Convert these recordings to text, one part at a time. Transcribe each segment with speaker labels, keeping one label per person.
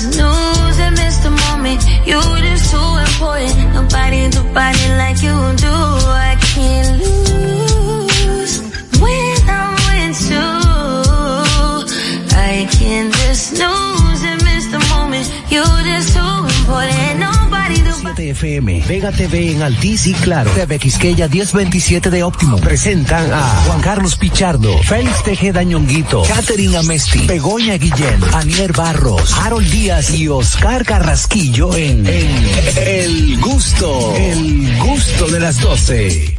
Speaker 1: snooze and miss the moment. You just too important. Nobody do body like you do.
Speaker 2: FM, Vega TV en Altiz y Claro, TV Quisqueya 1027 de Óptimo. Presentan a Juan Carlos Pichardo, Félix Tejeda Ñonguito, Catherine Amesti, Begoña Guillén, Anier Barros, Harold Díaz y Oscar Carrasquillo en, en El Gusto, El Gusto de las 12.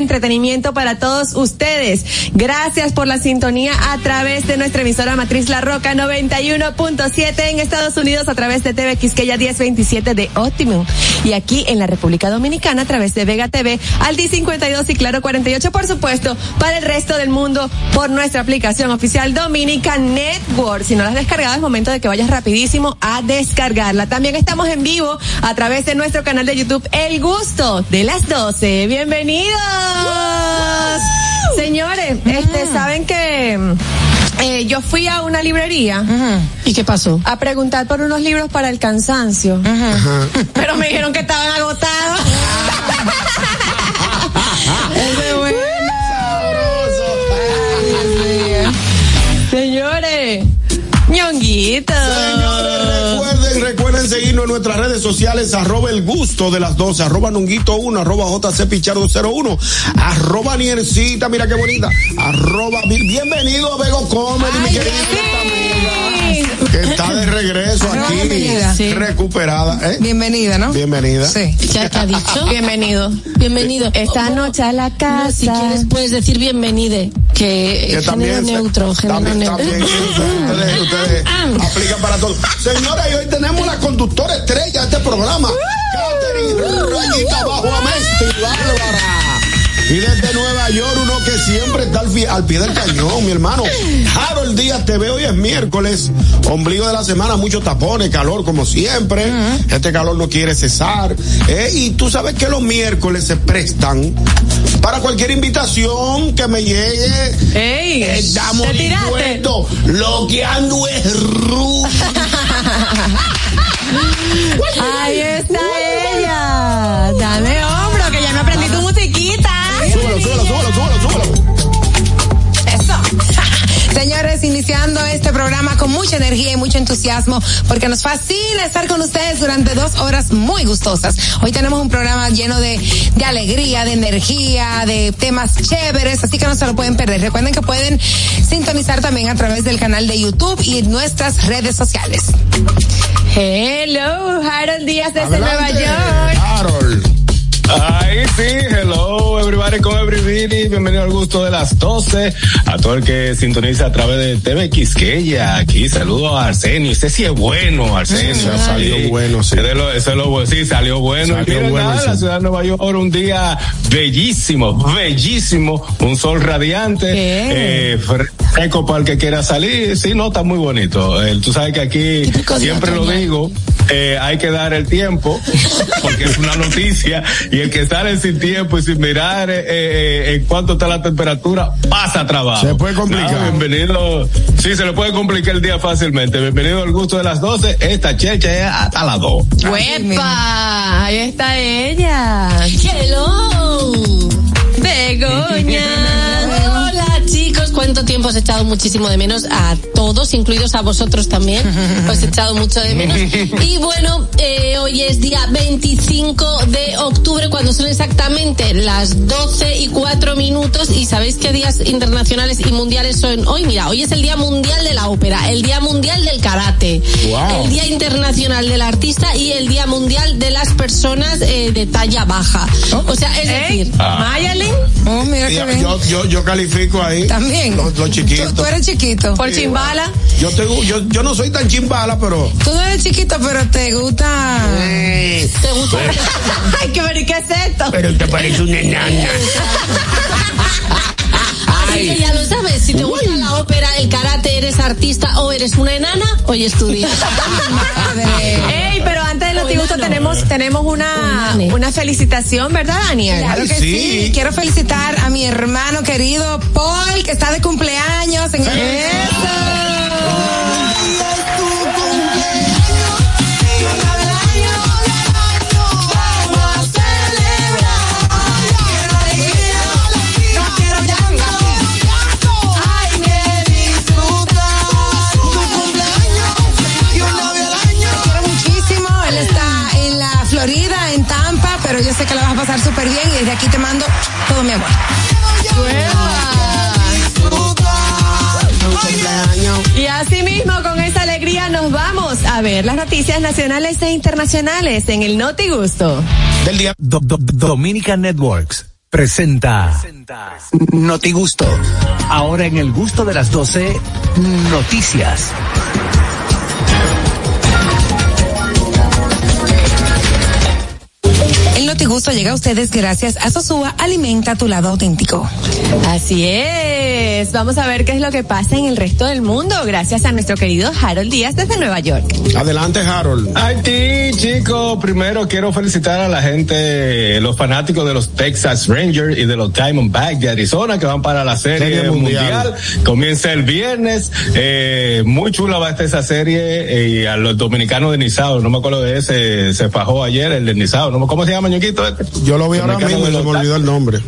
Speaker 3: Entretenimiento para todos ustedes. Gracias por la sintonía a través de nuestra emisora matriz La Roca 91.7 en Estados Unidos a través de TV Quisqueya 1027 de Optimum y aquí en la República Dominicana a través de Vega TV Aldi 52 y Claro 48 por supuesto para el resto del mundo por nuestra aplicación oficial Dominica Network. Si no la has descargado es momento de que vayas rapidísimo a descargarla. También estamos en vivo a través de nuestro canal de YouTube El Gusto de las 12. Bienvenidos. Señores, este saben que eh, yo fui a una librería
Speaker 4: ¿Y qué pasó?
Speaker 3: a preguntar por unos libros para el cansancio. Pero me dijeron que estaban agotados. Señores, ñonguito.
Speaker 5: Señores, recuerden, recuerden seguirnos en nuestras redes sociales, arroba el gusto de las 12, arroba nunguito 1, arroba jc pichardo 01, arroba niercita, mira qué bonita, arroba, bi- bienvenido a Bego Comedy, mi querida que está de regreso aquí,
Speaker 4: bienvenida.
Speaker 3: Sí.
Speaker 5: recuperada, ¿eh?
Speaker 4: Bienvenida, ¿no?
Speaker 5: Bienvenida.
Speaker 4: Sí.
Speaker 6: ¿Ya te ha dicho?
Speaker 3: Bienvenido.
Speaker 6: Bienvenido.
Speaker 3: Esta noche a la casa.
Speaker 6: No, si quieres puedes decir bienvenide, que,
Speaker 5: Que
Speaker 6: género
Speaker 5: también,
Speaker 6: neutro, género
Speaker 5: también,
Speaker 6: neutro.
Speaker 5: también, ustedes, ustedes aplican para todo. Señora, y hoy tenemos la conductora estrella de este programa, Catherine Rayita Bajo Amesti, Bárbara. Y desde Nueva York, uno que siempre está al, pie del cañón, mi hermano. Harold Díaz TV, hoy es miércoles, ombligo de la semana, muchos tapones, calor como siempre. Este calor no quiere cesar. Eh, y tú sabes que los miércoles se prestan para cualquier invitación que me llegue.
Speaker 3: ¡Ey!
Speaker 5: Estamos
Speaker 3: ¿Te tiraste?
Speaker 5: dispuestos. Lo que ando es ru.
Speaker 3: Ahí está ella. Dame
Speaker 4: Iniciando este programa con mucha energía y mucho entusiasmo, porque nos fascina estar con ustedes durante dos horas muy gustosas. Hoy tenemos un programa lleno de, de alegría, de energía, de temas chéveres, así que no se lo pueden perder. Recuerden que pueden sintonizar también a través del canal de YouTube y nuestras redes sociales.
Speaker 3: Hello, Harold Díaz desde Nueva
Speaker 5: Adelante,
Speaker 3: York.
Speaker 5: Harold.
Speaker 7: Ahí sí, hello everybody con everybody, bienvenido al gusto de las 12, a todo el que sintoniza a través de TV Quisqueya, aquí saludo a Arsenio, ese sí es bueno, Arsenio.
Speaker 5: Sí, salió bueno, sí.
Speaker 7: Lo- ese es lo- sí, salió bueno.
Speaker 5: Salió
Speaker 7: y miren,
Speaker 5: bueno,
Speaker 7: nada,
Speaker 5: sí.
Speaker 7: la ciudad de Nueva York, un día bellísimo, bellísimo, un sol radiante, eh, fresco para el que quiera salir, sí, no, está muy bonito. Eh, tú sabes que aquí siempre lo digo, eh, hay que dar el tiempo, porque es una noticia, y el que sale sin tiempo y sin mirar eh, eh, en cuánto está la temperatura, pasa trabajo.
Speaker 5: Se puede complicar.
Speaker 7: Bienvenido, sí, se le puede complicar el día fácilmente. Bienvenido al gusto de las 12, esta checha es hasta las 2.
Speaker 3: ¡Huepa! Ahí está ella.
Speaker 6: Hello. Tiempo os he echado muchísimo de menos a todos, incluidos a vosotros también. Os he echado mucho de menos. Y bueno, eh, hoy es día 25 de octubre, cuando son exactamente las 12 y 4 minutos. ¿Y sabéis qué días internacionales y mundiales son hoy? Mira, hoy es el Día Mundial de la Ópera, el Día Mundial del Karate,
Speaker 5: Wow.
Speaker 6: el Día Internacional del Artista y el Día Mundial de las Personas eh, de talla baja. O sea, es
Speaker 3: ¿Eh?
Speaker 6: decir,
Speaker 3: Mayalin,
Speaker 4: Oh, mira qué
Speaker 5: Yo,
Speaker 4: bien.
Speaker 5: yo, yo, yo califico ahí.
Speaker 4: También.
Speaker 5: Los, los chiquitos.
Speaker 4: Tú, tú eres chiquito.
Speaker 3: por Chimbala.
Speaker 5: Yo, tengo, yo, yo no soy tan chimbala, pero.
Speaker 4: Tú no eres chiquito, pero te gusta.
Speaker 6: ¿te gusta?
Speaker 3: Ay, qué ver, ¿qué es esto?
Speaker 5: Pero te parece una enana.
Speaker 6: Así que ya lo sabes, si te gusta la ópera, el karate, eres artista o eres una enana, hoy estudia.
Speaker 4: Madre.
Speaker 3: Ey, pero
Speaker 6: no.
Speaker 3: tenemos, tenemos una, una felicitación, ¿verdad, Daniel?
Speaker 4: Claro que
Speaker 5: sí.
Speaker 4: sí. Quiero felicitar a mi hermano querido Paul, que está de cumpleaños en el. Pasar súper bien y desde aquí te mando todo mi amor.
Speaker 3: Y así mismo, con esa alegría, nos vamos a ver las noticias nacionales e internacionales en el Notigusto.
Speaker 5: Del día.
Speaker 2: Do- Do- Dominican Networks presenta Notigusto. Ahora en el gusto de las 12, noticias.
Speaker 4: Notigusto llega a ustedes gracias a Sosúa Alimenta tu lado auténtico.
Speaker 3: Así es. Vamos a ver qué es lo que pasa en el resto del mundo, gracias a nuestro querido Harold Díaz desde Nueva York.
Speaker 5: Adelante, Harold.
Speaker 7: Haití, chicos, primero quiero felicitar a la gente, los fanáticos de los Texas Rangers y de los Diamondbacks de Arizona que van para la serie,
Speaker 5: Serie
Speaker 7: mundial.
Speaker 5: mundial.
Speaker 7: Comienza el viernes. Eh, muy chula va a estar esa serie eh, y a los dominicanos de Nizao, no me acuerdo de ese, se fajó ayer el de Nizao, ¿no? ¿cómo se llama, ñoquito?
Speaker 5: Yo lo vi ahora mismo y se me olvidó el nombre.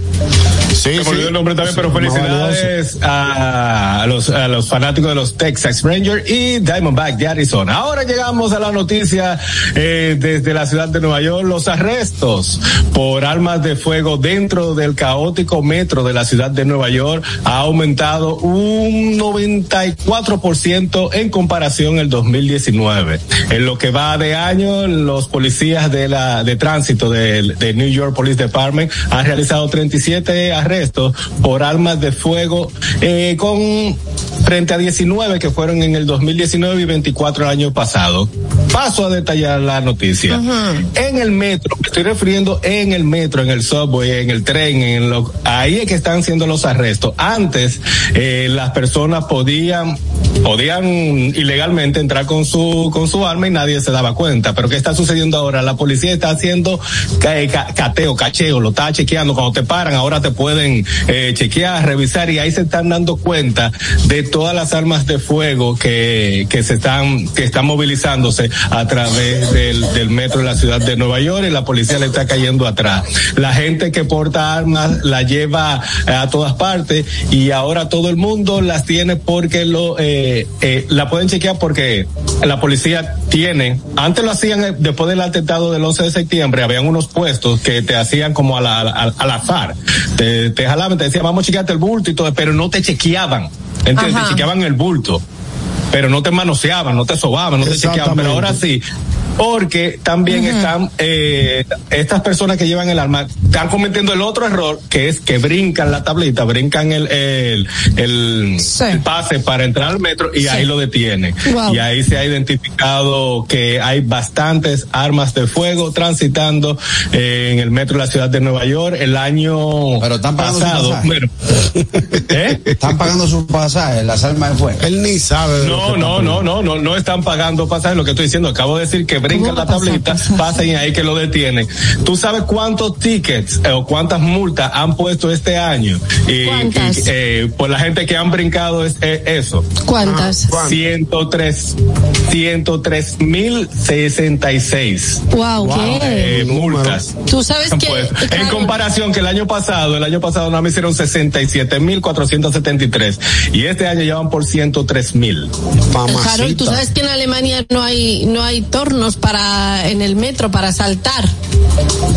Speaker 5: Sí,
Speaker 7: se me
Speaker 5: sí.
Speaker 7: olvidó el nombre también, pero felicidades a, a los, a los fanáticos de los Texas Rangers y Diamondback de Arizona. Ahora llegamos a la noticia eh, desde la ciudad de Nueva York, los arrestos por armas de fuego dentro del caótico metro de la ciudad de Nueva York ha aumentado un 94% en comparación al 2019. En lo que va de año, los policías de la de tránsito del de New York Police Department han realizado 37 arrestos por armas de fuego eh, con frente a 19 que fueron en el 2019 y 24 el año pasado. Paso a detallar la noticia. En el metro, me estoy refiriendo en el metro, en el subway, en el tren, en lo, ahí es que están siendo los arrestos. Antes eh, las personas podían podían ilegalmente entrar con su con su arma y nadie se daba cuenta. Pero qué está sucediendo ahora? La policía está haciendo eh, ca- cateo, cacheo, lo está chequeando. Cuando te paran, ahora te pueden eh, chequear, revisar y ahí se están dando cuenta de todas las armas de fuego que que se están que están movilizándose a través del, del metro de la ciudad de Nueva York y la policía le está cayendo atrás. La gente que porta armas la lleva a todas partes y ahora todo el mundo las tiene porque lo eh, eh, la pueden chequear porque la policía tiene antes lo hacían eh, después del atentado del 11 de septiembre habían unos puestos que te hacían como a la- al, al azar te, te jalaban te decían vamos a chequearte el bulto y todo pero no te chequeaban ¿entiendes?
Speaker 3: Ajá.
Speaker 7: te chequeaban el bulto pero no te manoseaban, no te sobaban, no te chequeaban, pero ahora sí. Porque también están, eh, estas personas que llevan el arma, están cometiendo el otro error, que es que brincan la tablita, brincan el, el, el,
Speaker 4: Sí.
Speaker 7: el pase para entrar al metro y ahí lo detienen.
Speaker 6: Wow.
Speaker 7: Y ahí se ha identificado que hay bastantes armas de fuego transitando eh, en el metro de la ciudad de Nueva York. El año
Speaker 8: Pero están pagando su
Speaker 7: pasado,
Speaker 8: pasaje.
Speaker 7: bueno, ¿eh?
Speaker 8: Están pagando su pasaje, las armas de fuego.
Speaker 5: Él ni sabe.
Speaker 7: No, no,
Speaker 5: poniendo.
Speaker 7: no, no, no, no están pagando pasajes. Lo que estoy diciendo, acabo de decir que brincan
Speaker 6: ¿Cómo
Speaker 7: la tablita,
Speaker 6: Pasa.
Speaker 7: y ahí que lo detienen. ¿Tú sabes cuántos tickets eh, o cuántas multas han puesto este año? Y,
Speaker 6: ¿Cuántas?
Speaker 7: y, eh, por la gente que han brincado es, eh, eso.
Speaker 6: ¿Cuántas?
Speaker 7: 103, 103 mil 66
Speaker 6: Wow, ¿qué?
Speaker 7: eh, multas.
Speaker 6: Tú sabes que
Speaker 7: puesto. En
Speaker 6: claro,
Speaker 7: comparación que el año pasado, el año pasado no me hicieron 67 mil 473 y este año ya van por 103 mil.
Speaker 6: Harold, tú sabes que en Alemania no hay no hay tornos para en el metro para saltar.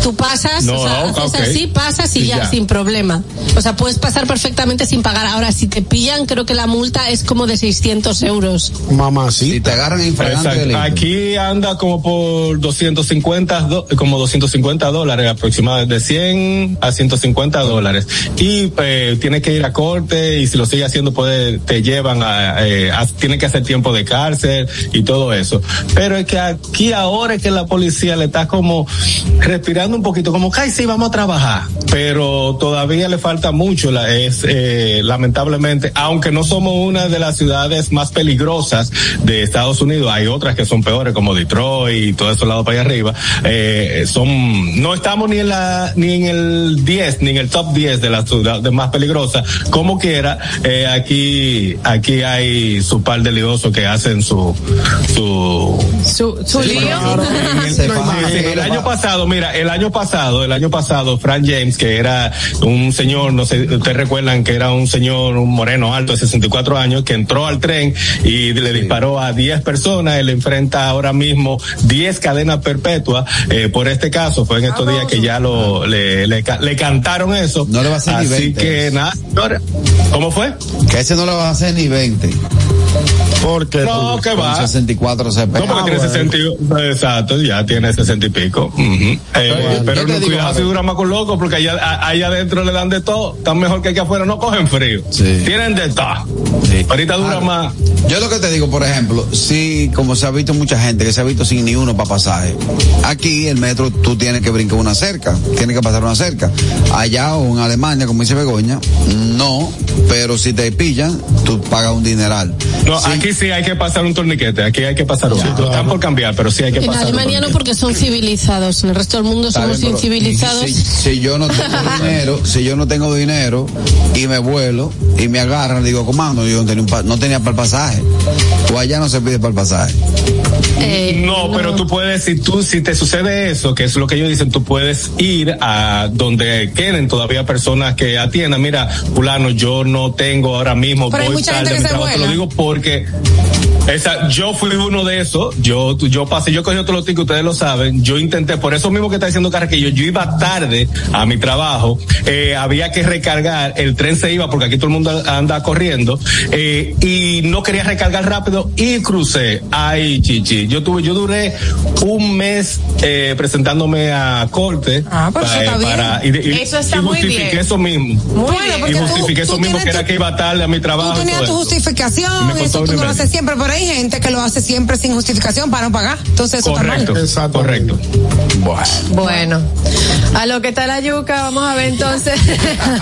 Speaker 6: Tú pasas,
Speaker 7: No,
Speaker 6: o sea,
Speaker 7: no,
Speaker 6: haces
Speaker 7: ok.
Speaker 6: así, pasas y,
Speaker 7: Y
Speaker 6: ya,
Speaker 7: ya.
Speaker 6: sin problema. O sea, puedes pasar perfectamente sin pagar. Ahora, si te pillan, creo que la multa es como de 600 euros.
Speaker 8: Si
Speaker 5: Mamacita.
Speaker 8: te agarran en.
Speaker 7: Aquí anda como por 250, do- como 250 dólares aproximadamente, de 100 a 150 dólares. Y eh, tiene que ir a corte y si lo sigue haciendo puede, te llevan a, eh, a- tiene que hacer tiempo de cárcel y todo eso. Pero es que aquí ahora es que la policía le está como respirando un poquito, como que "Ay, sí, vamos a trabajar. Pero todavía le falta mucho, la, es, eh, lamentablemente, aunque no somos una de las ciudades más peligrosas de Estados Unidos, hay otras que son peores como Detroit y todo esos lados para allá arriba, eh, son, no estamos ni en la, ni en el 10, ni en el top 10 de las ciudades más peligrosas, como quiera, eh, aquí, aquí hay su par de liosos que hacen su, su,
Speaker 3: Su, su lío.
Speaker 7: El- año pasado, mira, el año pasado, el año pasado, Frank James, que era un señor, no sé, ustedes recuerdan que era un señor, un moreno alto de 64 años, que entró al tren y le disparó a 10 personas, él enfrenta ahora mismo 10 cadenas perpetuas eh, por este caso, fue en estos días que ya lo, le, le, ca- le cantaron eso.
Speaker 8: No le va a hacer ni
Speaker 7: Así
Speaker 8: 20.
Speaker 7: que nada, ¿cómo fue?
Speaker 8: Que ese no lo va a hacer ni 20.
Speaker 5: Porque
Speaker 7: No, que va.
Speaker 8: 64 CP.
Speaker 7: No, porque tiene 60 y- exacto, ya tiene 60 y pico. Eh,
Speaker 8: bueno.
Speaker 7: pero no, cuidado si dura más con loco, porque allá, adentro le dan de todo. Tan mejor que aquí afuera no cogen frío.
Speaker 8: Sí.
Speaker 7: Tienen de todo.
Speaker 8: Sí.
Speaker 7: Ahorita dura más.
Speaker 8: Yo lo que te digo, por ejemplo, si como se ha visto mucha gente que se ha visto sin ni uno para pasaje, aquí el metro tú tienes que brincar una cerca, tienes que pasar una cerca. Allá o en Alemania, como dice Begoña, no, pero si te pillan, tú pagas un dineral.
Speaker 7: No,
Speaker 8: Sí.
Speaker 7: aquí sí hay que pasar un torniquete, aquí hay que pasar uno. Están por cambiar, pero sí hay que
Speaker 6: En
Speaker 7: pasar un
Speaker 6: Alemania no porque son civilizados. En el resto del mundo
Speaker 8: Está
Speaker 6: somos
Speaker 8: bien,
Speaker 6: incivilizados.
Speaker 8: Si, si yo no tengo dinero, si yo no tengo dinero y me vuelo y me agarran, digo, comando, yo no tenía, un pa- no tenía para el pasaje. O allá no se pide para el pasaje.
Speaker 6: Eh,
Speaker 7: No, pero tú puedes, si tú, si te sucede eso, que es lo que ellos dicen, tú puedes ir a donde queden todavía personas que atiendan. Mira, fulano, yo no tengo ahora mismo,
Speaker 4: Pero hay
Speaker 7: voy
Speaker 4: mucha
Speaker 7: tarde
Speaker 4: gente que se
Speaker 7: trabajo. Te lo digo porque esa, yo fui uno de esos, yo, yo pasé, yo cogí todos los tickets, ustedes lo saben, yo intenté, por eso mismo que está diciendo Carraquillo, yo iba tarde a mi trabajo, eh, había que recargar, el tren se iba porque aquí todo el mundo anda corriendo, eh, y no quería recargar rápido y crucé, ay chichi, yo tuve, yo duré un mes eh, presentándome a corte
Speaker 4: Ah, pero eso está bien.
Speaker 7: para, y, y-
Speaker 3: Eso está
Speaker 7: y
Speaker 3: muy
Speaker 7: justifiqué
Speaker 3: bien.
Speaker 7: eso mismo.
Speaker 4: Bueno,
Speaker 7: Y
Speaker 4: tú,
Speaker 7: justifiqué eso
Speaker 4: tú
Speaker 7: mismo que era
Speaker 4: tu-
Speaker 7: que iba tarde a mi trabajo.
Speaker 4: Tú
Speaker 7: y
Speaker 4: tenías tu justificación, eso tú lo haces siempre, pero hay gente que lo hace siempre sin justificación para no pagar. Entonces eso
Speaker 7: Correcto,
Speaker 4: está mal.
Speaker 7: correcto.
Speaker 3: Bueno, a lo que está la yuca, vamos a ver entonces,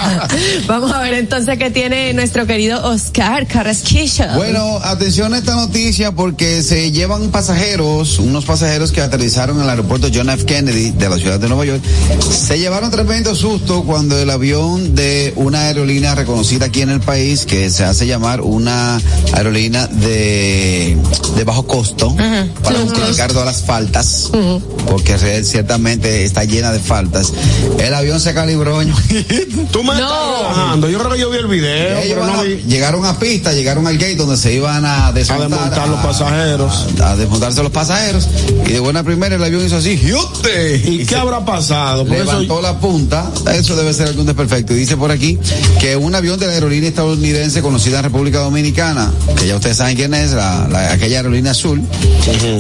Speaker 3: vamos a ver entonces qué tiene nuestro querido Oscar Carrasquillo.
Speaker 8: Bueno, atención a esta noticia porque se llevan pasajeros, unos pasajeros que aterrizaron en el aeropuerto John F. Kennedy de la ciudad de Nueva York, se llevaron tremendo susto cuando el avión de una aerolínea reconocida aquí en el país, que se hace llamar una aerolínea de, de bajo costo, para justificar todas las faltas, porque ciertamente está llena de faltas, el avión se calibró.
Speaker 5: Tú me
Speaker 3: No.
Speaker 5: estás relajando. Yo creo que yo vi el video,
Speaker 8: Ellos
Speaker 5: pero
Speaker 8: van
Speaker 5: no
Speaker 8: a-
Speaker 5: vi.
Speaker 8: llegaron a pista, llegaron al gate donde se iban a desmontar,
Speaker 5: desmontar los pasajeros.
Speaker 8: a, a desmontarse los pasajeros y de buena primera el avión hizo así, ¡yute!
Speaker 5: ¿Y qué
Speaker 8: se
Speaker 5: habrá pasado? Por
Speaker 8: Levantó
Speaker 5: eso,
Speaker 8: la punta, eso debe ser algún desperfecto. Y dice por aquí que un avión de la aerolínea estadounidense conocida en República Dominicana, que ya ustedes saben quién es, la, la- aquella aerolínea azul,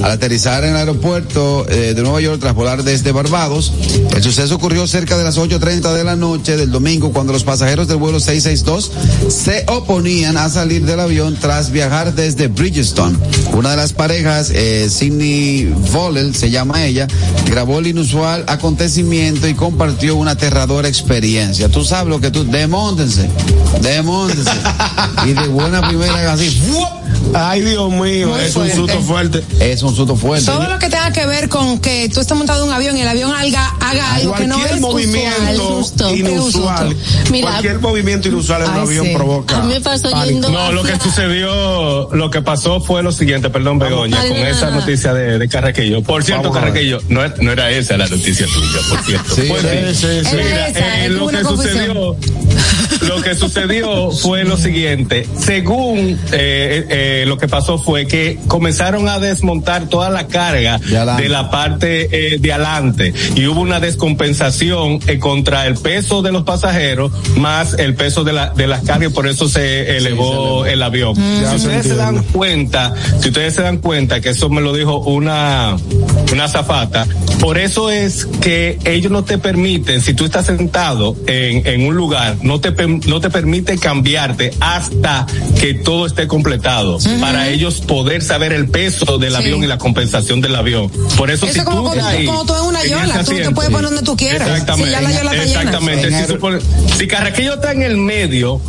Speaker 8: al aterrizar en el aeropuerto eh, de Nueva York tras volar desde Barbados, el suceso ocurrió cerca de las 8.30 de la noche del domingo cuando los pasajeros del vuelo 662 se oponían a salir del avión tras viajar desde Bridgestone. Una de las parejas, eh, Sidney Vollel, se llama ella, grabó el inusual acontecimiento y compartió una aterradora experiencia. Tú sabes lo que tú, demóntense, demóntense. y de buena primera así, ¡fuop!
Speaker 5: Ay, Dios mío,
Speaker 4: Muy
Speaker 5: es un susto fuerte.
Speaker 8: Es un susto fuerte.
Speaker 4: Todo lo que tenga que ver con que tú estés montado en un avión y el avión haga, haga algo que no es
Speaker 5: movimiento
Speaker 4: usual.
Speaker 6: susto,
Speaker 5: inusual.
Speaker 6: Mira,
Speaker 5: cualquier movimiento inusual en un avión
Speaker 4: sí.
Speaker 5: provoca.
Speaker 6: A mí me pasó yendo
Speaker 7: No, lo que sucedió, lo que pasó fue lo siguiente, perdón, Begoña, con esa noticia de, de Carraquillo. Por cierto,
Speaker 5: Vamos.
Speaker 7: Carraquillo, no, era esa la noticia tuya, por cierto.
Speaker 8: Sí,
Speaker 7: Pues
Speaker 5: sí, sí, sí.
Speaker 7: Mira,
Speaker 4: Era esa,
Speaker 7: eh, lo
Speaker 4: una
Speaker 7: que
Speaker 4: confusión.
Speaker 7: sucedió, lo que sucedió fue lo siguiente. Según eh, eh, lo que pasó fue que comenzaron a desmontar toda la carga
Speaker 8: De
Speaker 7: la parte eh, de adelante y hubo una descompensación eh, contra el peso de los pasajeros más el peso de, la, de las cargas y por eso se elevó el avión.
Speaker 5: Ya
Speaker 7: Si ustedes se dan cuenta, si ustedes se dan cuenta que eso me lo dijo una una zafata, por eso es que ellos no te permiten, si tú estás sentado en, en un lugar, no te per- no te permite cambiarte hasta que todo esté completado para ellos poder saber el peso del
Speaker 4: Sí.
Speaker 7: avión y la compensación del avión. Por eso,
Speaker 4: Eso
Speaker 7: si
Speaker 4: como
Speaker 7: tú
Speaker 4: cuando-
Speaker 7: ahí,
Speaker 4: tú yola, tú te
Speaker 7: asiento,
Speaker 4: puedes poner donde tú quieras.
Speaker 7: Exactamente.
Speaker 4: Si ya la yola está llena.
Speaker 7: Exactamente.
Speaker 8: En
Speaker 7: Si,
Speaker 8: aer-
Speaker 7: supone- si Carraquillo está en el medio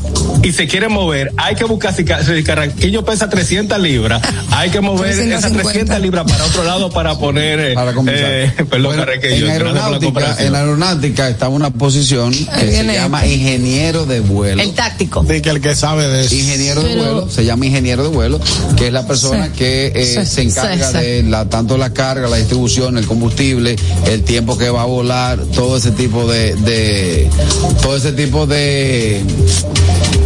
Speaker 7: y se quiere mover, hay que buscar, si, si Carraquillo pesa 300 libras, hay que mover esas
Speaker 4: 350.
Speaker 7: 300 libras para otro lado para poner, eh,
Speaker 8: para compensar.
Speaker 7: eh, perdón,
Speaker 8: Bueno,
Speaker 7: Carraquillo,
Speaker 8: en aeronáutica, en aeronáutica está una posición que se llama ingeniero de vuelo.
Speaker 3: El táctico.
Speaker 5: De que el que sabe de eso.
Speaker 8: Ingeniero de vuelo, se llama ingeniero de vuelo, que es la persona
Speaker 4: Sí.
Speaker 8: que eh,
Speaker 4: Sí,
Speaker 8: se encarga
Speaker 6: sí, sí.
Speaker 8: de la, tanto la carga, la distribución, el combustible, el tiempo que va a volar, todo ese tipo de, todo ese tipo de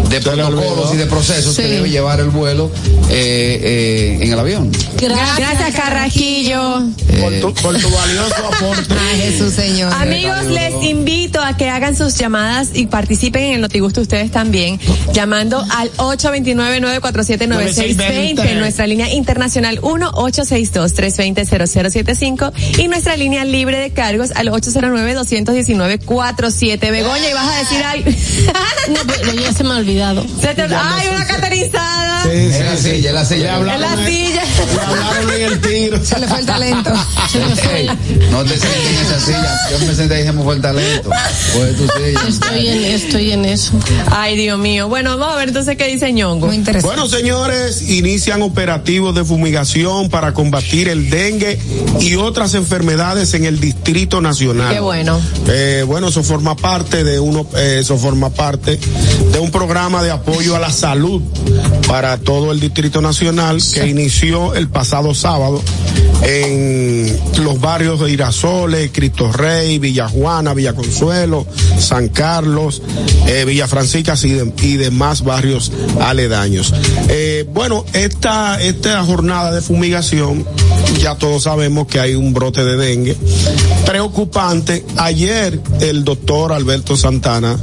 Speaker 8: de
Speaker 5: olvidó.
Speaker 8: protocolos y de procesos que
Speaker 6: Sí.
Speaker 8: debe llevar el vuelo eh, eh, en el avión.
Speaker 3: Gracias, Carraquillo.
Speaker 5: Por
Speaker 8: Eh,
Speaker 5: tu, por tu valioso aporte.
Speaker 4: Ay, Jesús, Señor.
Speaker 3: Amigos, les invito a que hagan sus llamadas y participen en el Notigusto ustedes también, llamando al 829-947-9620, nuestra línea internacional 1-862-320-0075 y nuestra línea libre de cargos al 809-219-47. Begoña, ¿y vas a decir algo?
Speaker 6: No, pero ya se me ha
Speaker 3: Se te- ¡Ay, una caterizada!
Speaker 5: Sí,
Speaker 8: es la silla, es la
Speaker 5: Le
Speaker 8: silla.
Speaker 3: En
Speaker 5: hablaron,
Speaker 3: la
Speaker 5: en-
Speaker 3: silla.
Speaker 5: le hablaron en el tiro.
Speaker 4: Se le fue el talento.
Speaker 8: Ey, no te sientes en esa silla. Yo me senté y me fue el talento. Fue tu silla.
Speaker 6: Estoy en, estoy en eso.
Speaker 3: Ay, Dios mío. Bueno, vamos a ver entonces qué dice Ñongo.
Speaker 4: Muy interesante.
Speaker 5: Bueno, señores, inician operativos de fumigación para combatir el dengue y otras enfermedades en el Distrito Nacional.
Speaker 3: Qué bueno.
Speaker 5: Eh, bueno, eso forma parte de uno, eh, eso forma parte de un programa de apoyo a la salud para todo el Distrito Nacional que inició el pasado sábado en los barrios de Irasoles, Cristo Rey, Villa Juana, Villa Consuelo, San Carlos, eh, Villa Francisca y, de- y demás barrios aledaños. Eh, bueno, esta, esta jornada de fumigación, ya todos sabemos que hay un brote de dengue preocupante. Ayer el doctor Alberto Santana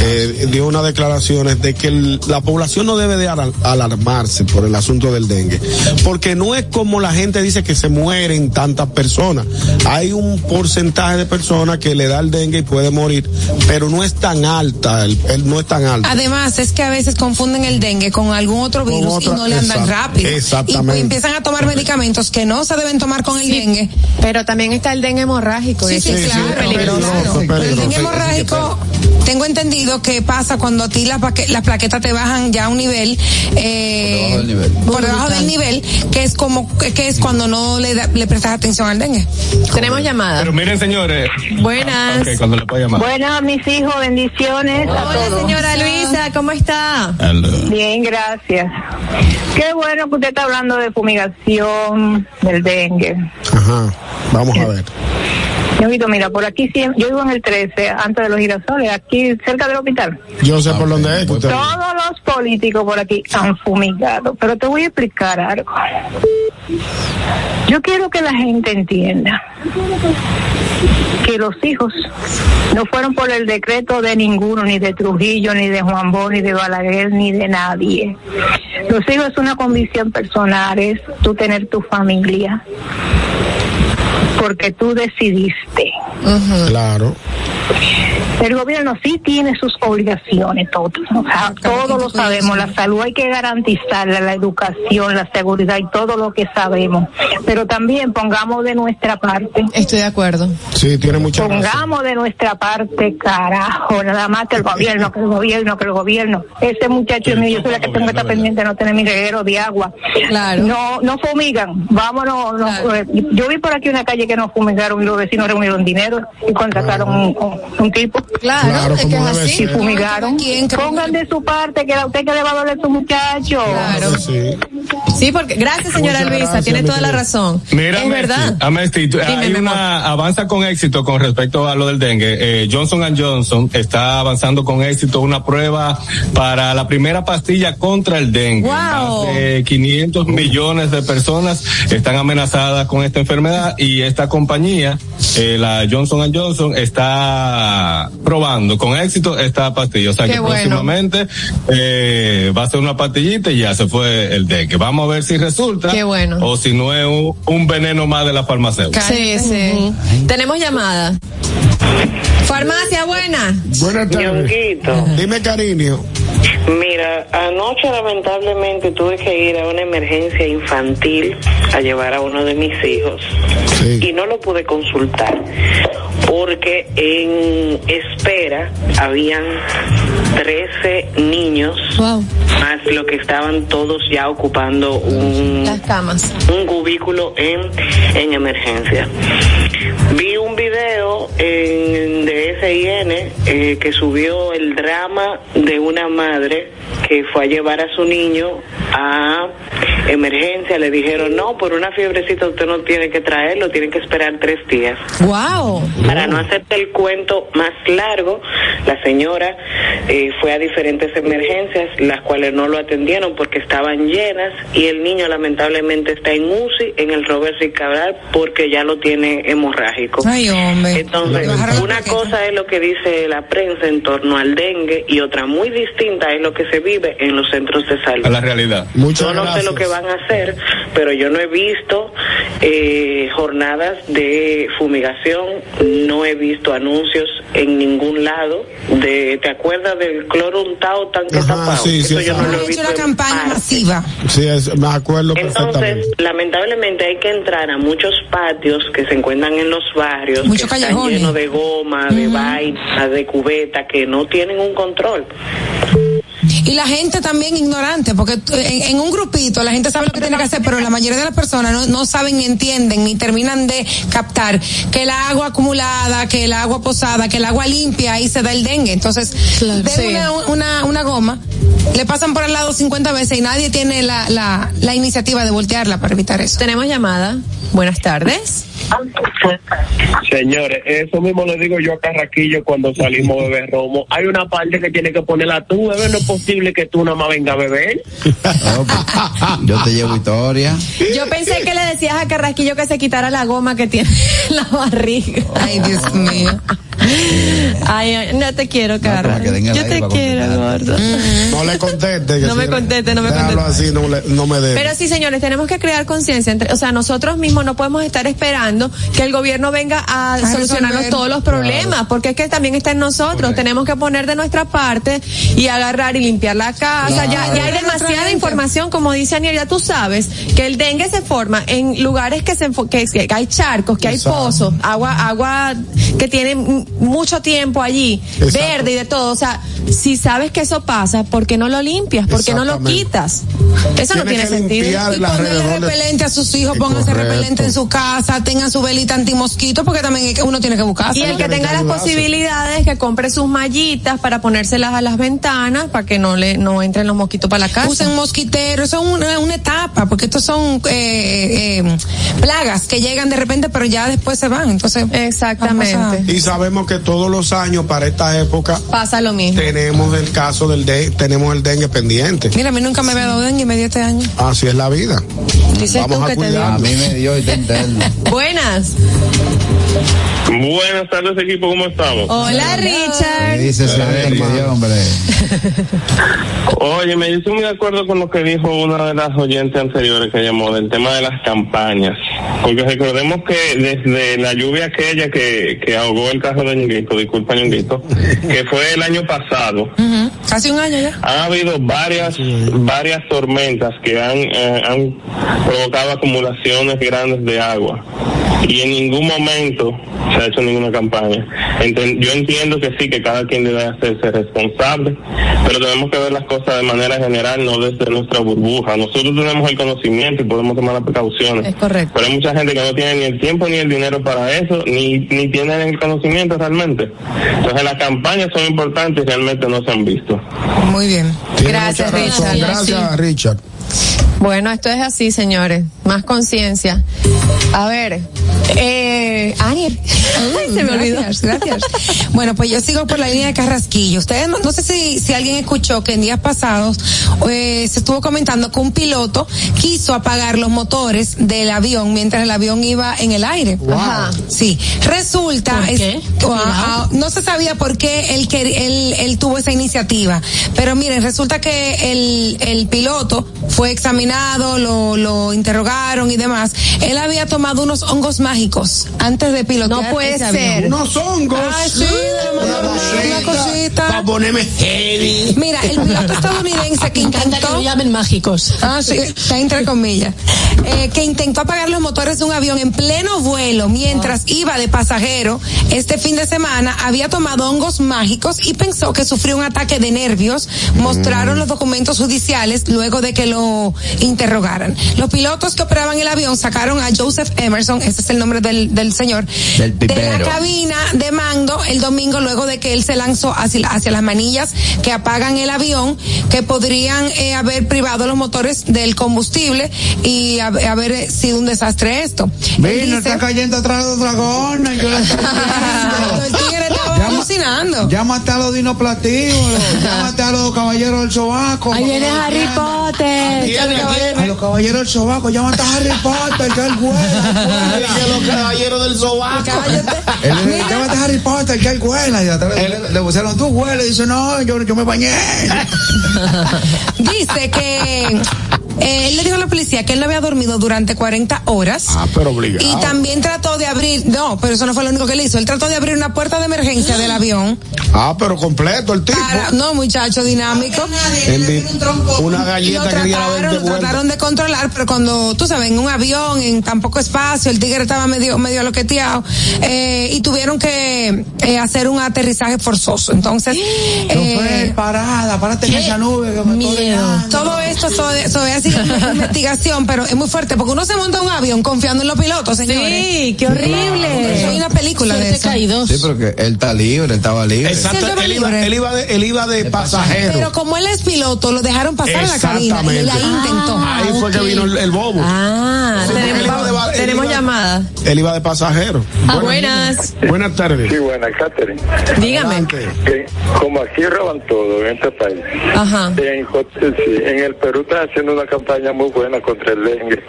Speaker 5: eh, dio unas declaraciones de que el- la población no debe de alar- alarmarse por el asunto del dengue, porque no es como la gente dice que se mueren tantas personas. Hay un porcentaje de personas que le da el dengue y puede morir, pero no es tan alta, el, el- no es tan alta.
Speaker 4: Además, es que a veces confunden el dengue con algún otro
Speaker 5: Con
Speaker 4: virus
Speaker 5: otra-
Speaker 4: y no le andan
Speaker 5: exact-
Speaker 4: rápido.
Speaker 5: exactamente.
Speaker 4: Y empiezan a tomar medicamentos que no se deben tomar con el dengue.
Speaker 3: Pero también está el dengue hemorrágico.
Speaker 4: Sí, sí, claro.
Speaker 3: peligroso.
Speaker 5: peligroso,
Speaker 4: el dengue hemorrágico, tengo entendido que pasa cuando a ti las, las plaquetas te bajan ya a un nivel, eh,
Speaker 8: Por debajo del nivel.
Speaker 4: por debajo del nivel, que es como, que es cuando no le, da- le prestas atención al dengue.
Speaker 3: Tenemos llamada.
Speaker 7: Pero miren, señores.
Speaker 3: Buenas.
Speaker 7: Ok, cuando le llamar.
Speaker 9: Bueno, mis hijos, bendiciones a
Speaker 3: Hola,
Speaker 9: todos.
Speaker 3: señora Luisa, ¿cómo está?
Speaker 9: Bien, gracias. Qué bueno que usted está hablando de fumigación del dengue.
Speaker 5: Ajá, vamos a ver.
Speaker 9: Mira, por aquí yo vivo en el 13, antes de los girasoles, aquí cerca del hospital.
Speaker 5: Yo sé por dónde es usted.
Speaker 9: Todos los políticos por aquí han fumigado, pero te voy a explicar algo. Yo quiero que la gente entienda que los hijos no fueron por el decreto de ninguno, ni de Trujillo, ni de Juan Bosch, ni de Balaguer, ni de nadie. Los hijos es una condición personal, es tú tener tu familia, porque tú decidiste
Speaker 5: Claro.
Speaker 9: El gobierno sí tiene sus obligaciones, todos. O sea, todos lo sabemos. La salud hay que garantizarla, la educación, la seguridad y todo lo que sabemos. Pero también pongamos de nuestra parte.
Speaker 3: Estoy de acuerdo.
Speaker 5: Sí, tiene mucha razón.
Speaker 9: Pongamos de nuestra parte, carajo, nada más que el gobierno, que el gobierno, que el gobierno. Ese muchacho mío, yo soy la que tengo que estar pendiente de no tener mi reguero de agua.
Speaker 3: Claro.
Speaker 9: No, no fumigan. Vámonos. no,
Speaker 3: Claro.
Speaker 9: eh, yo vi por aquí una calle que no fumigaron y los vecinos reunieron dinero y contrataron un, un- un tipo.
Speaker 3: Claro,
Speaker 5: Claro,
Speaker 3: es que es así.
Speaker 9: Y fumigaron.
Speaker 4: ¿Quién? ¿Qué
Speaker 9: Pongan de su parte, que a usted que le va a doler su muchacho.
Speaker 3: Claro.
Speaker 5: Sí.
Speaker 3: Sí, porque gracias señora
Speaker 5: Muchas
Speaker 3: Luisa,
Speaker 5: gracias,
Speaker 3: tiene toda la razón.
Speaker 7: Mira,
Speaker 3: es verdad.
Speaker 7: Amesti, tú-
Speaker 3: Dime,
Speaker 7: hay
Speaker 3: mi amor.
Speaker 7: una avanza con éxito con respecto a lo del dengue. Eh, Johnson Johnson está avanzando con éxito una prueba para la primera pastilla contra el dengue.
Speaker 3: Wow.
Speaker 7: Más de 500 millones de personas están amenazadas con esta enfermedad y esta compañía, eh, la Johnson Johnson, está probando con éxito esta pastilla. O sea
Speaker 3: Qué
Speaker 7: que
Speaker 3: bueno.
Speaker 7: próximamente eh, va a ser una pastillita y ya se fue el dengue. Vamos a ver si resulta
Speaker 3: Qué bueno.
Speaker 7: o si no es un, un veneno más de la farmacéutica.
Speaker 3: Sí, sí. Tenemos llamada. Farmacia buena.
Speaker 5: Buenas tardes. Dime, cariño.
Speaker 10: mira, anoche lamentablemente tuve que ir a una emergencia infantil a llevar a uno de mis hijos
Speaker 5: Sí.
Speaker 10: y no lo pude consultar porque en espera habían 13 niños
Speaker 3: Wow.
Speaker 10: más lo que estaban todos ya ocupando un,
Speaker 3: Las camas.
Speaker 10: un cubículo en, en emergencia. Vi un video en, de SIN eh, que subió el drama de una madre que fue a llevar a su niño a emergencia. Le dijeron, no, por una fiebrecita usted no tiene que traerlo, tiene que esperar tres días.
Speaker 3: Wow.
Speaker 10: Para no hacerte el cuento más largo, la señora eh, fue a diferentes emergencias, las cuales no lo atendieron porque estaban llenas y el niño lamentablemente está en UCI en el Robert Rick Cabral porque ya lo tiene hemorrágico.
Speaker 4: Ay, hombre.
Speaker 10: Entonces,
Speaker 4: La
Speaker 10: una cosa es lo que dice la prensa en torno al dengue y otra muy distinta es lo que se vive en los centros de salud.
Speaker 7: A la realidad.
Speaker 5: Muchas
Speaker 10: Yo no
Speaker 5: gracias.
Speaker 10: sé lo que van a hacer, pero yo no he visto eh, jornadas de fumigación, no he visto anuncios en ningún lado de, ¿te acuerdas del cloro untado tanque
Speaker 5: Ajá,
Speaker 10: tapado?
Speaker 5: sí, sí,
Speaker 10: Eso yo no lo he visto.
Speaker 4: una campaña
Speaker 10: parte.
Speaker 4: masiva.
Speaker 5: Sí, es- me acuerdo
Speaker 10: Entonces, lamentablemente hay que entrar a muchos patios que se encuentran en los barrios,
Speaker 4: Muchos
Speaker 10: que están llenos de goma, de vaina, de cubeta, que no tienen un control.
Speaker 4: Y la gente también ignorante, porque en, en un grupito la gente sabe lo que tiene que hacer, pero la mayoría de las personas no, no saben ni entienden ni terminan de captar que el agua acumulada, que el agua posada, que el agua limpia, ahí se da el dengue. Entonces,
Speaker 3: Claro,
Speaker 4: den
Speaker 3: sí.
Speaker 4: una, una, una goma, le pasan por al lado 50 veces y nadie tiene la, la, la iniciativa de voltearla para evitar eso.
Speaker 3: Tenemos llamada. Buenas tardes.
Speaker 11: Señores, eso mismo le digo yo a Carraquillo cuando salimos a beber romo. Hay una parte que tiene que ponerla tú, bebé. No es posible que tú nada más venga a beber.
Speaker 8: No, pues, yo te llevo historia.
Speaker 3: Yo pensé que le decías a Carrasquillo que se quitara la goma que tiene en la barriga.
Speaker 4: Ay, Dios mío.
Speaker 3: Ay, ay, no te quiero,
Speaker 8: den el
Speaker 3: Yo te quiero, gordo.
Speaker 5: No le conteste. que
Speaker 3: No me conteste, no me conteste.
Speaker 5: así, no, le- no me dé.
Speaker 3: Pero sí, señores, tenemos que crear conciencia. entre- O sea, nosotros mismos no podemos estar esperando que el gobierno venga a, solucionarnos
Speaker 4: resolver.
Speaker 3: todos los problemas, porque es que también está en nosotros. Tenemos que poner de nuestra parte y agarrar y limpiar la casa. Ya, ya hay demasiada información, como dice Aniel, ya tú sabes que el dengue se forma en lugares que se que, que hay charcos, que hay pozos, agua, agua que tiene mucho tiempo allí,
Speaker 5: Exacto.
Speaker 3: verde y de todo. O sea, si sabes que eso pasa, ¿por qué no lo limpias? ¿Por qué no lo quitas? Eso no
Speaker 5: Tiene
Speaker 3: sentido.
Speaker 4: Y
Speaker 5: de-
Speaker 4: repelente a sus hijos, pónganse repelente en su casa, tengan su velita antimosquito, porque también es que uno tiene que buscarse.
Speaker 3: Y el que
Speaker 5: tiene
Speaker 3: tenga las posibilidades, que compre sus mallitas para ponérselas a las ventanas para que no le no entren los mosquitos para la casa.
Speaker 4: Usen mosquiteros, eso es una, una etapa, porque estos son eh, eh, plagas que llegan de repente, pero ya después se van. Entonces,
Speaker 3: Exactamente.
Speaker 5: Y sabemos que todos los años para esta época
Speaker 3: Pasa lo mismo.
Speaker 5: tenemos el caso del dengue, tenemos el dengue pendiente.
Speaker 4: Mira, a mí nunca me había dado dengue y me dio este año.
Speaker 5: Así es la vida.
Speaker 3: Dices
Speaker 5: Vamos
Speaker 3: tú
Speaker 5: a
Speaker 3: que te
Speaker 5: cuidarnos.
Speaker 8: A mí me dio y.
Speaker 3: Buenas.
Speaker 11: Buenas tardes, equipo, ¿cómo estamos?
Speaker 3: Hola, Richard.
Speaker 8: Dice hombre.
Speaker 11: Oye, me estoy muy de acuerdo con lo que dijo una de las oyentes anteriores que llamó del tema de las campañas. Porque recordemos que desde la lluvia aquella que, que ahogó el carro de Ñonguito, disculpa Ñonguito, que fue el año pasado,
Speaker 4: Ujú. Casi un año ya.
Speaker 11: ha habido varias varias tormentas que han, eh, han provocado acumulaciones grandes de agua y en ningún momento se ha hecho ninguna campaña. Enten- yo entiendo que sí, que cada quien debe hacerse responsable, pero tenemos que ver las cosas de manera general, no desde nuestra burbuja. Nosotros tenemos el conocimiento y podemos tomar las precauciones.
Speaker 4: Es correcto.
Speaker 11: Pero hay mucha gente que no tiene ni el tiempo ni el dinero para eso, ni, ni tienen el conocimiento realmente. Entonces las campañas son importantes y realmente no se han visto.
Speaker 4: Muy bien.
Speaker 3: Richard.
Speaker 5: Gracias, Richard.
Speaker 3: Bueno, esto es así, señores. Más conciencia. A ver, eh, Aniel. Ay, se me olvidó.
Speaker 4: Gracias, gracias. Bueno, pues yo sigo por la línea de Carrasquillo. Ustedes no, no sé si, si alguien escuchó que en días pasados eh, se estuvo comentando que un piloto quiso apagar los motores del avión mientras el avión iba en el aire.
Speaker 3: Ajá.
Speaker 4: Sí. Resulta,
Speaker 6: ¿Por qué?
Speaker 4: o- a- a- no se sabía por qué él, él, él tuvo esa iniciativa. Pero miren, resulta que el, el piloto fue examinado, lo, lo interrogaron y demás. Él había tomado unos hongos mágicos antes de pilotar.
Speaker 3: No puede
Speaker 4: ese avión.
Speaker 3: ser.
Speaker 5: Unos hongos.
Speaker 4: Ay, sí, más normal, una cosita.
Speaker 5: Para ponerme heavy.
Speaker 4: Mira, el piloto estadounidense que
Speaker 6: Me encanta que
Speaker 4: intentó.
Speaker 6: lo llamen mágicos.
Speaker 4: Ah, sí, está entre comillas. Eh, que intentó apagar los motores de un avión en pleno vuelo mientras iba de pasajero este fin de semana. Había tomado hongos mágicos y pensó que sufrió un ataque de nervios. Mostraron los documentos judiciales luego de que lo interrogaran. Los pilotos que operaban el avión sacaron a Joseph Emerson, ese es el nombre del, del señor,
Speaker 8: Del
Speaker 4: de la cabina de mando el domingo luego de que él se lanzó hacia, hacia las manillas que apagan el avión que podrían eh, haber privado los motores del combustible y hab- haber sido un desastre esto.
Speaker 8: Vino,
Speaker 4: dice-
Speaker 8: está cayendo atrás de los dragones. Yo
Speaker 4: alucinando.
Speaker 8: Llámate a los dinoplatíbulos, llámate a los caballeros del sobaco.
Speaker 3: Ahí viene Harry Potter.
Speaker 8: A los caballeros del sobaco, llámate a Harry Potter, que él vuela.
Speaker 5: Que los caballeros del sobaco.
Speaker 8: Llámate a Harry Potter, que. Y atrás le, le pusieron, tú hueles. Y dice, no, yo, yo me bañé.
Speaker 4: Dice que eh, él le dijo a la policía que él no había dormido durante 40 horas.
Speaker 5: Ah, pero obligado.
Speaker 4: Y también trató de abrir, no, pero eso no fue lo único que él hizo. Él trató de abrir una puerta de emergencia del avión.
Speaker 5: Ah, pero completo el tipo.
Speaker 4: Para, no, muchacho dinámico.
Speaker 5: Vi- una
Speaker 4: Lo
Speaker 5: galleta que 20
Speaker 4: trataron, lo
Speaker 5: vueltas.
Speaker 4: trataron de controlar, pero cuando, tú sabes, en un avión, en tan poco espacio, el tigre estaba medio, medio aloqueteado, eh, y tuvieron que eh, hacer un aterrizaje forzoso. Entonces, eh,
Speaker 8: parada, párate en esa nube que me
Speaker 4: todo esto sobre, sobre investigación, pero es muy fuerte, porque uno se monta un avión confiando en los pilotos, señores.
Speaker 3: Sí, qué horrible.
Speaker 4: Hay una película de eso.
Speaker 6: caídos.
Speaker 8: Sí, pero que él está libre, él estaba libre.
Speaker 5: Exacto,
Speaker 4: él
Speaker 5: iba, él iba de, él iba de pasajero.
Speaker 4: Pero como él es piloto, lo dejaron pasar a la cabina y él
Speaker 5: Exactamente.
Speaker 4: intentó.
Speaker 5: Ahí fue que vino el, el bobo.
Speaker 3: Ah,
Speaker 5: Sí, él iba de
Speaker 3: tenemos
Speaker 5: iba-
Speaker 3: llamada.
Speaker 5: Él iba de pasajero.
Speaker 3: Ah, buenas.
Speaker 5: Buenas tardes.
Speaker 12: Sí, buena, Catherine.
Speaker 3: Dígame.
Speaker 12: Que como aquí roban todo en este país,
Speaker 3: Ajá.
Speaker 12: en, el Perú están haciendo una campaña muy buena contra el dengue.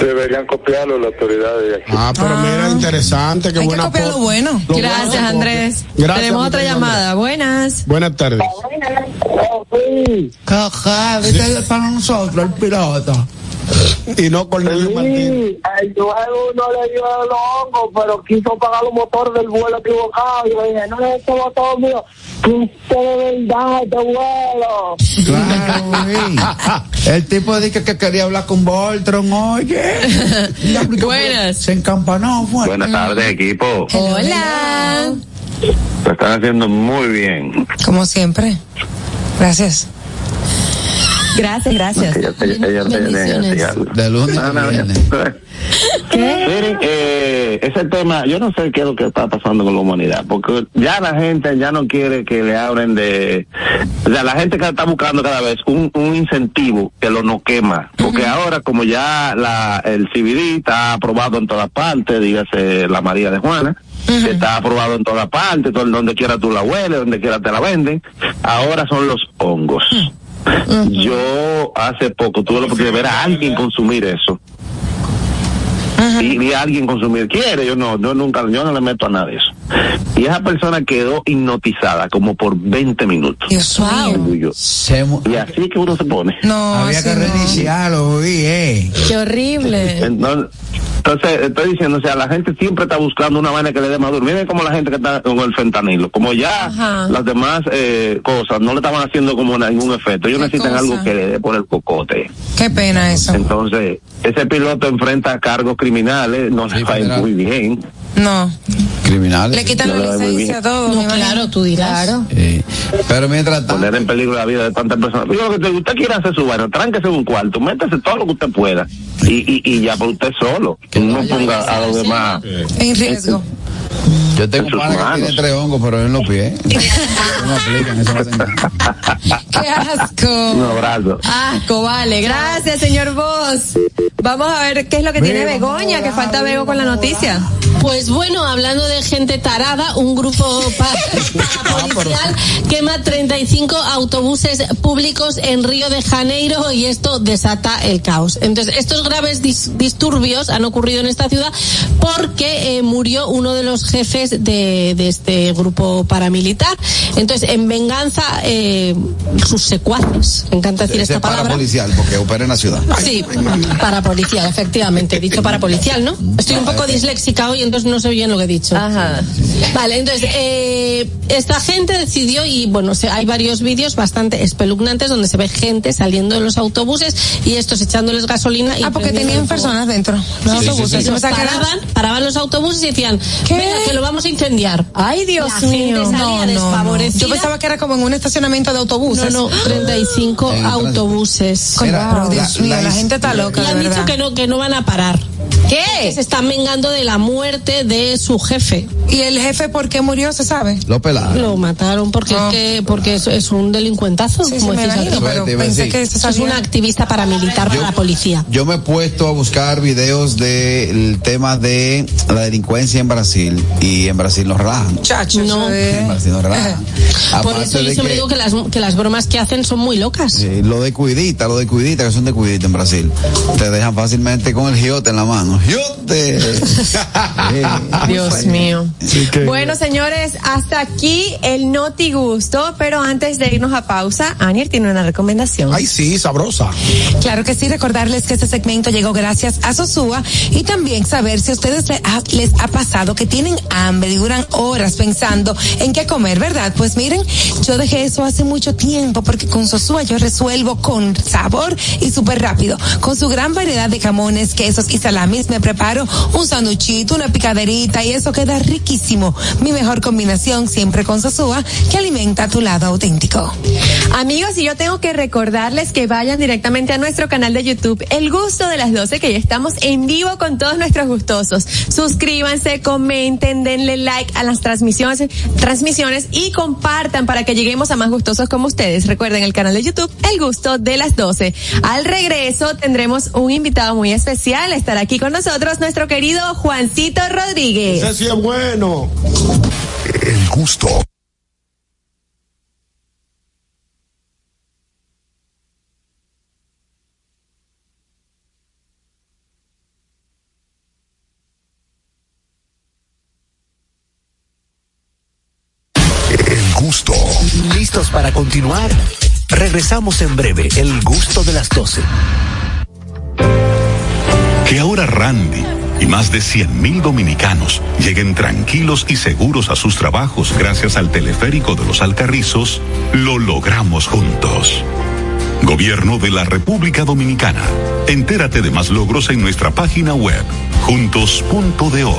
Speaker 12: Deberían copiarlo las autoridades de aquí.
Speaker 5: Ah, pero mira, interesante, qué
Speaker 4: Hay que
Speaker 5: buena
Speaker 4: copiar
Speaker 5: po-
Speaker 4: lo bueno.
Speaker 5: lo
Speaker 3: Gracias,
Speaker 5: bueno,
Speaker 3: Andrés.
Speaker 5: Gracias,
Speaker 3: Tenemos otra llamada. Buenas.
Speaker 5: Buenas tardes.
Speaker 8: Caja, viste para nosotros, el piloto.
Speaker 5: Y no Cornelio Martín.
Speaker 11: el luego no le dio el hongo, pero quiso pagar los motores del vuelo equivocado. Y yo dije, no, este motor mío, quise de verdad este vuelo.
Speaker 8: Claro, sí. El tipo dice que quería hablar con Voltron, oye.
Speaker 3: Buenas.
Speaker 8: Se encampanó, fue.
Speaker 13: Buenas tardes, equipo.
Speaker 3: Hola.
Speaker 13: Lo están haciendo muy bien.
Speaker 4: Como siempre. Gracias.
Speaker 3: Gracias, gracias.
Speaker 13: Miren, eh, ese tema, yo no sé qué es lo que está pasando con la humanidad, porque ya la gente ya no quiere que le hablen de, o sea, la gente que está buscando cada vez un, un incentivo que lo no quema, porque ahora como ya la, el CBD está aprobado en todas partes, dígase la María de Juana, que está aprobado en todas partes, donde quiera tú la hueles, donde quiera te la venden, ahora son los hongos. Yo hace poco tuve la oportunidad de ver a alguien consumir eso y, y alguien consumir quiere, yo no, yo nunca, yo no le meto a nada de eso. Y esa persona quedó hipnotizada como por 20 minutos.
Speaker 4: Dios mío.
Speaker 8: Se
Speaker 13: Y así que uno se pone.
Speaker 4: No,
Speaker 8: Había que
Speaker 4: no.
Speaker 8: reiniciarlo, vi, eh.
Speaker 6: Qué horrible.
Speaker 13: Entonces, entonces, estoy diciendo, o sea, la gente siempre está buscando una vaina que le dé más duro. Miren como la gente que está con el fentanilo. Como ya
Speaker 6: Ajá.
Speaker 13: las demás eh, cosas no le estaban haciendo como ningún efecto. Ellos
Speaker 4: ¿Qué
Speaker 13: necesitan
Speaker 4: cosa?
Speaker 13: algo que le dé por el cocote.
Speaker 4: Qué pena eso.
Speaker 13: Entonces, ese piloto enfrenta cargos criminales, no le va a ir
Speaker 8: federal.
Speaker 13: muy bien.
Speaker 4: No.
Speaker 8: Criminales.
Speaker 4: Le quitan
Speaker 13: No
Speaker 4: la licencia a.
Speaker 6: No,
Speaker 4: imagino.
Speaker 6: claro, tú dirás.
Speaker 4: Claro.
Speaker 8: Eh, pero mientras tanto,
Speaker 13: Poner en peligro la vida de tantas personas. Yo lo que te digo, usted quiere hacer su vaina, tránquese en un cuarto, métase todo lo que usted pueda. Y, y, y ya por usted solo. No ponga a los demás.
Speaker 4: En riesgo.
Speaker 8: Yo tengo
Speaker 13: en
Speaker 8: un pana que tiene tres hongos, pero en los pies. no aplican, eso no.
Speaker 4: Qué asco.
Speaker 13: Un abrazo.
Speaker 3: Asco, vale. Gracias, señor Vos. Vamos a ver qué es lo que tiene Begoña, que falta Bego con la noticia.
Speaker 6: Pues bueno, hablando de gente tarada, un grupo policial quema 35 autobuses públicos en Río de Janeiro y esto desata el caos. Entonces, estos graves dis- disturbios han ocurrido en esta ciudad porque eh, murió uno de los jefes de, de este grupo paramilitar. Entonces, en venganza, eh, sus secuaces, me encanta decir
Speaker 8: Ese
Speaker 6: esta
Speaker 8: es
Speaker 6: palabra.
Speaker 8: policial, porque opera en la ciudad.
Speaker 6: Sí, para policial, efectivamente. He dicho para policial, ¿no? Estoy un poco disléxica hoy, entonces no sé bien lo que he dicho.
Speaker 3: Ajá.
Speaker 6: Vale, entonces, eh, esta gente decidió, y bueno, se- hay varios vídeos bastante espeluznantes donde se ve gente saliendo de los autobuses y estos echándoles gasolina. Y
Speaker 4: Ah, porque tenían personas dentro. Los
Speaker 6: Sí, sí, sí,
Speaker 4: autobuses.
Speaker 6: sí.
Speaker 4: Era-
Speaker 6: paraban, paraban los autobuses y decían,
Speaker 4: ¿Qué?
Speaker 6: Venga, que lo vamos a incendiar.
Speaker 3: Ay, Dios
Speaker 6: La gente
Speaker 3: mío.
Speaker 6: salía
Speaker 4: No, no, no. Yo pensaba que era como en un estacionamiento de
Speaker 6: No,
Speaker 4: autobuses.
Speaker 6: no, 35
Speaker 8: En el
Speaker 6: autobuses.
Speaker 4: Pero Dios
Speaker 8: la-
Speaker 4: mío,
Speaker 8: la
Speaker 4: gente está loca,
Speaker 6: Y han dicho que no, que no van a parar. Que
Speaker 3: ¿Qué?
Speaker 6: se están vengando de la muerte de su jefe.
Speaker 4: ¿Y el jefe por qué murió, se sabe?
Speaker 8: Lo pelaron.
Speaker 6: Lo mataron porque
Speaker 4: Ah.
Speaker 6: es que porque es, es un delincuentazo,
Speaker 4: Sí, sí,
Speaker 6: como
Speaker 4: imagino, pero pensé que se
Speaker 6: es una activista paramilitar para la policía.
Speaker 8: Yo me he puesto a buscar videos del tema de la delincuencia en Brasil y en Brasil nos relajan.
Speaker 4: Muchachos,
Speaker 6: No.
Speaker 8: En Brasil nos relajan.
Speaker 6: Por eso yo siempre
Speaker 8: que-
Speaker 6: digo que las, que las bromas que hacen son muy locas.
Speaker 8: Sí, lo de cuidita, lo de cuidita, que son de cuidita en Brasil. Te dejan fácilmente con el giote en la mano. ¡Giote!
Speaker 3: Dios mío. Bueno, señores, hasta aquí el Noti Gusto, pero antes de irnos a pausa, Anier tiene una recomendación.
Speaker 5: Ay, sí, sabrosa.
Speaker 4: Claro que sí, recordarles que este segmento llegó gracias a Sosúa y también saber si a ustedes le ha- les ha pasado que tienen hambre y duran horas pensando en qué comer, ¿verdad? Pues miren, yo dejé eso hace mucho tiempo porque con Sosúa yo resuelvo con sabor y súper rápido. Con su gran variedad de jamones, quesos y salamis me preparo un sanduchito, una picaderita y eso queda riquísimo. Mi mejor combinación siempre con Sosúa que alimenta tu lado auténtico.
Speaker 3: Amigos, y yo tengo que recordarles que vayan directamente a nuestro canal de YouTube, El Gusto de las 12, que ya estamos en vivo con todos nuestros gustosos. Suscríbanse, comenten, denle like a las transmisiones, transmisiones y compartan para que lleguemos a más gustosos como ustedes. Recuerden el canal de YouTube, El Gusto de las 12. Al regreso tendremos un invitado muy especial. Estará aquí con nosotros nuestro querido Juancito Rodríguez.
Speaker 5: Ese sí es bueno.
Speaker 14: El gusto.
Speaker 2: Continuar? Regresamos en breve, el gusto de las 12.
Speaker 14: Que ahora Randy y más de 100.000 dominicanos lleguen tranquilos y seguros a sus trabajos gracias al teleférico de los Alcarrizos, lo logramos juntos. Gobierno de la República Dominicana. Entérate de más logros en nuestra página web, juntos.do.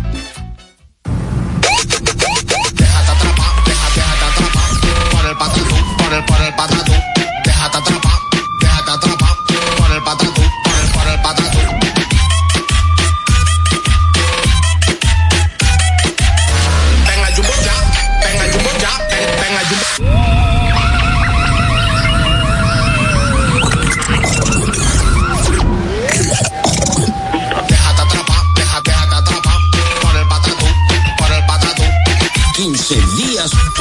Speaker 15: Por el el, por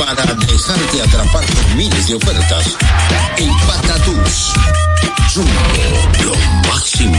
Speaker 16: para dejarte atrapar por miles de ofertas. En Patatús. Jumbo, lo máximo.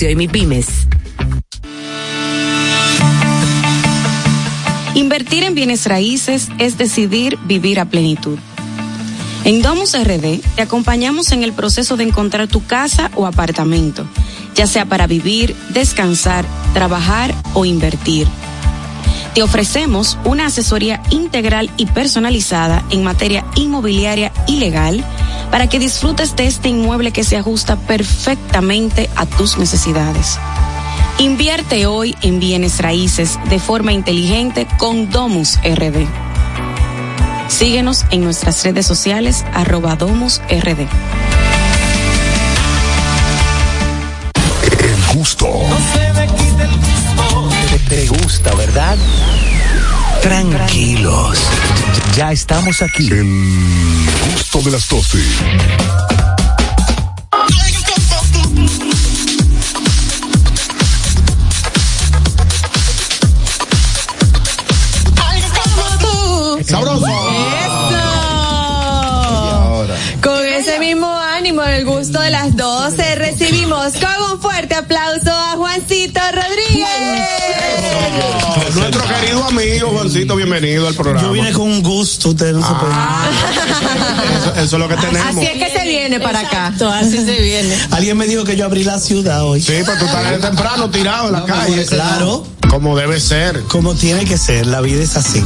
Speaker 17: y MIPIMES.
Speaker 18: Invertir en bienes raíces es decidir vivir a plenitud. En Domus RD te acompañamos en el proceso de encontrar tu casa o apartamento, ya sea para vivir, descansar, trabajar o invertir. Te ofrecemos una asesoría integral y personalizada en materia inmobiliaria y legal para que disfrutes de este inmueble que se ajusta perfectamente a tus necesidades. Invierte hoy en bienes raíces de forma inteligente con Domus RD. Síguenos en nuestras redes sociales arroba Domus RD.
Speaker 14: El gusto.
Speaker 2: Te, te gusta, ¿verdad? Tranquilos. Ya estamos aquí.
Speaker 14: El gusto de las 12.
Speaker 5: Sabroso.
Speaker 3: Con ese mismo ánimo, el gusto de las 12, recibimos con un fuerte aplauso a Juancito Rodríguez.
Speaker 5: Querido amigo Juancito, bienvenido al programa.
Speaker 19: Yo vine con un gusto, ustedes no se pueden.
Speaker 5: Eso, eso es lo que tenemos.
Speaker 3: Así es que se viene para acá.
Speaker 6: así se viene.
Speaker 19: Alguien me dijo que yo abrí la ciudad hoy.
Speaker 5: Sí, pero tú estás temprano tirado en la calle.
Speaker 19: Claro.
Speaker 5: Como debe ser.
Speaker 19: Como tiene que ser, la vida es así.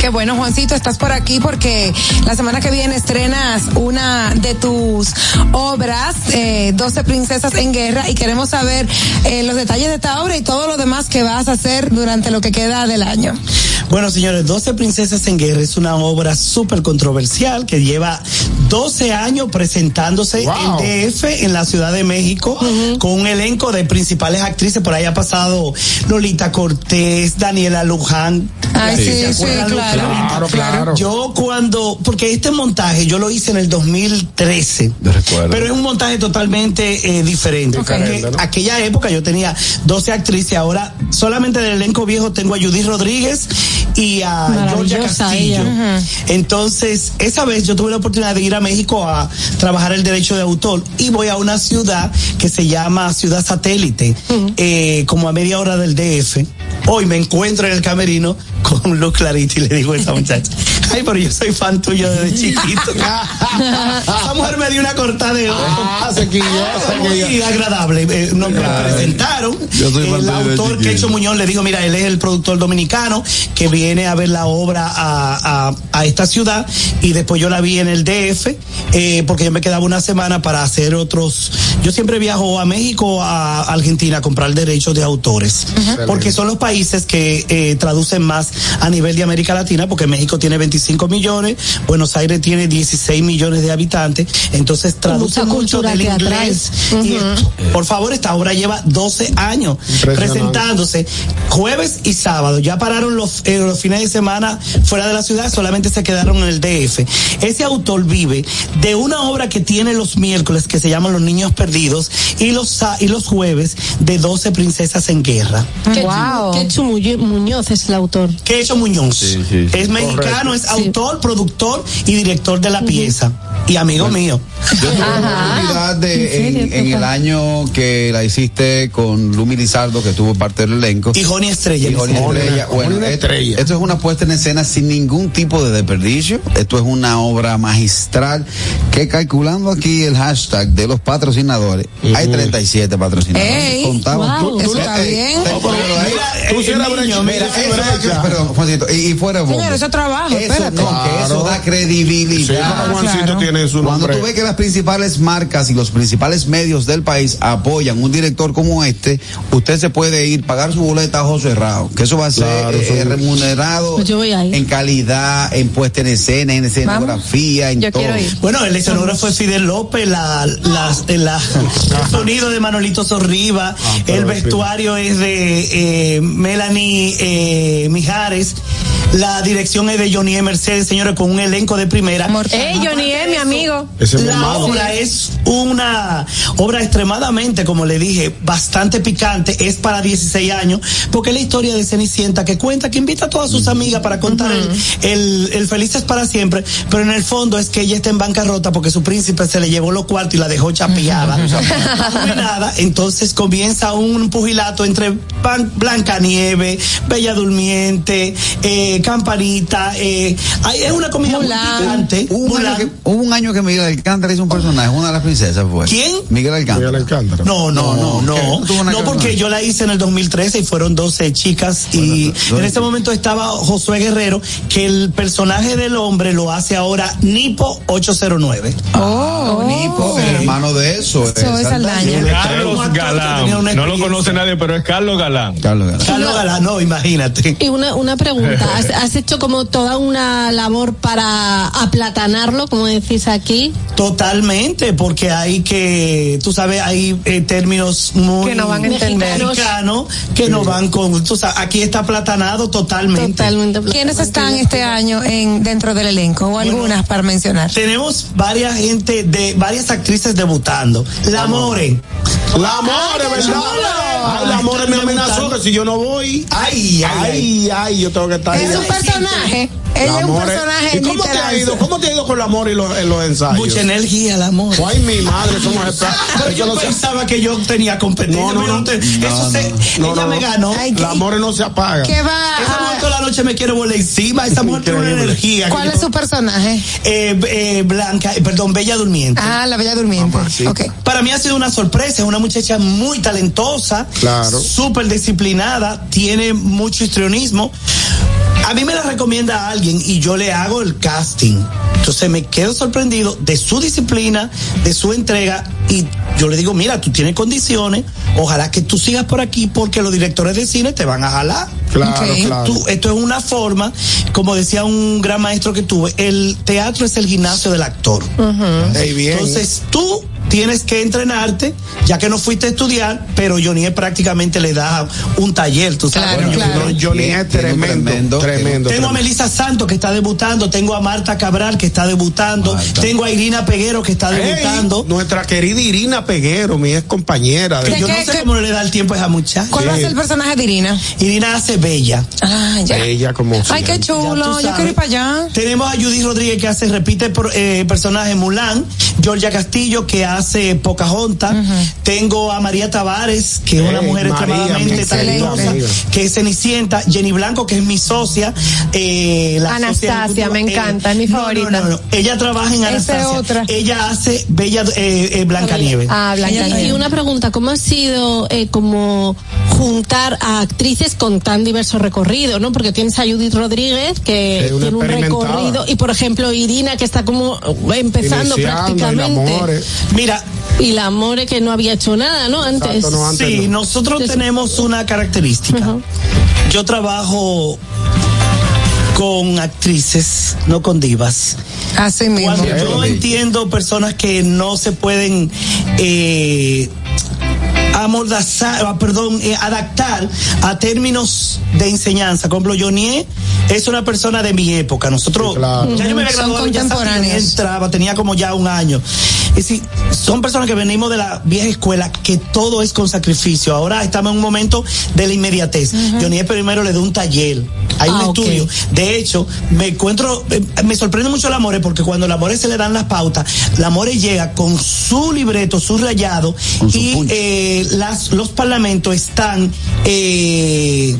Speaker 4: Qué bueno, Juancito, estás por aquí porque la semana que viene estrenas una de tus obras, eh, 12 Princesas en Guerra, y queremos saber eh, los detalles de esta obra y todo lo demás que vas a hacer durante lo que queda del año.
Speaker 19: Bueno, señores, 12 Princesas en Guerra es una obra súper controversial que lleva 12 años presentándose
Speaker 5: Wow.
Speaker 19: en DF, en la Ciudad de México, con un elenco de principales actrices. Por ahí ha pasado Lolita Cortés, Daniela Luján.
Speaker 4: Ay, sí,
Speaker 19: ¿Se
Speaker 4: sí, claro,
Speaker 5: Claro, claro.
Speaker 19: Yo cuando, porque este montaje yo lo hice en el 2013.
Speaker 8: Yo recuerdo.
Speaker 19: Pero es un montaje totalmente eh, diferente.
Speaker 5: Diferente,
Speaker 19: Porque
Speaker 5: ¿no?
Speaker 19: Aquella época yo tenía 12 actrices, ahora solamente del elenco viejo tengo a Judith Rodríguez y a Georgia Castillo. Entonces, esa vez yo tuve la oportunidad de ir a México a trabajar el derecho de autor y voy a una ciudad que se llama Ciudad Satélite, eh, como a media hora del DF. Hoy me encuentro en el camerino con Luz Clarita y le digo a esa muchacha, ay, pero yo soy fan tuyo desde chiquito. esa mujer me dio una cortada de ojo.
Speaker 5: Ah, se
Speaker 19: Muy agradable. Eh, nos me presentaron.
Speaker 8: Yo soy
Speaker 19: el autor. Quecho Muñoz le dijo, mira, él es el productor dominicano que viene a ver la obra a, a, a esta ciudad y después yo la vi en el DF eh, porque yo me quedaba una semana para hacer otros. Yo siempre viajo a México, a Argentina a comprar derechos de autores porque son los países que eh, traducen más a nivel de América Latina porque México tiene 25 millones, Buenos Aires tiene 16 millones de habitantes, entonces traduce
Speaker 6: mucha
Speaker 19: mucho del inglés. Y esto, por favor, esta obra lleva 12 años presentándose jueves y sábado. Ya pararon los, eh, los fines de semana fuera de la ciudad, solamente se quedaron en el DF. Ese autor vive de una obra que tiene los miércoles que se llama Los Niños Perdidos y los, sa- y los jueves de 12 Princesas en Guerra.
Speaker 6: Wow. Quechu Muñoz- Muñoz es el autor.
Speaker 19: ¿Qué hecho Muñoz?
Speaker 8: Sí, sí, sí.
Speaker 19: Es mexicano,
Speaker 5: Correcto.
Speaker 19: es autor, productor y director de la pieza. Y amigo mío.
Speaker 8: Yo tuve la oportunidad de, en, en el año que la hiciste con Lumi Lizardo, que tuvo parte del elenco.
Speaker 19: Y Joni Estrella.
Speaker 8: Y Joni Estrella. Bueno, esto,
Speaker 5: Estrella.
Speaker 8: esto es una puesta en escena sin ningún tipo de desperdicio. Esto es una obra magistral que calculando aquí el hashtag de los patrocinadores, hay 37 patrocinadores.
Speaker 4: Ey,
Speaker 8: Contamos.
Speaker 4: wow, eso está
Speaker 8: Ey,
Speaker 4: bien.
Speaker 5: Tú sí eres brecha,
Speaker 8: Mira,
Speaker 5: sí
Speaker 8: eso perdón, Juancito, y, y fuera bombo.
Speaker 4: Señor, eso es trabajo,
Speaker 8: Eso
Speaker 4: espérate.
Speaker 8: no, que eso da
Speaker 5: Sí,
Speaker 8: credibilidad.
Speaker 4: claro.
Speaker 5: Tiene
Speaker 8: Cuando tú ves que las principales marcas y los principales medios del país apoyan un director como este, usted se puede ir, pagar su boleta a ojo cerrado, que eso va a ser
Speaker 5: Claro,
Speaker 8: eh, remunerado
Speaker 6: Pues yo voy ahí.
Speaker 8: en calidad, en puesta en escena, en escenografía, en todo.
Speaker 19: Bueno, el escenógrafo es Fidel López, la, la, la- el sonido de Manolito Sorriba, el vestuario es de eh, Melanie eh, Mijares, la dirección es de Johnny E. Mercedes, señores, con un elenco de primera.
Speaker 3: Ey, Johnny E, mi amigo.
Speaker 5: Ese
Speaker 19: La obra es una obra extremadamente, como le dije, bastante picante, es para 16 años, porque es la historia de Cenicienta que cuenta, que invita a todas sus amigas para contar el, el, el Felices para siempre, pero en el fondo es que ella está en bancarrota porque su príncipe se le llevó los cuartos y la dejó chapeada, arruinada, entonces comienza un pugilato entre Ban- Blancanieves, Bella Durmiente, eh, Campanita, eh, es una comida muy picante.
Speaker 8: Hubo un, año que, hubo un año que Miguel Alcántara hizo un personaje, una de las princesas fue.
Speaker 19: ¿Quién?
Speaker 8: Miguel Alcántara.
Speaker 5: Miguel Alcántara.
Speaker 19: No, no, no, no. No, porque yo la hice en el 2013 y fueron 12 chicas y en ese momento estaba Josué Guerrero, que el personaje del hombre lo hace ahora Nipo 809.
Speaker 8: Oh, Nipo, el hermano de eso.
Speaker 19: Eso es Saldaña.
Speaker 7: Carlos Galán. No lo conoce nadie, pero es Carlos Galán.
Speaker 8: Carlos Galán.
Speaker 19: Carlos Galán, no, imagínate.
Speaker 6: Y una, una pregunta, ¿Has, hecho como toda una labor para aplatanarlo, como decís aquí?
Speaker 19: Totalmente, porque hay que, tú sabes, hay eh, términos muy
Speaker 3: Que no van a entender.
Speaker 19: mexicanos que no van con, tú sabes, aquí está platanado totalmente.
Speaker 6: Totalmente.
Speaker 4: ¿Quiénes están este año en dentro del elenco o algunas para mencionar?
Speaker 19: Tenemos varias gente de varias actrices debutando. La More.
Speaker 5: La More, ¿verdad? Ay, la More me amenazó que si yo no voy.
Speaker 19: Ay, ay,
Speaker 5: ay, ay, yo tengo que estar ahí.
Speaker 4: Es un personaje. Ella
Speaker 5: La
Speaker 4: es un personaje
Speaker 5: ¿Y cómo te ha ido? ¿Cómo te ha ido con la More y los, en los ensayos?
Speaker 19: Mucha energía, la More.
Speaker 5: Ay, mi madre, somos expertos.
Speaker 19: Yo
Speaker 5: no
Speaker 19: pensaba que yo tenía competencia.
Speaker 5: No, no, no.
Speaker 19: te-
Speaker 5: No,
Speaker 19: eso
Speaker 5: no.
Speaker 19: se,
Speaker 5: No,
Speaker 19: ella
Speaker 5: no,
Speaker 19: me ganó.
Speaker 5: La More no se apaga.
Speaker 4: ¿Qué va
Speaker 19: Esa
Speaker 4: a-
Speaker 19: mujer toda la noche me quiere volar encima. Esa mujer tiene una energía.
Speaker 4: ¿Cuál es su personaje?
Speaker 19: Eh, eh, Blanca, eh, perdón, Bella Durmiente.
Speaker 4: Ah, la Bella Durmiente.
Speaker 19: Para mí ha sido una sorpresa, es una muchacha muy talentosa,
Speaker 5: Claro.
Speaker 19: súper disciplinada, tiene mucho histrionismo. A mí me la recomienda alguien y yo le hago el casting. Entonces me quedo sorprendido de su disciplina, de su entrega y yo le digo, mira, tú tienes condiciones, ojalá que tú sigas por aquí porque los directores de cine te van a jalar.
Speaker 5: Claro, claro.
Speaker 19: Tú- esto es una forma, como decía un gran maestro que tuve, el teatro es el gimnasio del actor. Entonces tú tienes que entrenarte, ya que no fuiste a estudiar, pero Johnny prácticamente le da un taller, tú sabes.
Speaker 4: Claro, claro.
Speaker 5: No, Johnny es
Speaker 8: Tiene un
Speaker 5: tremendo,
Speaker 8: tremendo-
Speaker 5: tremendo.
Speaker 19: Tengo a. Melissa Santos que está debutando, tengo a Marta Cabral que está debutando,
Speaker 8: Marta.
Speaker 19: tengo a Irina Peguero que está debutando.
Speaker 5: nuestra querida Irina Peguero, mi ex compañera.
Speaker 19: Que
Speaker 5: De...
Speaker 19: yo
Speaker 4: ¿Qué-
Speaker 19: no sé
Speaker 4: qué-
Speaker 19: cómo le da el tiempo a esa muchacha.
Speaker 4: ¿Cuál va a ser el personaje de Irina?
Speaker 19: Irina hace bella.
Speaker 4: Ah, ya.
Speaker 5: Ella como
Speaker 4: Ay, qué chulo. Yo quiero ir para allá.
Speaker 19: Tenemos a Judy Rodríguez que hace, repite por, eh, personaje Mulan, Georgia Castillo que hace Pocahontas, tengo a María Tavares, que es una mujer
Speaker 5: María,
Speaker 19: extremadamente talentosa, que es Cenicienta, Jenny Blanco, que es mi socia, eh, la
Speaker 3: Anastasia,
Speaker 19: socia
Speaker 3: me encanta, es mi
Speaker 19: no,
Speaker 3: favorita.
Speaker 19: No, no, no, ella trabaja en
Speaker 3: Esa es
Speaker 19: Anastasia.
Speaker 3: otra.
Speaker 19: Ella hace Bella eh, eh, Blancanieves.
Speaker 3: Ah, Blanca
Speaker 6: Y una pregunta, ¿cómo ha sido eh, como juntar a actrices con tan diverso recorrido, no? Porque tienes a Judith Rodríguez que tiene un recorrido y por ejemplo Irina que está como
Speaker 5: Iniciando,
Speaker 6: empezando
Speaker 5: la
Speaker 6: prácticamente.
Speaker 19: Mira,
Speaker 6: Y la More que no había hecho nada, ¿no? Antes.
Speaker 5: Exacto, no, antes
Speaker 19: sí,
Speaker 5: no.
Speaker 19: nosotros
Speaker 6: Entonces-
Speaker 19: tenemos una característica. Yo trabajo con actrices, no con divas.
Speaker 4: Así mismo.
Speaker 19: Cuando yo entiendo personas que no se pueden eh, amordazar, ah, perdón, eh, adaptar a términos de enseñanza. Por ejemplo, Johnny es una persona de mi época. Nosotros,
Speaker 5: Sí, claro.
Speaker 19: ya yo me había graduado
Speaker 4: contemporáneos.
Speaker 19: yo entraba, tenía como ya un año. Es decir, son personas que venimos de la vieja escuela, que todo es con sacrificio. Ahora estamos en un momento de la inmediatez. Johnny primero le dio un taller. Hay un
Speaker 6: Ah,
Speaker 19: estudio. De hecho, me encuentro, eh, me sorprende mucho el Amore porque cuando el Amore se le dan las pautas, la Amore llega con su libreto, su rayado
Speaker 8: Con
Speaker 19: y eh, las, los parlamentos están, eh,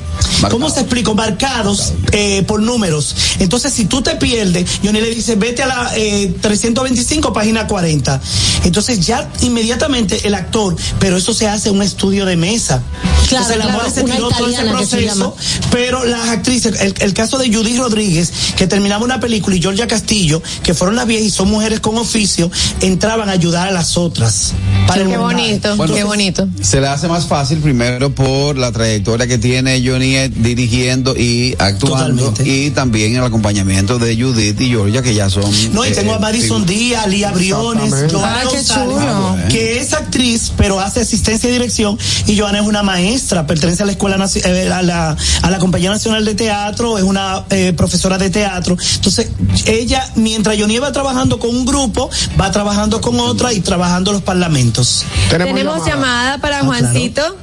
Speaker 19: ¿cómo se explico? Marcados eh, por números. Entonces, si tú te pierdes, Johnny le dice, vete a la eh, 325, página 40. Entonces, ya inmediatamente el actor, pero eso se hace un estudio de mesa.
Speaker 6: Claro,
Speaker 19: Entonces, la
Speaker 6: claro,
Speaker 19: se tiró todo ese proceso, pero las actrices, el, el caso de Judy Rodríguez, que terminaba una película, y Georgia Castillo, que fueron las viejas y son mujeres con oficio, entraban a ayudar a las otras. Para el
Speaker 4: Qué
Speaker 19: montaje.
Speaker 4: bonito,
Speaker 8: Bueno,
Speaker 4: qué bonito.
Speaker 8: Se le hace más fácil primero por la trayectoria que tiene Johnny eh, dirigiendo y actuando y también el acompañamiento de Judith y Georgia que ya son
Speaker 19: No, y tengo
Speaker 8: eh,
Speaker 19: a Madison Díaz, Lía Briones. Joana
Speaker 8: Ah,
Speaker 19: González,
Speaker 8: chulo.
Speaker 19: que es actriz, pero hace asistencia y dirección, y Joana es una maestra, pertenece a la Escuela Naci- eh, a, la, a la Compañía Nacional de Teatro, es una eh, profesora de teatro. Entonces, ella, mientras Johnny va trabajando con un grupo, va trabajando con otra y trabajando los parlamentos.
Speaker 3: Tenemos llamada para Juancito.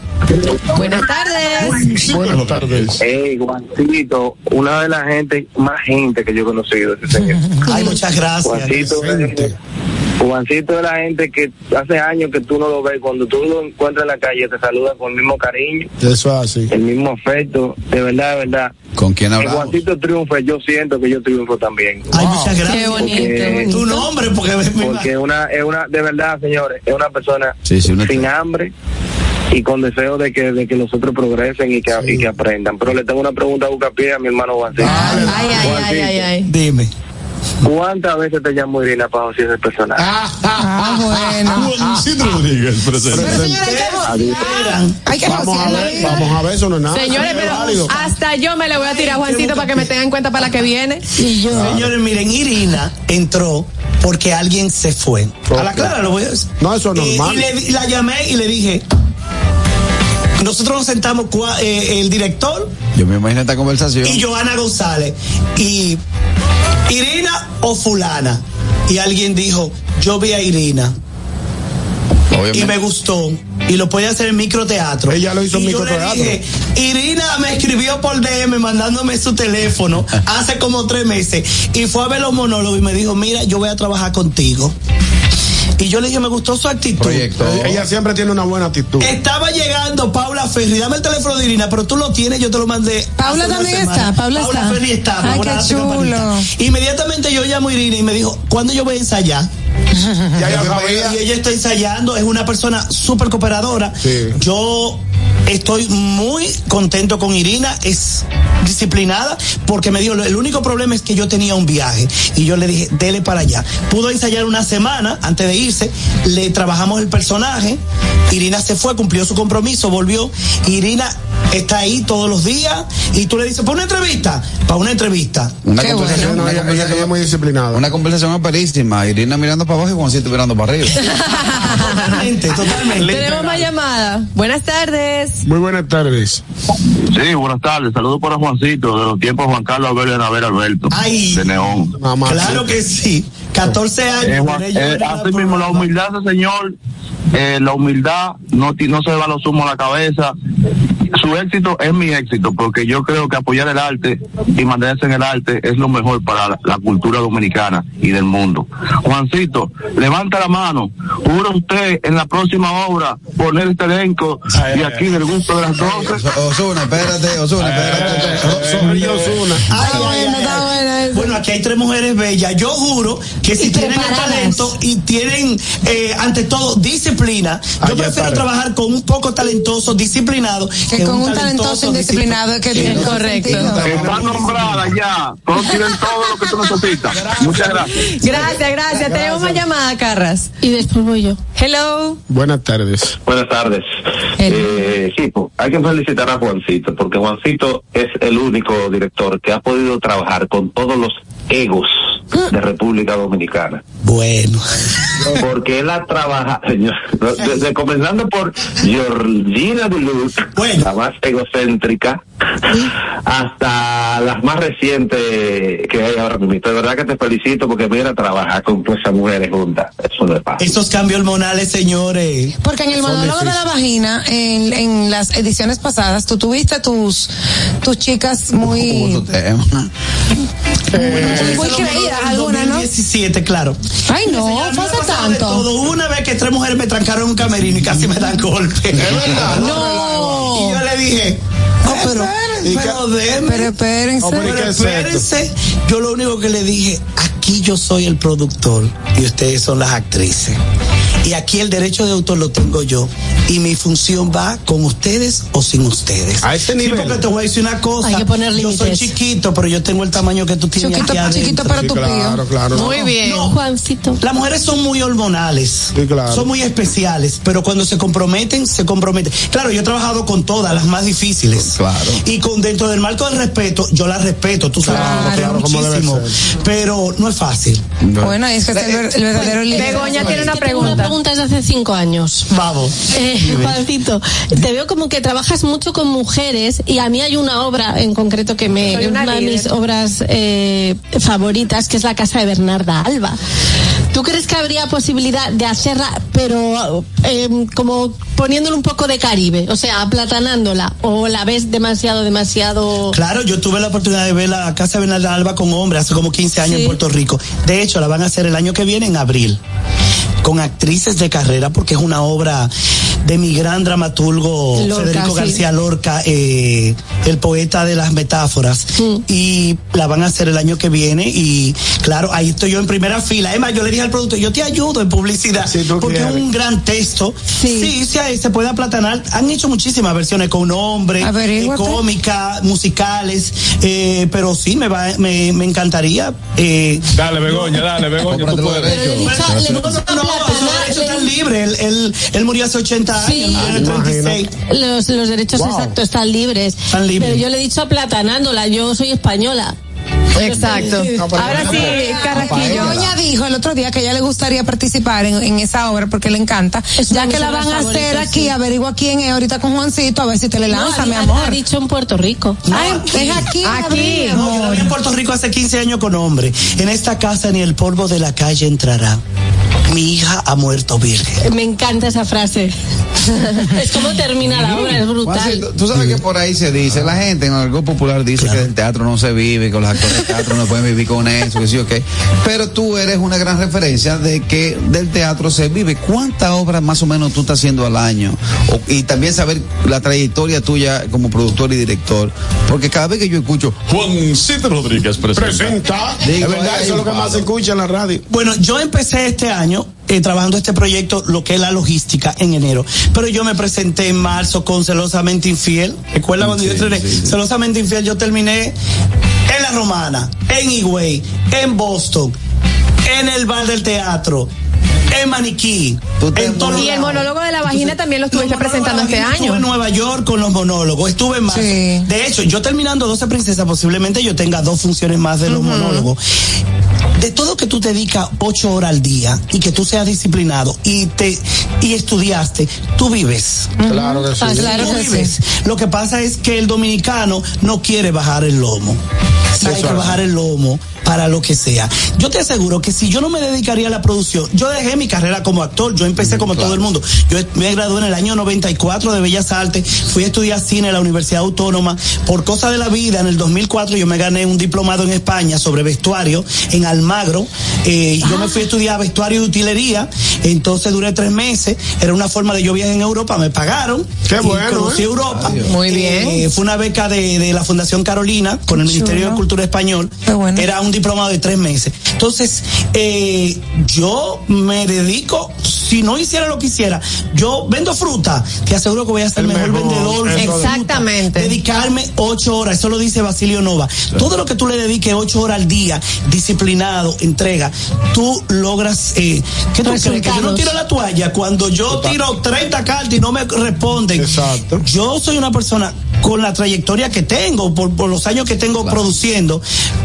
Speaker 3: Buenas tardes.
Speaker 5: Buenas tardes.
Speaker 20: Hey, Juancito, una de las gente, más gente que yo he conocido, ese señor.
Speaker 19: Ay, muchas gracias.
Speaker 20: Juancito, Juancito es la gente que hace años que tú no lo ves, cuando tú lo encuentras en la calle te saluda con el mismo cariño,
Speaker 5: Eso es así.
Speaker 20: el mismo afecto, de verdad, de verdad.
Speaker 8: ¿Con quién
Speaker 20: Que
Speaker 8: hablamos?
Speaker 20: Juancito triunfe, yo siento que yo triunfo también.
Speaker 19: Ay, muchas gracias.
Speaker 20: Qué bonito.
Speaker 19: Tu nombre, porque
Speaker 20: Porque una, es una, de verdad, señores, es una persona
Speaker 8: Sí, sí, una-
Speaker 20: sin hambre y con deseo de que, de que los otros progresen y que, y que aprendan. Pero le tengo una pregunta a Bucapié a mi hermano Juancito.
Speaker 3: Ay, ay, ay, ay, ay.
Speaker 19: Dime.
Speaker 20: ¿Cuántas veces te llamó Irina para decir ese personaje?
Speaker 4: Ah, bueno.
Speaker 5: Juancito Rodríguez, presente.
Speaker 4: Hay que
Speaker 5: Vamos a ver, vamos a ver, eso no es nada.
Speaker 3: Señores, pero hasta yo me le voy a tirar a Juancito para que me tengan en cuenta para la que viene.
Speaker 19: Señores, miren, Irina entró porque alguien se fue. A la clara lo voy a decir.
Speaker 5: No, eso es normal.
Speaker 19: y le- y la llamé y le dije, nosotros nos sentamos cua- eh, el director
Speaker 8: Yo me imagino esta conversación.
Speaker 19: y Joana González y Irina o fulana. Y alguien dijo, yo vi a Irina y me gustó y lo puede hacer en microteatro.
Speaker 5: Ella lo hizo en
Speaker 19: Y yo le
Speaker 5: microteatro.
Speaker 19: dije, Irina me escribió por DM mandándome su teléfono hace como tres meses y fue a ver los monólogos y me dijo, mira, yo voy a trabajar contigo. Y yo le dije, me gustó su actitud.
Speaker 5: Ella siempre tiene una buena actitud.
Speaker 19: Estaba llegando Paula Ferri, dame el teléfono de Irina, pero tú lo tienes, yo te lo mandé.
Speaker 4: Paula también
Speaker 19: semana.
Speaker 4: está, Paula está.
Speaker 19: Ferri está.
Speaker 4: Ay, qué
Speaker 19: campanita.
Speaker 4: chulo.
Speaker 19: Inmediatamente yo llamo a Irina y me dijo, ¿cuándo yo voy a ensayar?
Speaker 5: Ya
Speaker 19: Y
Speaker 5: sabía.
Speaker 19: ella está ensayando, es una persona súper cooperadora.
Speaker 5: Sí.
Speaker 19: Yo estoy muy contento con Irina, es disciplinada, porque me dijo, el único problema es que yo tenía un viaje. Y yo le dije, dele para allá. Pudo ensayar una semana antes de irse, le trabajamos el personaje, Irina se fue, cumplió su compromiso, volvió. Irina está ahí todos los días y tú le dices, para una entrevista, para una entrevista.
Speaker 8: Una
Speaker 4: Qué
Speaker 8: conversación,
Speaker 5: No,
Speaker 8: una,
Speaker 5: ella, ella-
Speaker 8: conversación
Speaker 5: ella es muy disciplinada.
Speaker 8: una conversación aperísima. Irina mirando para abajo y Juancito mirando para arriba.
Speaker 19: Totalmente, totalmente.
Speaker 3: Tenemos más llamada. Buenas tardes.
Speaker 5: Muy buenas tardes.
Speaker 20: Sí, buenas tardes. Saludos para Juancito, de los tiempos Juan Carlos Abel Naver Alberto,
Speaker 19: Ay.
Speaker 20: de Neón.
Speaker 5: Mamá.
Speaker 19: Claro que sí. 14 años.
Speaker 20: Eh, Juan- eh, así mismo, la humildad ese señor, eh, la humildad, no, ti- no se va los humos a la cabeza. Su éxito es mi éxito, porque yo creo que apoyar el arte y mantenerse en el arte es lo mejor para la, la cultura dominicana y del mundo. Juancito, levanta la mano. ¿Jura usted en la próxima obra poner este elenco y aquí del gusto de las doce?
Speaker 8: Osuna, espérate, Osuna, espérate.
Speaker 5: Sonríe
Speaker 4: Bueno,
Speaker 19: aquí hay tres mujeres bellas. Yo juro que si tienen el talento y tienen, eh, ante todo, disciplina, yo prefiero
Speaker 5: está.
Speaker 19: trabajar con un poco talentoso, disciplinado,
Speaker 4: Que con un talentoso indisciplinado es que tiene
Speaker 3: Es correcto.
Speaker 20: Está nombrada ya. Todos tienen todo lo que tú necesitas. Muchas gracias.
Speaker 3: Gracias, gracias. Tenemos más llamada, Carras.
Speaker 6: Y después voy yo.
Speaker 3: Hello.
Speaker 5: Buenas tardes.
Speaker 13: Buenas tardes. Eh, sí, pues, hay que felicitar a Juancito, porque Juancito es el único director que ha podido trabajar con todos los egos de República Dominicana.
Speaker 19: Bueno.
Speaker 13: Porque él ha trabajado, señor, desde comenzando por Georgina Duluth,
Speaker 19: Bueno.
Speaker 13: la más egocéntrica, hasta las más recientes que hay ahora mismo. De verdad que te felicito porque mira, trabajar con todas esas mujeres juntas, eso no es fácil.
Speaker 19: Esos cambios hormonales, señores.
Speaker 4: Porque en el monólogo de la vagina, en, en las ediciones pasadas, tú tuviste tus, tus chicas muy...
Speaker 8: Tema.
Speaker 4: Muy creída, alguna, ¿no?
Speaker 19: 17, claro.
Speaker 4: Ay, no,
Speaker 19: Señora,
Speaker 4: pasa tanto.
Speaker 19: todo. Una vez que tres mujeres me trancaron en un camerino y casi me dan golpe.
Speaker 4: No.
Speaker 19: Y yo le dije, no, pero, pero déme.
Speaker 4: Pero espérense.
Speaker 19: Pero espérense. Yo lo único que le dije, aquí yo soy el productor y ustedes son las actrices. Y aquí el derecho de autor lo tengo yo. Y mi función va con ustedes o sin ustedes.
Speaker 5: A este
Speaker 19: Sí,
Speaker 5: nivel.
Speaker 19: porque te voy a decir una cosa.
Speaker 6: Hay que poner
Speaker 19: yo soy chiquito, pero yo tengo el tamaño que tú tienes
Speaker 4: Chiquito,
Speaker 19: aquí adentro.
Speaker 4: chiquito para tu
Speaker 5: Claro,
Speaker 4: pío.
Speaker 5: claro.
Speaker 6: Muy bien. Juancito.
Speaker 19: Las mujeres son muy hormonales,
Speaker 5: Sí, claro.
Speaker 19: son muy especiales, pero cuando se comprometen, se comprometen. Claro, yo he trabajado con todas, las más difíciles.
Speaker 8: Claro.
Speaker 19: Y con dentro del marco del respeto, yo las respeto, tú sabes,
Speaker 4: Claro,
Speaker 19: lo quiero
Speaker 5: claro, como debe
Speaker 19: muchísimo. Pero no es fácil.
Speaker 4: Bueno, es que es el, el verdadero líder.
Speaker 3: Begoña tiene una
Speaker 6: Una
Speaker 3: pregunta.
Speaker 6: pregunta desde hace cinco años.
Speaker 19: Vamos.
Speaker 6: Eh, Juancito, te veo como que trabajas mucho con mujeres y a mí hay una obra en concreto que me
Speaker 3: Soy
Speaker 6: es
Speaker 3: una
Speaker 6: una de mis obras eh, favoritas, que es la casa de Bernarda Alba. ¿Tú crees que habría posibilidad de hacerla, pero eh, como poniéndole un poco de Caribe, o sea, aplatanándola, o la ves demasiado, demasiado...
Speaker 19: Claro, yo tuve la oportunidad de ver la Casa de Bernarda Alba con hombres hace como 15 años
Speaker 6: Sí.
Speaker 19: en Puerto Rico. De hecho, la van a hacer el año que viene en abril. Con actrices de carrera, porque es una obra de mi gran dramaturgo
Speaker 6: Lorca,
Speaker 19: Federico
Speaker 6: sí.
Speaker 19: García Lorca, eh, el poeta de las metáforas. Y la van a hacer el año que viene. Y claro, ahí estoy yo en primera fila. Emma, yo le dije al productor, yo te ayudo en publicidad. Porque es un gran texto. Sí, sí, ahí se puede aplatanar. Han hecho muchísimas versiones con nombre, eh, cómica, musicales, eh, pero sí, me, va, me, me encantaría. Eh,
Speaker 7: Dale, Begoña, dale, Begoña, tú puedes.
Speaker 6: Pero le he
Speaker 8: derechos.
Speaker 19: no, no, no, están libres. Él, él, él murió hace 80
Speaker 6: Sí.
Speaker 19: años, el 36.
Speaker 6: Los, los derechos
Speaker 19: Wow.
Speaker 6: exactos están libres.
Speaker 19: Están libres.
Speaker 6: Pero yo le he dicho aplatanándola, yo soy española.
Speaker 3: Exacto. Ahora sí, Carrasquillo.
Speaker 4: Begoña dijo el otro día que ella le gustaría participar en, en esa obra porque le encanta.
Speaker 6: Es
Speaker 4: ya que la van a hacer aquí,
Speaker 6: sí.
Speaker 4: averigua quién es ahorita con Juancito, a ver si te le lanza,
Speaker 6: No,
Speaker 4: mi amor.
Speaker 6: Ha dicho en Puerto Rico.
Speaker 4: Ay, es aquí,
Speaker 3: Aquí.
Speaker 19: No, yo en Puerto Rico hace 15 años con hombre. En esta casa ni el polvo de la calle entrará. Mi hija ha muerto virgen.
Speaker 6: Me encanta esa frase. es como termina la obra, es brutal.
Speaker 8: Tú sabes que por ahí se dice, la gente en algo popular dice que del teatro no se vive, que los actores de teatro no pueden vivir con eso, que sí o qué. Pero tú eres una gran referencia de que del teatro se vive. ¿Cuántas obras más o menos tú estás haciendo al año? O- y también saber la trayectoria tuya como productor y director. Porque cada vez que yo escucho Juancito Rodríguez presenta.
Speaker 5: Presenta.
Speaker 8: Digo,
Speaker 5: es verdad, eso es lo que más se escucha en la radio.
Speaker 19: Bueno, yo empecé este año eh, trabajando este proyecto, lo que es la logística, en enero. Pero yo me presenté en marzo con Celosamente Infiel. ¿Recuerda cuando yo
Speaker 8: sí, sí.
Speaker 19: Celosamente Infiel, yo terminé en La Romana, en Higüey, en Boston, en el bar del teatro, en Maniquí.
Speaker 8: Tú te
Speaker 19: en
Speaker 3: Y el monólogo de la vagina también lo estuviste presentando este año.
Speaker 19: Estuve en Nueva York con los monólogos, estuve en marzo.
Speaker 4: Sí.
Speaker 19: De hecho, yo terminando 12 princesas, posiblemente yo tenga dos funciones más de los monólogos. De todo que tú te dedicas ocho horas al día y que tú seas disciplinado y te y estudiaste, tú vives.
Speaker 5: Claro que sí.
Speaker 4: Ah, claro
Speaker 19: Tú
Speaker 4: que sí.
Speaker 19: vives. Lo que pasa es que el dominicano no quiere bajar el lomo. Hay
Speaker 5: Eso
Speaker 19: que
Speaker 5: es.
Speaker 19: bajar el lomo para lo que sea. Yo te aseguro que si yo no me dedicaría a la producción, yo dejé mi carrera como actor, yo empecé como todo el mundo. Yo me gradué en el año 94 de Bellas Artes, fui a estudiar cine en la Universidad Autónoma. Por cosa de la vida, en el 2004 yo me gané un diplomado en España sobre vestuario en Almagro. Eh, Yo me fui a estudiar vestuario y utilería, entonces duré tres meses. Era una forma de yo viajar en Europa, me pagaron.
Speaker 5: Qué
Speaker 19: y
Speaker 5: bueno,
Speaker 19: Conocí
Speaker 5: ¿eh?
Speaker 19: Europa.
Speaker 3: Muy
Speaker 19: Eh,
Speaker 3: bien.
Speaker 19: fue una beca de, de la Fundación Carolina con el Ministerio de Cultura Español.
Speaker 4: Qué bueno.
Speaker 19: Era un diplomado de tres meses. Entonces, eh, yo me dedico, si no hiciera lo que hiciera, yo vendo fruta, te aseguro que voy a ser el mejor,
Speaker 5: mejor,
Speaker 19: vendedor. de.
Speaker 3: Exactamente.
Speaker 19: Dedicarme ocho horas, eso lo dice Basilio Nova. Todo lo que tú le dediques ocho horas al día, disciplinado, entrega, tú logras, eh, ¿qué tú crees? Que yo no tiro la toalla cuando yo tiro 30 cartas y no me responden.
Speaker 5: Exacto.
Speaker 19: Yo soy una persona con la trayectoria que tengo, por, por los años que tengo produciendo,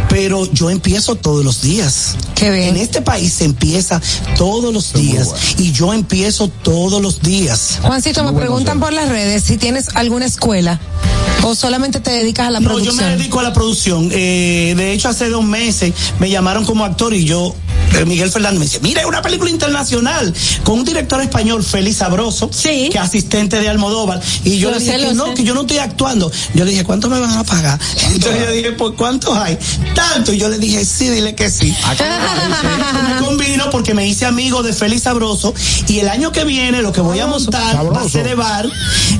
Speaker 19: pero yo empiezo todos los días.
Speaker 4: Qué bien.
Speaker 19: En este país se empieza todos los días y yo empiezo todos los días.
Speaker 4: Juancito, me preguntan por las redes si tienes alguna escuela o solamente te dedicas a la
Speaker 19: No, yo
Speaker 4: producción.
Speaker 19: me dedico a la producción. Eh, de hecho, hace dos meses me llamaron como actor y yo Miguel Fernández me dice, mira, es una película internacional con un director español, Félix Sabroso, que es asistente de Almodóvar. Y yo
Speaker 6: Lo
Speaker 19: le dije
Speaker 6: sé,
Speaker 19: que no,
Speaker 6: sé.
Speaker 19: que yo no estoy actuando. Yo le dije, ¿cuánto me van a pagar? Entonces yo dije, pues ¿cuántos hay? Tanto. Y yo le dije, sí, dile que sí. me combino porque me hice amigo de Félix Sabroso y el año que viene lo que voy a montar va a ser de bar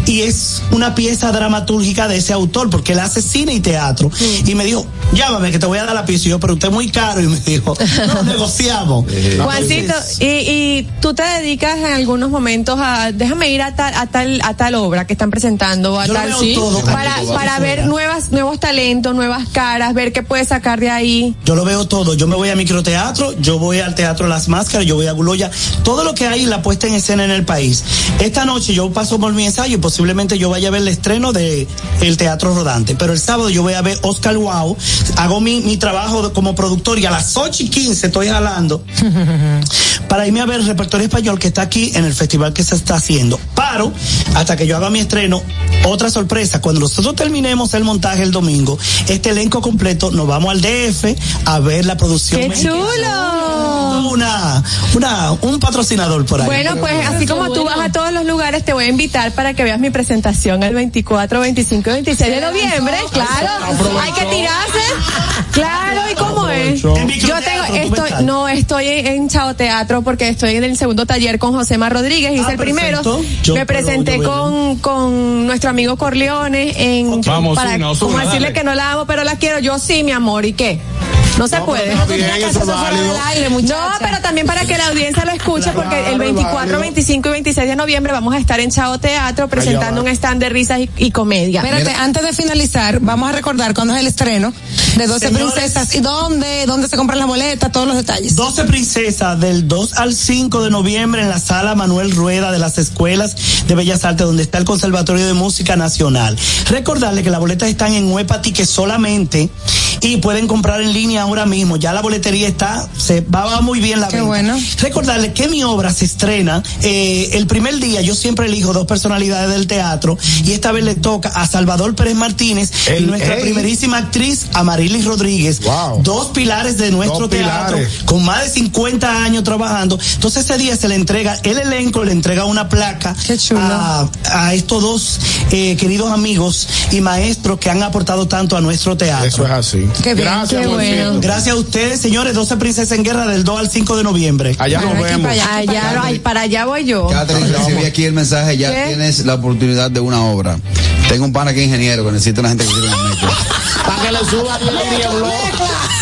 Speaker 19: y es una pieza dramatúrgica de ese autor porque él hace cine y teatro. Y me dijo, llámame que te voy a dar la pieza. Y yo, pero usted es muy caro. Y me dijo, no, negociamos.
Speaker 3: Juancito, y, y tú te dedicas en algunos momentos a, déjame ir a tal, a tal, a tal obra que están presentando, a
Speaker 19: Yo
Speaker 3: tal, sí,
Speaker 19: todo,
Speaker 3: para, para ver nuevas, nuevos talentos, nuevas caras, ver qué puedes sacar de ahí.
Speaker 19: Yo lo veo todo. Yo me voy a microteatro, yo voy al teatro Las Máscaras, yo voy a Guloya. Todo lo que hay, la puesta en escena en el país. Esta noche yo paso por mi ensayo y posiblemente yo vaya a ver el estreno de El Teatro Rodante. Pero el sábado yo voy a ver Oscar Wow. Hago mi, mi trabajo de- como productor y a las 8 y 15 estoy para irme a ver el repertorio español que está aquí en el festival que se está haciendo. Paro hasta que yo haga mi estreno. Otra sorpresa, cuando nosotros terminemos el montaje el domingo, este elenco completo nos vamos al DF a ver la producción.
Speaker 3: ¡Qué
Speaker 19: mexicana.
Speaker 3: chulo!
Speaker 19: Una, una, un patrocinador por ahí.
Speaker 3: Bueno, pues así como tú vas a todos los lugares, te voy a invitar para que veas mi presentación el 24, 25 y 26 de noviembre. Claro, hay que tirarse. Claro, ¿y cómo es? Yo tengo, estoy, no, estoy en, en Chao Teatro porque estoy en el segundo taller con Josema Rodríguez, hice el primero.
Speaker 19: Yo
Speaker 3: Me presenté con, con nuestro amigo Corleone en,
Speaker 7: Vamos,
Speaker 3: para
Speaker 7: Osuna,
Speaker 3: como decirle
Speaker 7: dale.
Speaker 3: que no la amo, pero la quiero. Yo sí, mi amor, ¿y qué? No se puede.
Speaker 5: bien, eso.
Speaker 3: No, pero también para que la audiencia lo escuche, porque el 24, 25 y 26 de noviembre vamos a estar en Chao Teatro presentando un stand de risas y, y comedia.
Speaker 4: Espérate, antes de finalizar, vamos a recordar cuándo es el estreno de 12
Speaker 19: Señores.
Speaker 4: princesas y dónde, dónde se compran las boletas, todos los detalles.
Speaker 19: 12 Princesas del 2 al 5 de noviembre en la sala Manuel Rueda de las Escuelas de Bellas Artes, donde está el Conservatorio de Música Nacional. Recordarle que las boletas están en Huepa Ticket solamente y pueden comprar en línea ahora mismo. Ya la boletería está, se va, va muy bien la
Speaker 4: Qué
Speaker 19: venta.
Speaker 4: bueno.
Speaker 19: Recordarle que mi obra se estrena eh, el primer día. Yo siempre elijo dos personalidades del teatro y esta vez le toca a Salvador Pérez Martínez y nuestra
Speaker 5: ey.
Speaker 19: primerísima actriz Amarilis Rodríguez.
Speaker 5: Wow.
Speaker 19: Dos pilares de nuestro
Speaker 5: Dos
Speaker 19: teatro
Speaker 5: pilares.
Speaker 19: con más de 50 años trabajando. Entonces ese día se le entrega, el elenco le entrega una placa
Speaker 4: Qué chulo.
Speaker 19: a, a estos dos eh, queridos amigos y maestros que han aportado tanto a nuestro teatro.
Speaker 5: Eso es así.
Speaker 4: Qué
Speaker 5: Gracias,
Speaker 3: qué bueno.
Speaker 19: Gracias a ustedes, señores, 12 Princesas en Guerra del 2 al 5 de noviembre.
Speaker 5: Allá nos
Speaker 4: Bueno,
Speaker 5: vemos.
Speaker 4: para allá.
Speaker 3: Para allá voy yo.
Speaker 8: Catherine, recibí aquí el mensaje, ya
Speaker 3: ¿Qué?
Speaker 8: tienes la oportunidad de una obra. Tengo un pana que es ingeniero que necesita una gente que sirva.
Speaker 5: Para que le suba el blow.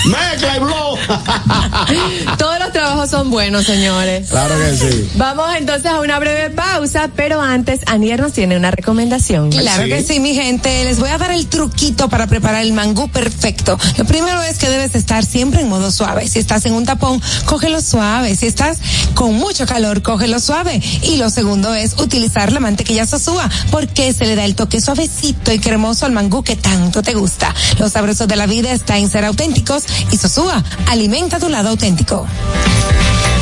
Speaker 5: Mezcla y.
Speaker 3: Todos los trabajos son buenos, señores.
Speaker 5: Claro que sí.
Speaker 3: Vamos entonces a una breve pausa, pero antes Anier nos tiene una recomendación.
Speaker 4: Claro
Speaker 5: sí.
Speaker 4: que sí, mi gente. Les voy a dar el truquito para preparar el mangú perfecto. Lo primero es que debes estar siempre en modo suave. Si estás en un tapón, cógelo suave. Si estás con mucho calor, cógelo suave. Y lo segundo es utilizar la mantequilla sosúa, porque se le da el toque suavecito y cremoso al mangú que tanto te gusta. Los sabrosos de la vida está en ser auténticos y sosúa alimenta tu lado auténtico.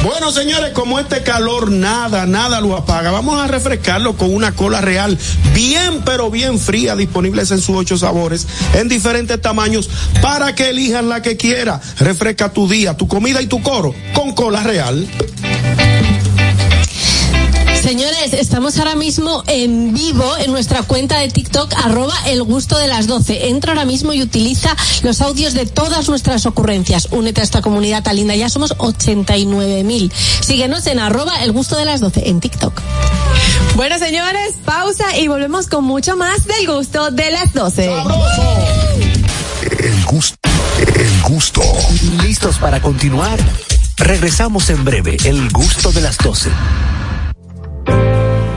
Speaker 5: Bueno, señores, como este calor nada, nada lo apaga, vamos a refrescarlo con una cola real, bien, pero bien fría, disponibles en sus ocho sabores, en diferentes tamaños, para que elijas la que quiera. Refresca tu día, tu comida y tu coro con cola real.
Speaker 6: Señores, estamos ahora mismo en vivo en nuestra cuenta de TikTok, arroba el gusto de las 12. Entra ahora mismo y utiliza los audios de todas nuestras ocurrencias. Únete a esta comunidad tan linda. Ya somos 89.000. Síguenos en arroba el gusto de las 12 en TikTok.
Speaker 3: Bueno, señores, pausa y volvemos con mucho más del gusto de las 12.
Speaker 2: El gusto. El gusto. ¿Listos para continuar? Regresamos en breve. El gusto de las 12.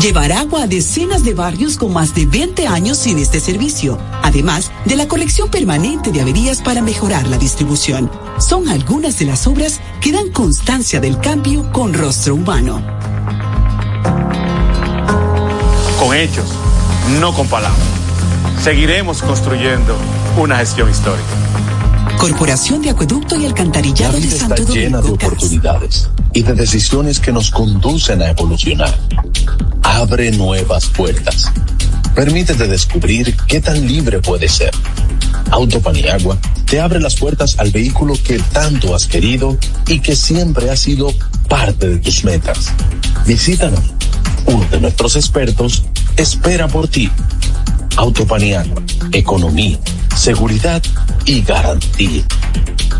Speaker 21: Llevar agua a decenas de barrios con más de 20 años sin este servicio, además de la corrección permanente de averías para mejorar la distribución. Son algunas de las obras que dan constancia del cambio con rostro humano.
Speaker 22: Con hechos, no con palabras. Seguiremos construyendo una gestión histórica.
Speaker 21: Corporación de Acueducto y Alcantarillado
Speaker 23: La
Speaker 21: de
Speaker 23: vida está
Speaker 21: Santo
Speaker 23: llena de
Speaker 21: Domingo.
Speaker 23: oportunidades y de decisiones que nos conducen a evolucionar. Abre nuevas puertas. Permítete descubrir qué tan libre puedes ser. Autopaniagua te abre las puertas al vehículo que tanto has querido y que siempre ha sido parte de tus metas. Visítanos. Uno de nuestros expertos espera por ti. Autopaniagua, economía, seguridad y garantía.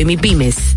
Speaker 17: y MIPIMES.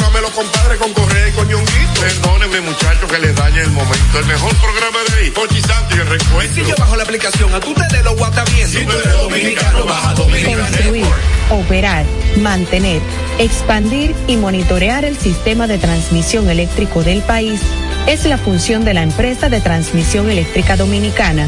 Speaker 24: Programa los compadres con Correa y con Ñonguito. Perdónenme, muchachos, que les dañe el momento. El mejor programa de ahí, Pochi Santo y el recuento.
Speaker 25: Si yo bajo la aplicación, a tú te de lo guata viendo.
Speaker 24: Si tú eres dominicano, baja Dominicana
Speaker 26: Construir, operar, mantener, expandir y monitorear el sistema de transmisión eléctrico del país es la función de la empresa de transmisión eléctrica dominicana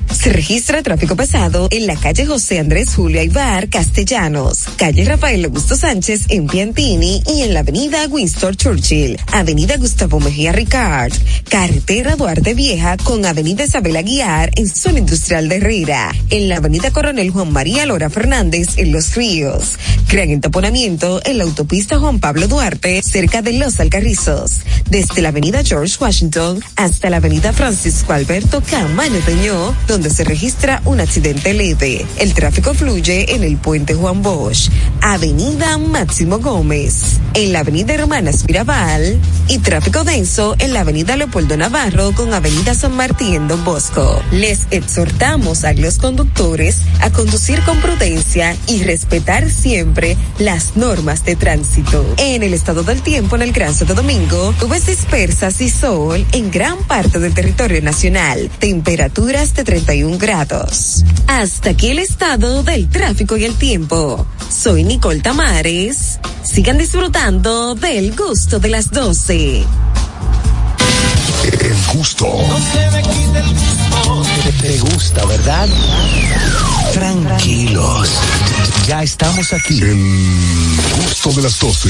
Speaker 27: Se registra tráfico pesado en la calle José Andrés Julio Aibar, Castellanos, calle Rafael Augusto Sánchez en Piantini y en la avenida Winston Churchill, avenida Gustavo Mejía Ricard, carretera Duarte Vieja con avenida Isabel Aguiar en zona industrial de Herrera, en la avenida Coronel Juan María Lora Fernández en Los Ríos, gran entaponamiento en la autopista Juan Pablo Duarte cerca de Los Alcarrizos, desde la avenida George Washington hasta la avenida Francisco Alberto Camaño Peñó, donde se registra un accidente leve. El tráfico fluye en el puente Juan Bosch, avenida Máximo Gómez, en la avenida Hermanas Mirabal y tráfico denso en la avenida Leopoldo Navarro con avenida San Martín Don Bosco. Les exhortamos a los conductores a conducir con prudencia y respetar siempre las normas de tránsito. En el estado del tiempo en el Gran Santo Domingo, nubes dispersas y sol en gran parte del territorio nacional. Temperaturas de 30 51 grados. Hasta aquí el estado del tráfico y el tiempo. Soy Nicole Tamares. Sigan disfrutando del gusto de las 12.
Speaker 14: El gusto.
Speaker 2: Te gusta, ¿verdad? Tranquilos. Ya estamos aquí.
Speaker 14: El gusto de las 12.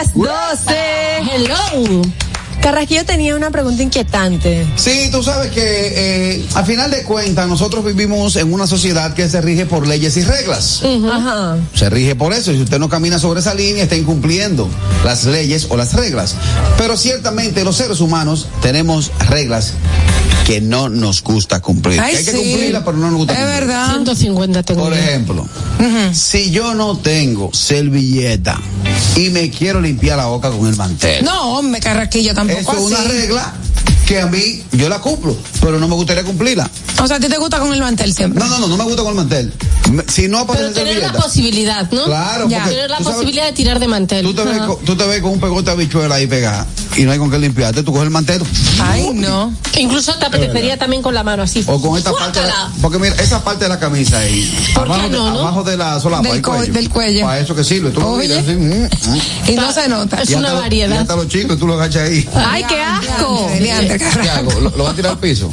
Speaker 3: Las 12. Hello. Carrasquillo tenía una pregunta inquietante.
Speaker 8: Sí, tú sabes que eh, a final de cuentas nosotros vivimos en una sociedad que se rige por leyes y reglas.
Speaker 3: Ajá.
Speaker 8: Se rige por eso. Si usted no camina sobre esa línea, está incumpliendo las leyes o las reglas. Pero ciertamente los seres humanos tenemos reglas que no nos gusta cumplir.
Speaker 4: Ay,
Speaker 8: hay que
Speaker 4: sí.
Speaker 8: cumplirlas, pero no nos gusta
Speaker 4: Es
Speaker 8: cumplir.
Speaker 4: verdad.
Speaker 6: 150 tengo.
Speaker 8: Por ejemplo, si yo no tengo servilleta y me quiero limpiar la boca con el mantel.
Speaker 4: No, hombre, carraquillo, tampoco
Speaker 8: Eso es una regla que a mí yo la cumplo, pero no me gustaría cumplirla.
Speaker 4: O sea, a ti te gusta con el mantel siempre.
Speaker 8: No, no, no, no me gusta con el mantel. Si no
Speaker 6: Pero
Speaker 8: aparece
Speaker 6: tener la posibilidad, ¿no?
Speaker 8: Claro,
Speaker 6: Ya. Tener la
Speaker 8: sabes-
Speaker 6: posibilidad de tirar de mantel.
Speaker 8: Tú te, ves tú te ves con un pegote de habichuela ahí pegada y no hay con qué limpiarte, tú coges el mantel.
Speaker 4: Ay, no.
Speaker 6: Incluso te apetecería también con la mano así.
Speaker 8: O con esta parte, de porque mira, esa parte de la camisa ahí,
Speaker 6: ¿Por qué
Speaker 8: abajo, de,
Speaker 6: no,
Speaker 8: abajo de la solapa,
Speaker 4: Del
Speaker 8: cuello.
Speaker 4: del cuello.
Speaker 8: Para eso que sirve, tú lo
Speaker 4: Oye.
Speaker 8: miras así, mm, mm.
Speaker 4: Y no se nota.
Speaker 6: Es
Speaker 8: Y
Speaker 6: una
Speaker 8: hasta lo-
Speaker 6: variedad.
Speaker 8: Y hasta los chicos tú lo agachas ahí.
Speaker 3: Ay, qué asco.
Speaker 4: Diantre,
Speaker 8: ¿Qué
Speaker 4: carraquillo.
Speaker 8: hago? ¿Lo, lo vas a tirar al piso?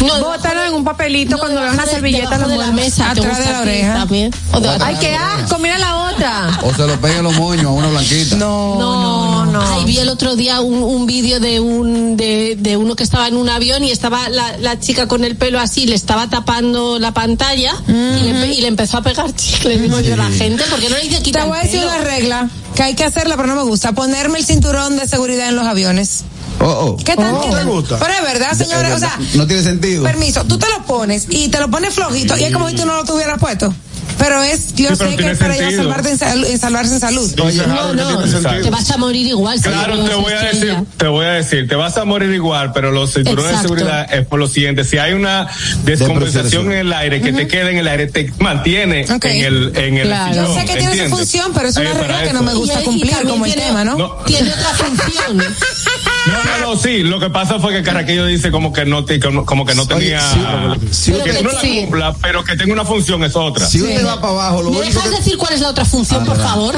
Speaker 6: No,
Speaker 3: Bótalo en un papelito cuando veas una servilleta lo
Speaker 6: de la mesa. ¿te
Speaker 4: Atrás de la oreja.
Speaker 6: También? O de-
Speaker 8: Otra.
Speaker 3: Ay, qué asco, mira la otra.
Speaker 8: O se lo peguen los moños a una blanquita.
Speaker 4: No,
Speaker 3: No, no.
Speaker 6: Ay, vi el otro día un, un vídeo de un de, de uno que estaba en un avión y estaba la, la chica con el pelo así, le estaba tapando la pantalla y, le, empe- y le empezó a pegar chicles. Digo yo, la gente, porque no le dice
Speaker 4: Te
Speaker 6: quitar
Speaker 4: voy a decir una regla que hay que hacerla, pero no me gusta. Ponerme el cinturón de seguridad en los aviones.
Speaker 8: Oh, oh.
Speaker 4: ¿Qué tal? ¿Qué tal?
Speaker 5: gusta?
Speaker 4: Pero es verdad, señores. O sea,
Speaker 8: no tiene sentido.
Speaker 4: permiso, tú te lo pones y te lo pones flojito y es como si tú no lo tuvieras puesto. Pero es, yo
Speaker 7: Sí, pero
Speaker 4: sé que es para
Speaker 7: sentido.
Speaker 4: salvarte en, sal- en salvarse en salud.
Speaker 8: Oye,
Speaker 6: No, no, te vas a morir igual.
Speaker 7: Claro,
Speaker 6: no
Speaker 7: te voy a decir, te voy a decir, te vas a morir igual, pero los cinturones
Speaker 6: Exacto.
Speaker 7: de seguridad es por lo siguiente, si hay una descompensación en el aire, que te quede en el aire, te mantiene en el, en el
Speaker 6: Claro.
Speaker 7: sillón,
Speaker 4: Yo sé que tiene su función, pero es una regla que no me gusta
Speaker 6: Y-
Speaker 4: cumplir como el
Speaker 6: tiene-
Speaker 4: tema, ¿no?
Speaker 7: No.
Speaker 6: Tiene otra función.
Speaker 7: No, no, no, sí, lo que pasa fue que Carraquillo dice como que no, te- como, como que no
Speaker 8: Oye,
Speaker 7: tenía,
Speaker 8: sí, sí,
Speaker 7: que no la
Speaker 6: sí.
Speaker 7: cumpla, pero que tenga una función es otra.
Speaker 8: Si usted va para abajo, lo
Speaker 6: ¿Me dejas
Speaker 8: que...
Speaker 6: decir cuál es la otra función, por favor?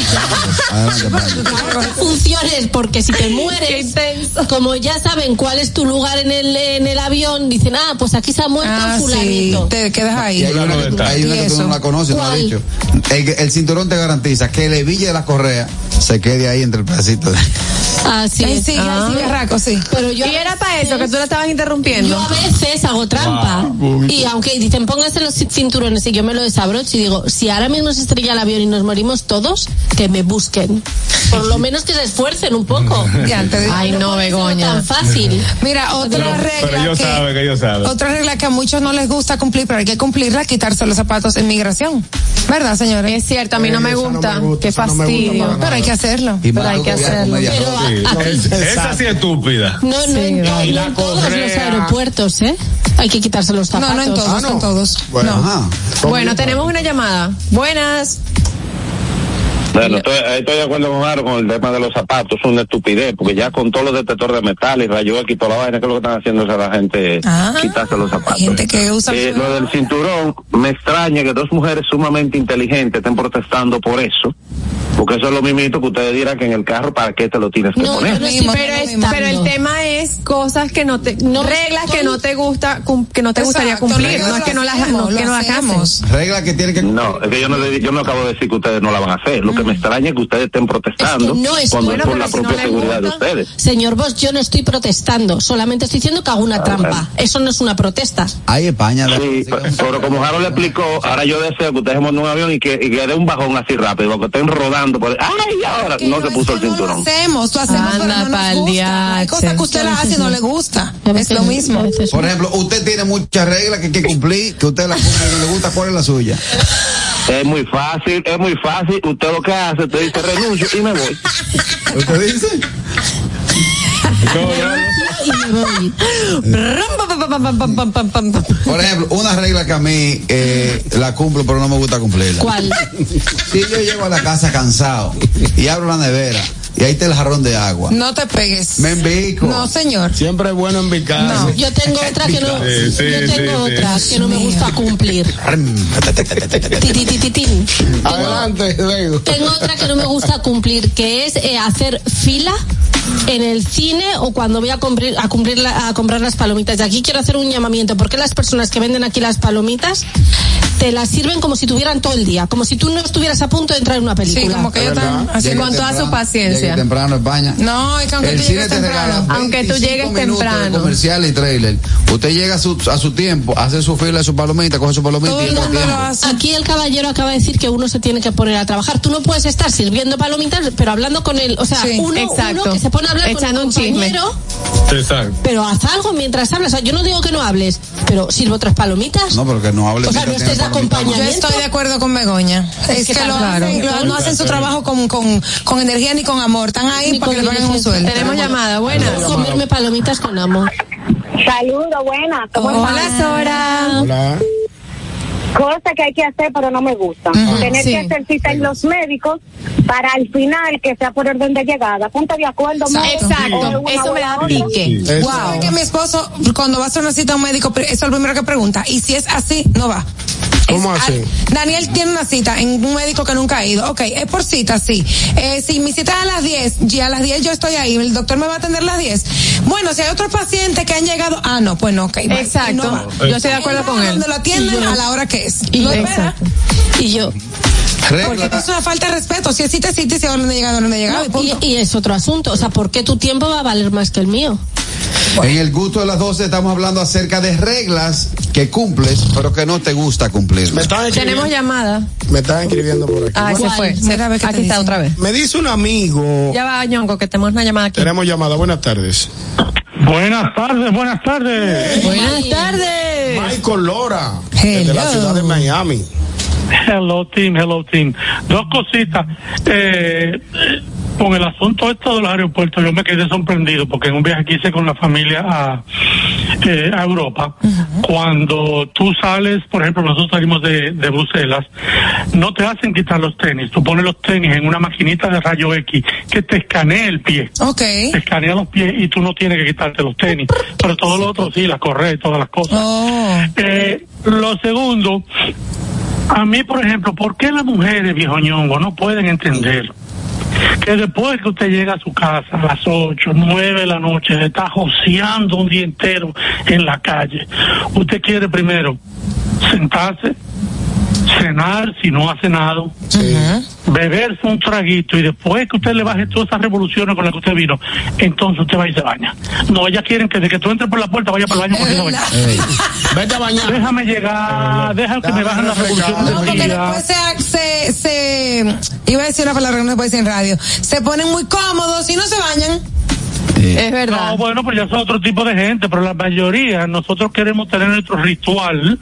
Speaker 8: Adelante, adelante.
Speaker 6: La otra función es porque si te mueres, como ya saben cuál es tu lugar en el, en el avión, dicen, ah, pues aquí se ha muerto
Speaker 4: Ah, sí,
Speaker 6: fulanito.
Speaker 4: te quedas ahí.
Speaker 8: Y hay una, que,
Speaker 7: Fulano de
Speaker 8: hay una
Speaker 4: ¿Y
Speaker 8: que tú no la conoces, no dicho. El, el cinturón te garantiza que el hebilla de la correa se quede ahí entre el pedacito de...
Speaker 6: Así
Speaker 4: Ay,
Speaker 6: es.
Speaker 4: sí,
Speaker 3: Ah.
Speaker 4: ay, sí, Sí.
Speaker 6: Pero yo
Speaker 3: Y era para eso, que tú la estabas interrumpiendo.
Speaker 6: Yo a veces hago trampa. Y aunque dicen pónganse los ci- cinturones y yo me lo desabrocho y digo, si ahora mismo se estrella el avión y nos morimos todos, que me busquen. Por lo menos que se esfuercen un poco.
Speaker 4: Ya, te-
Speaker 3: Ay, no, Begoña.
Speaker 6: tan fácil.
Speaker 4: Mira, otra
Speaker 7: Pero,
Speaker 4: regla
Speaker 7: pero ellos
Speaker 4: que
Speaker 7: saben, que ellos saben.
Speaker 4: otra regla que a muchos no les gusta cumplir, pero hay que cumplirla, quitarse los zapatos en migración. ¿Verdad, señores?
Speaker 3: Es cierto, a mí no me
Speaker 5: no
Speaker 3: gusta.
Speaker 5: me gusta,
Speaker 3: Qué
Speaker 5: no gusta
Speaker 3: fastidio.
Speaker 4: Pero hay que hacerlo.
Speaker 8: Y
Speaker 3: Pero hay que hacerlo.
Speaker 8: media
Speaker 6: Pero
Speaker 8: ropa.
Speaker 6: a-
Speaker 7: Sí. Esa sí es estúpida.
Speaker 6: no, no, en,
Speaker 3: Sí,
Speaker 6: no en
Speaker 5: la
Speaker 6: todos los aeropuertos, ¿eh? Hay que quitarse los
Speaker 4: No,
Speaker 6: zapatos.
Speaker 4: no en todos,
Speaker 5: Ah,
Speaker 4: no.
Speaker 5: no.
Speaker 4: en todos.
Speaker 5: Bueno.
Speaker 4: No.
Speaker 8: Ajá.
Speaker 3: Bueno, tenemos una llamada. Buenas.
Speaker 13: Bueno, estoy, estoy de acuerdo con Aro con el tema de los zapatos, es una estupidez, porque ya con todos los detectores de metal y rayos y toda la vaina, que es lo que están haciendo es a la gente
Speaker 4: Ah,
Speaker 13: quitarse los zapatos.
Speaker 4: hay gente que usa-
Speaker 13: Eh, lo del cinturón, me extraña que dos mujeres sumamente inteligentes estén protestando por eso, porque eso es lo mismito que ustedes dirán que en el carro, ¿para qué te lo tienes que
Speaker 6: No,
Speaker 13: poner?
Speaker 6: no
Speaker 3: Pero, es-
Speaker 6: protestando.
Speaker 3: pero el tema es cosas que no te,
Speaker 6: No,
Speaker 3: reglas que no te gusta, que no te gustaría cumplir.
Speaker 4: reglas
Speaker 3: No es que no las,
Speaker 4: hacemos,
Speaker 3: no, que no las
Speaker 4: hacemos.
Speaker 3: haces.
Speaker 8: Regla que tiene que
Speaker 13: No, es que yo no, yo no acabo de decir que ustedes no la van a hacer. Lo que me extraña que ustedes estén protestando
Speaker 6: Es que no es
Speaker 13: cuando
Speaker 6: bueno,
Speaker 13: es por
Speaker 6: pero
Speaker 13: la
Speaker 6: si no
Speaker 13: propia seguridad de ustedes.
Speaker 6: Señor Bosch, yo no estoy protestando, solamente estoy diciendo que hago una trampa. Eso no es una protesta.
Speaker 8: Hay España. de-
Speaker 13: Sí, pe- pero como Jaro le explicó, ahora yo deseo que ustedes se monten en un avión y que, y que dé un bajón así rápido, que estén rodando por. ¡Ay, ahora! No se puso el cinturón.
Speaker 4: hacemos, tú hacemos, pero
Speaker 3: Anda
Speaker 4: no nos
Speaker 3: pa'l
Speaker 4: gusta. Hay cosas que usted las hace y no le gusta. Es lo mismo.
Speaker 8: Por ejemplo, usted tiene muchas reglas que hay que cumplir, que usted las cumple y no le gusta, ¿cuál es la suya?
Speaker 13: Es muy fácil, es muy fácil. Usted lo que hace, usted dice renuncio y me voy.
Speaker 8: ¿Usted dice? Por ejemplo, una regla que a mí eh, la cumplo, pero no me gusta cumplirla.
Speaker 6: ¿Cuál?
Speaker 8: Si yo llego a la casa cansado y abro la nevera y ahí está el jarrón de agua,
Speaker 4: No te pegues.
Speaker 8: me embico.
Speaker 4: No, señor.
Speaker 7: Siempre es bueno envicar.
Speaker 6: No, yo tengo otra que no,
Speaker 7: Sí, sí,
Speaker 6: yo tengo
Speaker 7: sí.
Speaker 6: otra que no me gusta cumplir.
Speaker 7: Adelante, luego.
Speaker 6: Tengo otra que no me gusta cumplir, que es eh, hacer fila en el cine o cuando voy a cumplir, a, cumplir la- a comprar las palomitas. Y aquí quiero hacer un llamamiento, porque las personas que venden aquí las palomitas te las sirven como si tuvieran todo el día, como si tú no estuvieras a punto de entrar en una película.
Speaker 4: Sí, como que ellos están así
Speaker 3: con toda su
Speaker 8: temprano,
Speaker 3: paciencia.
Speaker 8: temprano España.
Speaker 4: No, es que aunque
Speaker 8: el
Speaker 4: tú llegues
Speaker 8: te
Speaker 4: temprano.
Speaker 3: Aunque tú
Speaker 8: 25
Speaker 3: llegues temprano.
Speaker 8: comercial y trailer. Usted llega a su, a su tiempo, hace su fila de su palomita, coge su palomita y.
Speaker 6: Aquí el caballero acaba de decir que uno se tiene que poner a trabajar. Tú no puedes estar sirviendo palomitas, pero hablando con él. O sea,
Speaker 3: Sí,
Speaker 6: uno,
Speaker 3: exacto.
Speaker 6: uno que se pone a hablar
Speaker 3: Echando
Speaker 6: con
Speaker 3: un chisme.
Speaker 6: compañero,
Speaker 7: Exacto.
Speaker 6: pero haz algo mientras hablas. O sea, yo no digo que no hables, pero sirve otras palomitas.
Speaker 8: No, pero que no hable
Speaker 6: O sea, no estés
Speaker 8: palomita.
Speaker 4: Yo
Speaker 6: acompañamiento.
Speaker 4: estoy de acuerdo con Begoña. Es,
Speaker 6: que
Speaker 4: que, lo
Speaker 6: claro.
Speaker 4: hacen, lo- no hacen su trabajo con, con, con energía ni con amor. Están ahí
Speaker 6: Ni
Speaker 4: para que le paguen un sueldo.
Speaker 3: Tenemos llamada, buenas.
Speaker 6: Comerme palomitas con amor.
Speaker 28: Saludos, buenas. ¿Cómo
Speaker 3: Hola,
Speaker 28: están?
Speaker 3: Sora.
Speaker 7: Hola.
Speaker 28: Cosa que hay que hacer, pero no me gusta. Tener
Speaker 3: sí.
Speaker 28: que hacer cita en los médicos para al final que sea por orden de llegada. Punto de acuerdo?
Speaker 3: Exacto.
Speaker 28: Una
Speaker 3: Eso me da
Speaker 28: hora.
Speaker 3: pique.
Speaker 7: Eso.
Speaker 4: ¿Sabe que mi esposo, cuando va a hacer una cita a un médico, eso es lo primero que pregunta? Y si es así, no va.
Speaker 7: ¿Cómo
Speaker 4: Es-
Speaker 7: así?
Speaker 4: Daniel tiene una cita en un médico que nunca ha ido. Ok, es por cita, sí. Eh, si mi cita es a las 10, y a las 10 yo estoy ahí, el doctor me va a atender a las 10. Bueno, si hay otros pacientes que han llegado, ah, no, pues no, ok.
Speaker 3: Exacto.
Speaker 4: No.
Speaker 3: Yo estoy de acuerdo
Speaker 4: Él
Speaker 3: con él.
Speaker 4: Donde lo atienden
Speaker 6: yo.
Speaker 4: a la hora que es.
Speaker 6: Y
Speaker 4: no espera.
Speaker 6: Y yo.
Speaker 4: Porque eso es una falta de respeto. Si es cita, cita, y si es orden de llegada, orden de llegada. y
Speaker 6: No,
Speaker 4: punto.
Speaker 6: y, y es otro asunto. O sea, ¿por qué tu tiempo va a valer más que el mío?
Speaker 8: En el gusto de las 12 estamos hablando acerca de reglas que cumples, pero que no te gusta cumplir.
Speaker 3: Tenemos llamada.
Speaker 7: me están escribiendo por aquí.
Speaker 3: Ah, se
Speaker 6: ¿Cuál?
Speaker 3: fue. Se- Aquí está otra vez.
Speaker 7: Me dice un amigo.
Speaker 3: Ya va, Ñongo, que tenemos una llamada aquí.
Speaker 7: Tenemos llamada. Buenas tardes.
Speaker 29: Buenas tardes, buenas tardes.
Speaker 3: Buenas tardes.
Speaker 7: Michael Lora,
Speaker 4: Hello.
Speaker 7: de la ciudad de Miami.
Speaker 29: Hello team, hello team. Dos cositas. Eh, eh, con el asunto esto de los aeropuertos, yo me quedé sorprendido porque en un viaje que hice con la familia a, eh, a Europa, cuando tú sales, por ejemplo, nosotros salimos de, de Bruselas, no te hacen quitar los tenis. Tú pones los tenis en una maquinita de rayo X que te escanea el pie.
Speaker 4: Ok.
Speaker 29: Te escanea los pies y tú no tienes que quitarte los tenis. Pero todo lo otro sí, la correa y todas las cosas.
Speaker 4: Oh.
Speaker 29: Eh, lo segundo, a mí, por ejemplo, ¿por qué las mujeres, viejo ñongo, no pueden entender que después que usted llega a su casa a las 8, 9 de la noche, está joseando un día entero en la calle, usted quiere primero sentarse, cenar si no ha cenado, beberse un traguito y después que usted le baje todas esas revoluciones con las que usted vino, entonces usted va y se baña. No, ellas quieren que de que tú entres por la puerta vaya para el baño corriendo a bañar.
Speaker 7: Vete a bañar.
Speaker 29: Déjame llegar, deja que me bajen las revoluciones
Speaker 4: No, porque después se, se, se, iba a decir una palabra que no se puede decir en radio, se ponen muy cómodos y no se bañan.
Speaker 3: Es verdad.
Speaker 29: No, bueno, pues ya son otro tipo de gente, pero la mayoría, nosotros queremos tener nuestro ritual,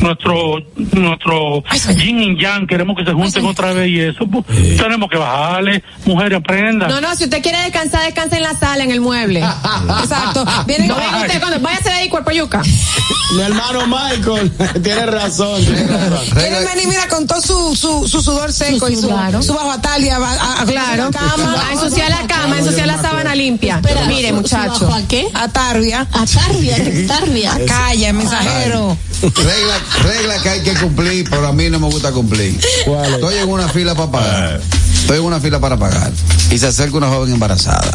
Speaker 29: nuestro, nuestro yin y yang, queremos que se junten otra vez y eso, pues, tenemos que bajarle, mujeres aprendan.
Speaker 3: No, no, si usted quiere descansar, descanse en la sala, en el mueble.
Speaker 4: Exacto. Vienen
Speaker 3: No venga usted cuando váyase de ahí, cuerpo yuca.
Speaker 7: Mi hermano Michael tiene razón. Tiene razón.
Speaker 4: Quieren venir, mira, con todo su, su, su sudor seco y su, su bajo atalia a, a, a-
Speaker 3: Claro.
Speaker 4: a la cama,
Speaker 3: A ensuciar la cama, a ensuciar la sábana limpia.
Speaker 6: Espera,
Speaker 3: Mire,
Speaker 6: ¿su- su
Speaker 3: muchacho.
Speaker 6: ¿A qué?
Speaker 4: a tarbia,
Speaker 6: A Tarbia, Tarbia.
Speaker 4: a calla, mensajero.
Speaker 8: Regla, regla que hay que cumplir, pero a mí no me gusta cumplir.
Speaker 7: ¿Cuál es?
Speaker 8: Estoy en una fila para pagar. Estoy en una fila para pagar. Y se acerca una joven embarazada.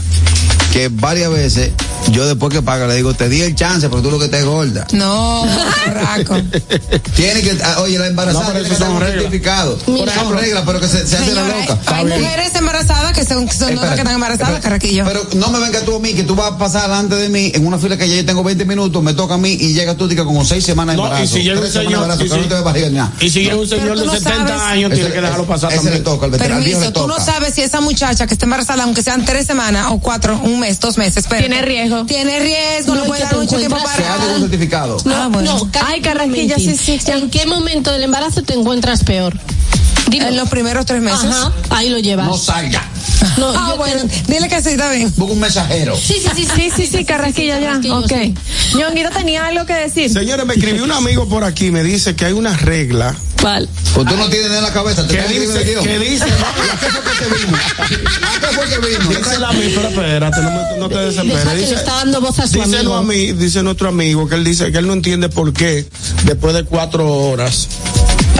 Speaker 8: Que varias veces yo después que paga le digo, te di el chance, pero tú lo que te gorda.
Speaker 4: No, raco.
Speaker 8: Tiene que, ah, oye, la embarazada
Speaker 5: No,
Speaker 8: tiene que
Speaker 5: son
Speaker 8: estar
Speaker 5: reglas.
Speaker 8: certificado.
Speaker 4: Mira.
Speaker 8: son reglas, pero que se, se hace la loca.
Speaker 4: hay mujeres embarazadas que son, son
Speaker 8: Espérate,
Speaker 4: que están embarazadas,
Speaker 8: espérate.
Speaker 4: Carraquillo.
Speaker 8: Pero no me venga tú a mí, que tú vas a pasar delante de mí en una fila que ya yo tengo 20 minutos, me toca a mí y llega tú diga como 6 semanas de
Speaker 5: No,
Speaker 8: embarazo.
Speaker 5: y si llega un señor,
Speaker 8: embarazo,
Speaker 5: y
Speaker 8: no
Speaker 5: si-
Speaker 8: te ve barriga ni nada.
Speaker 5: Y si llega un señor de
Speaker 4: no
Speaker 5: 70
Speaker 4: sabes.
Speaker 5: años, tiene que dejarlo pasar
Speaker 8: ese
Speaker 5: también.
Speaker 8: le toca, al veterano,
Speaker 4: Permiso, tú no sabes si esa muchacha que está embarazada, aunque sean tres semanas o cuatro, un mes, dos meses, espérate.
Speaker 3: Tiene riesgo.
Speaker 4: Tiene riesgo, no,
Speaker 6: No,
Speaker 4: puede dar mucho tiempo
Speaker 6: encuentras-
Speaker 8: Se hace
Speaker 4: para.
Speaker 8: con certificado.
Speaker 6: No,
Speaker 4: Ah, bueno.
Speaker 6: no,
Speaker 3: Ay, Carraquilla,
Speaker 6: mentir.
Speaker 3: sí, sí.
Speaker 6: ¿En qué momento del embarazo te encuentras peor?
Speaker 4: En los primeros tres meses.
Speaker 6: Ajá, ahí lo llevas.
Speaker 8: No salga.
Speaker 6: No,
Speaker 4: Ah,
Speaker 6: yo
Speaker 4: bueno,
Speaker 6: te-
Speaker 4: dile que sí, está bien.
Speaker 8: Busca un mensajero.
Speaker 6: Sí, sí, sí,
Speaker 3: Sí, sí, sí, Carrasquilla ya. Ok.
Speaker 6: sí.
Speaker 3: Ñonguito tenía algo que decir.
Speaker 5: Señores, me escribió un amigo por aquí, me dice que hay una regla
Speaker 6: ¿Cuál?
Speaker 8: Pues tú no tienes en la cabeza, te
Speaker 5: que dice,
Speaker 8: guion.
Speaker 5: dice,
Speaker 8: ¿A qué fue que se vino? ¿A qué fue que vino?
Speaker 5: dice la misma, pero espérate, no, me- no te desesperes. Dice,
Speaker 6: está dando voz a su
Speaker 5: dice,
Speaker 6: amigo.
Speaker 5: no a mí, dice nuestro amigo que él dice que él no entiende por qué después de cuatro horas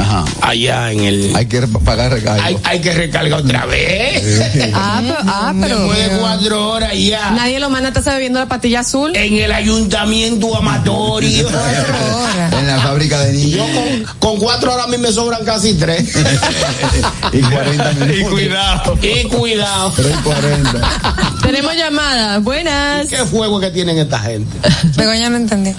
Speaker 8: Ajá.
Speaker 5: allá en el
Speaker 8: Hay que pagar recargo.
Speaker 5: hay, hay que recargar otra vez.
Speaker 3: Ah, pero, ah, pero
Speaker 5: Después de cuatro horas ya.
Speaker 3: nadie lo manda a estarse bebiendo la patilla azul.
Speaker 5: En el ayuntamiento amatorio.
Speaker 8: En la fábrica de
Speaker 5: Yo
Speaker 8: niños.
Speaker 5: con, con cuatro horas a mí me sobran casi tres.
Speaker 8: y 40 minutos.
Speaker 5: y cuidado. Y cuidado.
Speaker 8: 3 y 40.
Speaker 3: Tenemos llamadas. Buenas.
Speaker 5: ¿Qué fuego que tienen esta gente?
Speaker 4: Begoña no entendí.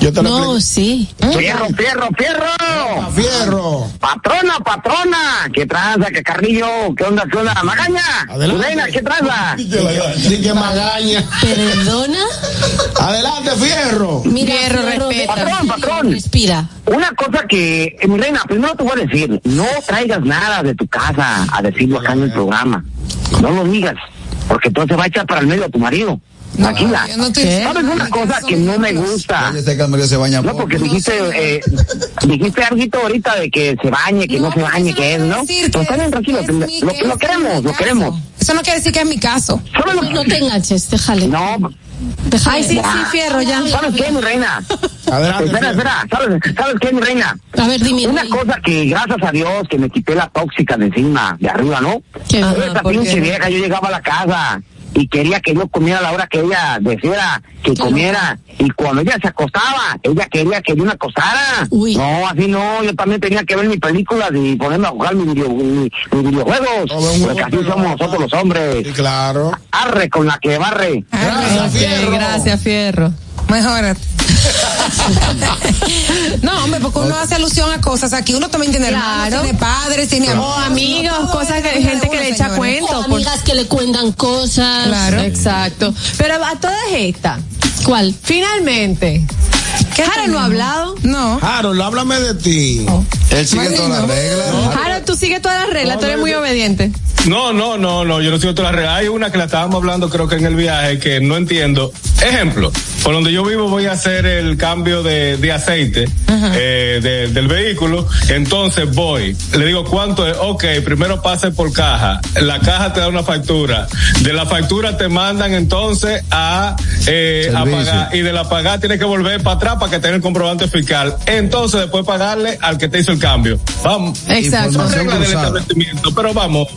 Speaker 5: Yo te lo
Speaker 6: No,
Speaker 5: explico.
Speaker 6: sí.
Speaker 13: Fierro, fierro, fierro.
Speaker 5: Fierro.
Speaker 13: Patrona, patrona. ¿Qué tranza? ¿Qué carrillo? ¿Qué onda? ¿Qué onda? Magaña.
Speaker 5: Adelante.
Speaker 13: Reina, ¿qué tranza?
Speaker 5: Di que magaña.
Speaker 6: Perdona.
Speaker 5: Adelante, fierro.
Speaker 6: Mira,
Speaker 3: Fierro, respeta.
Speaker 13: Patrón, patrón.
Speaker 6: Respira.
Speaker 13: Una cosa que, eh, mi reina, primero te voy a decir, no traigas nada de tu casa a decirlo acá en el programa. No lo digas, porque entonces va a echar para el medio a tu marido. Tranquila.
Speaker 4: no estoy-
Speaker 13: ¿Sabes una cosa que no me gusta?
Speaker 8: Ya se baña
Speaker 13: No, porque dijiste, eh, dijiste algo ahorita de que se bañe, que no, se bañe, que es, ¿no? Pues está bien, tranquilo, lo, lo
Speaker 4: mi
Speaker 13: queremos, lo queremos.
Speaker 4: Eso no quiere decir que es mi caso.
Speaker 13: ¿Sabes
Speaker 6: No,
Speaker 13: lo
Speaker 6: no te enganches, déjale.
Speaker 13: No,
Speaker 6: déjale.
Speaker 3: Ay, sí, sí, fierro, ya.
Speaker 13: ¿sabes qué, mi reina?
Speaker 5: Adelante.
Speaker 13: Espera,
Speaker 5: Fierro.
Speaker 13: espera, ¿sabes, ¿sabes qué, mi reina?
Speaker 6: A ver, dime.
Speaker 13: Una
Speaker 6: Rey.
Speaker 13: cosa que gracias a Dios que me quité la tóxica de encima, de arriba, ¿no?
Speaker 6: Qué.
Speaker 13: Esta
Speaker 3: ¿por
Speaker 13: pinche
Speaker 3: qué?
Speaker 13: vieja, yo llegaba a la casa y quería que yo comiera a la hora que ella deseara que comiera. Y cuando ella se acostaba, ella quería que yo me acostara.
Speaker 6: Uy.
Speaker 13: No, así no, yo también tenía que ver mis películas y ponerme a jugar mis, video- mis videojuegos. Porque así somos nosotros los hombres.
Speaker 5: Sí, claro.
Speaker 13: Arre con la que barre.
Speaker 5: Gracias,
Speaker 3: Ok,
Speaker 5: Fierro.
Speaker 3: gracias, Fierro.
Speaker 4: Mejórate. No, hombre, porque uno hace alusión a cosas aquí. Uno también tiene hermanos,
Speaker 3: Claro.
Speaker 4: tiene padres, tiene
Speaker 3: O amigos, cosas que gente que le echa
Speaker 4: señores.
Speaker 3: cuento.
Speaker 6: O
Speaker 3: por-
Speaker 6: amigas que le cuentan cosas.
Speaker 4: Claro.
Speaker 3: Exacto. Pero a todas estas,
Speaker 6: ¿Cuál?
Speaker 3: finalmente, Harold no ha hablado.
Speaker 4: No.
Speaker 5: Harold, háblame de ti.
Speaker 8: Él sigue todas las reglas.
Speaker 3: Harold, tú sigues todas las reglas, tú eres muy obediente.
Speaker 7: No, no, no, no, yo no sigo todas las reglas. Hay una que la estábamos hablando creo que en el viaje que no entiendo. Ejemplo, por donde yo vivo voy a hacer el cambio de, de aceite eh, de- del vehículo, entonces voy, le digo cuánto es, ok, primero pase por caja, la caja te da una factura, de la factura te mandan entonces a, eh, a pagar y de la pagar tienes que volver para atrás para que tenga el comprobante fiscal, entonces después pagarle al que te hizo el cambio. Vamos.
Speaker 3: Exacto.
Speaker 7: Reglas del establecimiento, pero vamos.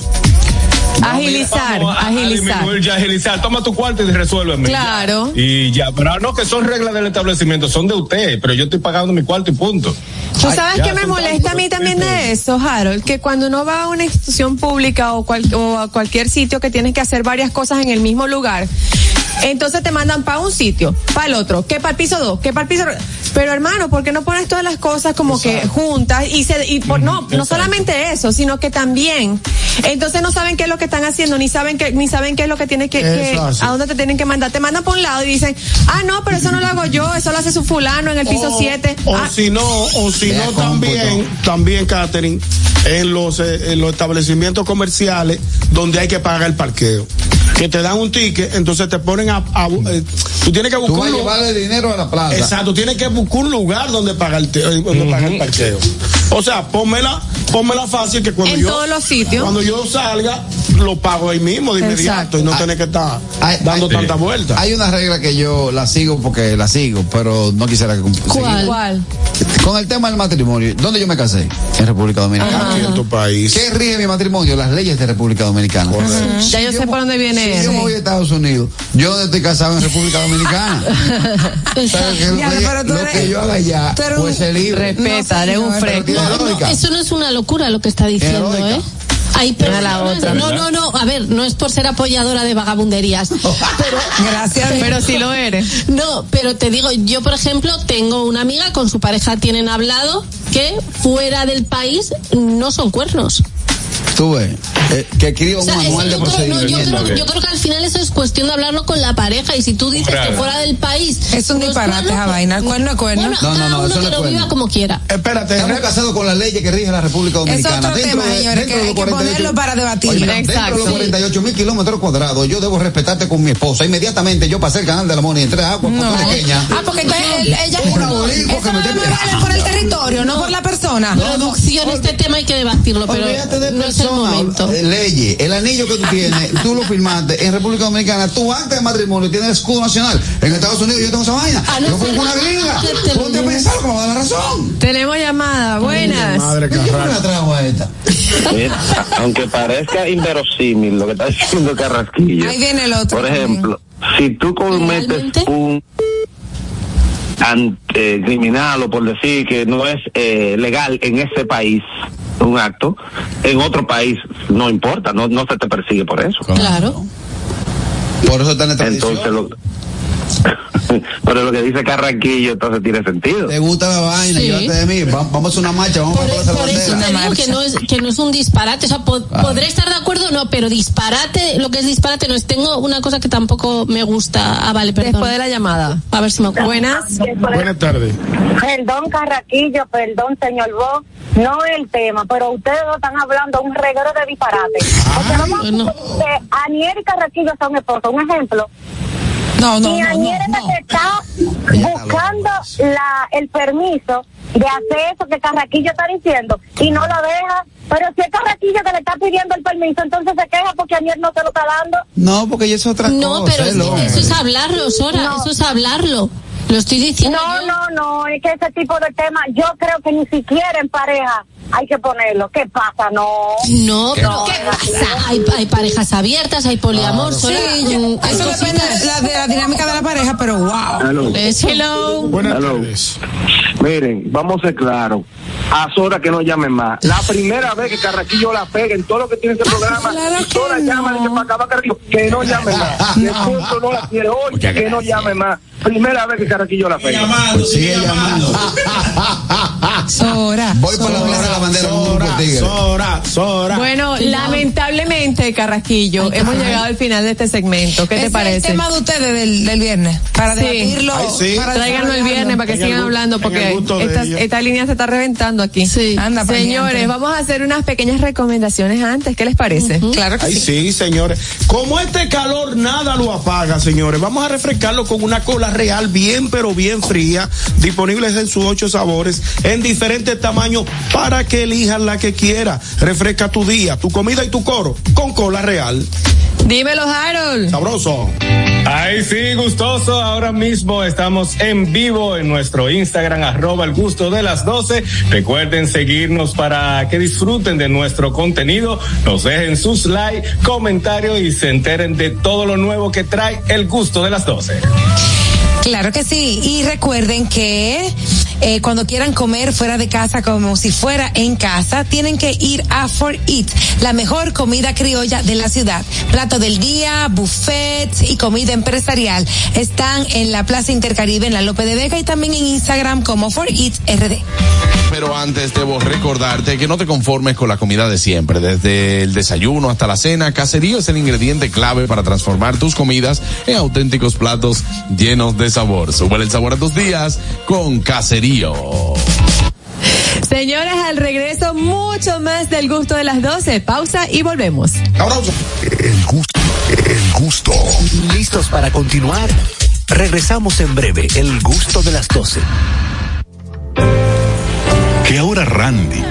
Speaker 3: Agilizar,
Speaker 7: Vamos a- a
Speaker 3: agilizar.
Speaker 7: disminuir ya, agilizar. Toma tu cuarto y resuélveme.
Speaker 3: Claro.
Speaker 7: Ya. Y ya, pero no que son reglas del establecimiento, son de usted, pero yo estoy pagando mi cuarto y punto.
Speaker 3: ¿Tú
Speaker 7: Ay,
Speaker 3: sabes qué me molesta a mí también de eso, Harold? Que cuando uno va a una institución pública o, cual- o a cualquier sitio que tienes que hacer varias cosas en el mismo lugar, entonces te mandan para un sitio, para el otro, que para el piso 2, que para el piso... Pero hermano, ¿por qué no pones todas las cosas como que juntas? Y, se, y por, no, no solamente eso, sino que también, entonces no saben qué es lo que están haciendo, ni saben qué, ni saben qué es lo que tienen que, que- a dónde te tienen que mandar. Te mandan por un lado y dicen, ah, no, pero eso no lo hago yo, eso lo hace su fulano en el piso Ah,
Speaker 5: O-
Speaker 3: 7.
Speaker 5: O si no, o si no también, también, Catherine, en los, eh, en los establecimientos comerciales donde hay que pagar el parqueo. Que te dan un ticket, entonces te ponen a, a- eh, tú tienes que
Speaker 8: Tú
Speaker 5: buscar
Speaker 8: vas a
Speaker 5: un lugar.
Speaker 8: llevarle dinero a la plaza.
Speaker 5: Exacto, tienes que buscar un lugar donde pagar, el te- eh, donde pagar el parqueo. O sea, pónmela, pónmela fácil que cuando
Speaker 3: En
Speaker 5: yo
Speaker 3: todos los sitios.
Speaker 5: cuando yo salga lo pago ahí mismo de inmediato y no tener que estar dando
Speaker 8: hay-
Speaker 5: tanta vuelta.
Speaker 8: Hay una regla que yo la sigo porque la sigo, pero no quisiera que seguir.
Speaker 3: ¿Cuál?
Speaker 8: Con el tema del matrimonio, ¿dónde yo me casé? En República Dominicana.
Speaker 5: Aquí en tu país.
Speaker 8: ¿Qué rige mi matrimonio? Las leyes de República Dominicana.
Speaker 3: Ya yo sé por dónde viene
Speaker 8: Si yo me voy a Estados Unidos, yo estoy casado en República Dominicana. Lo,
Speaker 4: Ya,
Speaker 8: que,
Speaker 4: pero tú
Speaker 8: lo
Speaker 4: eres-
Speaker 8: que yo haga allá, pues se libre.
Speaker 3: Respeta, eres un fresco.
Speaker 6: No, no, eso no es una locura lo que está diciendo. ¿eh? Hay
Speaker 3: a la
Speaker 6: personas-
Speaker 3: otra.
Speaker 6: no, no, no, a ver, no es por ser apoyadora de vagabunderías, pero
Speaker 4: Gracias.
Speaker 3: Pero si lo eres.
Speaker 6: no, pero te digo, yo por ejemplo tengo una amiga con su pareja tienen hablado que fuera del país no son cuernos.
Speaker 8: Tú ves, eh, que escriba
Speaker 6: O
Speaker 8: un
Speaker 6: sea,
Speaker 8: manual
Speaker 6: eso
Speaker 8: de
Speaker 6: creo, no, yo,
Speaker 8: procedimiento.
Speaker 6: creo, yo creo que al final eso es cuestión de hablarlo con la pareja y si tú dices
Speaker 7: Claro.
Speaker 6: que fuera del país
Speaker 4: Es un
Speaker 6: no
Speaker 4: disparate esa vaina. El cuerno es cuerno.
Speaker 6: Bueno,
Speaker 8: No, no,
Speaker 6: cada
Speaker 8: no,
Speaker 6: uno
Speaker 8: eso no
Speaker 6: que
Speaker 8: es
Speaker 6: viva como quiera.
Speaker 5: Espérate,
Speaker 8: Estamos casados con las leyes que rige la República Dominicana.
Speaker 4: otro
Speaker 8: dentro
Speaker 4: tema,
Speaker 8: de,
Speaker 4: señores, que
Speaker 8: de
Speaker 4: hay que
Speaker 8: 48
Speaker 4: ponerlo para debatir.
Speaker 8: Oye, mira, dentro de
Speaker 3: Exacto.
Speaker 8: los
Speaker 3: Sí.
Speaker 8: 48 mil kilómetros cuadrados, yo debo respetarte con mi esposa. Inmediatamente yo pasé el canal de la Mona y entré a agua
Speaker 4: No.
Speaker 8: pequeña.
Speaker 4: Ah, porque entonces él- ella.
Speaker 8: Una boricua
Speaker 4: Eso
Speaker 8: que me
Speaker 4: vale por el territorio, no por la persona.
Speaker 6: Producción, este tema hay que debatirlo, pero
Speaker 8: de
Speaker 6: no es el
Speaker 8: personas,
Speaker 6: momento.
Speaker 8: eh, leyes, el anillo que tú tienes, tú lo firmaste en República Dominicana, tu acta de matrimonio tiene el escudo nacional. En Estados Unidos yo tengo esa vaina.
Speaker 6: Ah, no
Speaker 8: yo fui una gringa. Ponte a pensar cómo da la razón.
Speaker 3: Tenemos llamada. Buenas.
Speaker 5: Madre
Speaker 8: ¿Yo me la trajo a esta?
Speaker 13: Mira, aunque parezca inverosímil lo que está diciendo Carrasquillo.
Speaker 4: Ahí viene el otro.
Speaker 13: Por ejemplo, si tú cometes
Speaker 6: ¿Realmente?
Speaker 13: un ante, criminal o por decir que no es eh, legal en ese país un acto, en otro país no importa, no, no se te persigue por eso.
Speaker 6: Claro.
Speaker 8: Por eso está en.
Speaker 13: Entonces lo pero lo que dice Carraquillo entonces tiene sentido.
Speaker 8: ¿Te gusta la vaina?
Speaker 6: Sí.
Speaker 8: Llévate de mí. Va- Vamos a una marcha, vamos
Speaker 6: Por,
Speaker 8: a Plaza
Speaker 6: por eso
Speaker 8: Bandera.
Speaker 6: te digo que no, es, que no es un disparate. O sea, po- podré estar de acuerdo o no, pero disparate, lo que es disparate no es. Tengo una cosa que tampoco me gusta. Ah, vale, perdón.
Speaker 3: Después de la llamada.
Speaker 6: A ver si me acuerdo.
Speaker 3: Buenas.
Speaker 5: Buenas tardes.
Speaker 28: Perdón, Carraquillo, perdón, señor Vos. No es el tema, pero ustedes dos están hablando un reguero de disparate. Porque vamos a
Speaker 6: bueno.
Speaker 28: que Aniel y Carraquillo son esposos. Un ejemplo.
Speaker 4: No, no, no, no, no.
Speaker 28: está buscando la, el permiso de hacer eso que Carraquillo está diciendo y no lo deja. Pero si es Carraquillo que le está pidiendo el permiso, entonces se queja porque Aniel no se lo está dando.
Speaker 8: No, porque ya es otra
Speaker 6: No,
Speaker 8: cosa.
Speaker 6: pero es que
Speaker 8: hombre.
Speaker 6: eso es hablarlo, Sora.
Speaker 28: No.
Speaker 6: Eso es hablarlo. Lo estoy diciendo.
Speaker 28: No,
Speaker 6: yo.
Speaker 28: no, no, es que ese tipo de temas, yo creo que ni siquiera en pareja hay que ponerlo. ¿Qué pasa? No.
Speaker 6: No, pero
Speaker 28: No,
Speaker 6: ¿qué
Speaker 28: no,
Speaker 6: pasa? Hay, hay parejas abiertas, hay poliamor,
Speaker 4: Sí, yo-
Speaker 6: Mm, hay
Speaker 4: eso depende de la, de la dinámica de la pareja, pero wow.
Speaker 13: Hello.
Speaker 3: Hello.
Speaker 5: Buenas
Speaker 13: Hello.
Speaker 5: tardes.
Speaker 13: Miren, vamos a ser claros. A Sora que no llamen más. La primera vez que Carraquillo la pega en todo lo que tiene este programa,
Speaker 4: Claro
Speaker 13: Sora llama y
Speaker 4: no.
Speaker 13: para acabar Carraquillo, que no llame más. Y el no la quiere hoy, que no llame más. Primera vez que Carraquillo la pega.
Speaker 8: Pues sigue llamando.
Speaker 4: Sora.
Speaker 8: Voy para la Plaza de la Bandera
Speaker 5: Sora. Sora, Sora.
Speaker 3: Bueno, lamentablemente, Carrasquillo, hemos llegado al final de este segmento. ¿Qué te
Speaker 4: es
Speaker 3: parece?
Speaker 4: el tema de ustedes del, del viernes. Para
Speaker 3: Sí.
Speaker 4: debatirlo.
Speaker 5: Ay, sí.
Speaker 4: para
Speaker 3: Tráiganlo el viernes para que
Speaker 5: En
Speaker 3: sigan hablando porque esta, esta línea se está reventando aquí.
Speaker 6: Sí.
Speaker 4: Anda,
Speaker 3: Señores, vamos a hacer unas pequeñas recomendaciones antes. ¿Qué les parece?
Speaker 4: Claro que
Speaker 5: Ay,
Speaker 4: sí.
Speaker 5: sí, señores. Como este calor nada lo apaga, señores. Vamos a refrescarlo con una cola real bien, pero bien fría. Disponibles en sus ocho sabores, en diferentes tamaños, para que elijas la que quiera. Refresca tu día, tu comida y tu coro con cola real.
Speaker 3: Dímelo, Harold.
Speaker 5: Sabroso.
Speaker 7: Ay, sí, gustoso. Ahora mismo estamos en vivo en nuestro Instagram, arroba el gusto de las 12. Recuerden seguirnos para que disfruten de nuestro contenido, nos dejen sus likes, comentarios y se enteren de todo lo nuevo que trae el gusto de las 12.
Speaker 4: Claro que sí. Y recuerden que eh, cuando quieran comer fuera de casa como si fuera en casa, tienen que ir a For Eat, la mejor comida criolla de la ciudad. Plato del día, buffet y comida empresarial. Están en la Plaza Intercaribe en la Lope de Vega y también en Instagram como For Eat RD.
Speaker 30: Pero antes debo recordarte que no te conformes con la comida de siempre. Desde el desayuno hasta la cena, Caserío es el ingrediente clave para transformar tus comidas en auténticos platos llenos de sabor. Sube el sabor a tus días con Caserío.
Speaker 3: Señores, al regreso, mucho más del gusto de las 12. Pausa y volvemos.
Speaker 2: El gusto, el gusto. ¿Listos para continuar? Regresamos en breve, el gusto de las 12.
Speaker 14: Que ahora Randy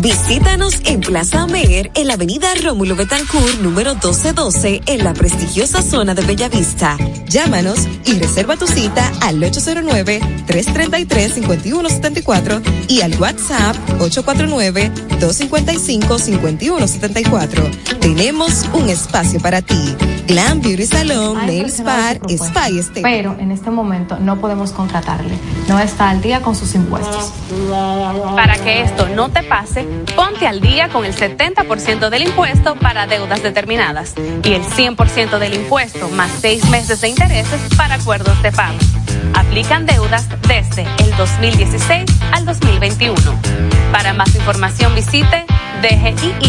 Speaker 27: Visítanos en Plaza Amer, en la avenida Rómulo Betancourt, número 1212, en la prestigiosa zona de Bellavista. Llámanos y reserva tu cita al 809-333-5174 y al WhatsApp 849-255-5174. Tenemos un espacio para ti. Glam Beauty Salon, Nails Bar, Spa y Estética.
Speaker 31: Pero en este momento no podemos contratarle. No está al día con sus impuestos.
Speaker 32: Para que esto no te pase, ponte al día con el 70% del impuesto para deudas determinadas y el 100% del impuesto más seis meses de intereses para acuerdos de pago. Aplican deudas desde el 2016 al 2021. Para más información visite dgii.gov.do.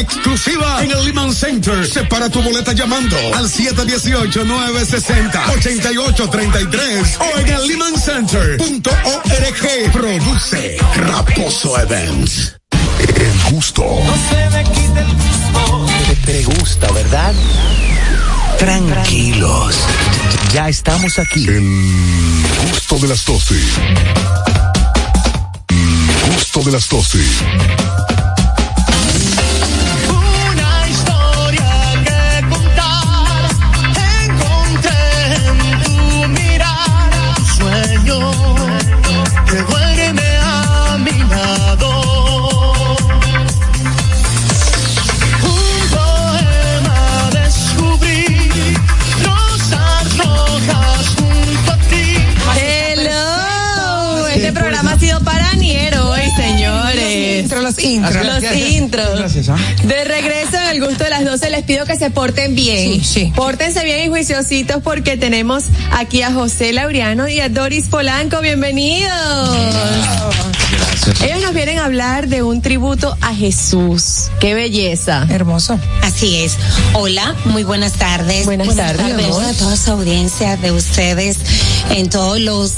Speaker 33: exclusiva en el Lehman Center. Separa tu boleta llamando al 718-960-8833 o en el lehmancenter.org. Produce Raposo Events. El gusto.
Speaker 2: Te, te gusta, ¿verdad? Tranquilos. Ya estamos aquí.
Speaker 33: El gusto de las 12. El gusto de las 12.
Speaker 8: Gracias, ¿ah?
Speaker 3: De regreso en el gusto de las 12 les pido que se porten bien.
Speaker 4: Sí, sí.
Speaker 3: Pórtense bien y juiciositos porque tenemos aquí a José Laureano y a Doris Polanco. Bienvenidos. Ellos nos vienen a hablar de un tributo a Jesús. Qué belleza.
Speaker 4: Hermoso.
Speaker 34: Así es. Hola, muy buenas tardes.
Speaker 3: Buenas tardes, amor.
Speaker 34: a toda su audiencia de ustedes en todos los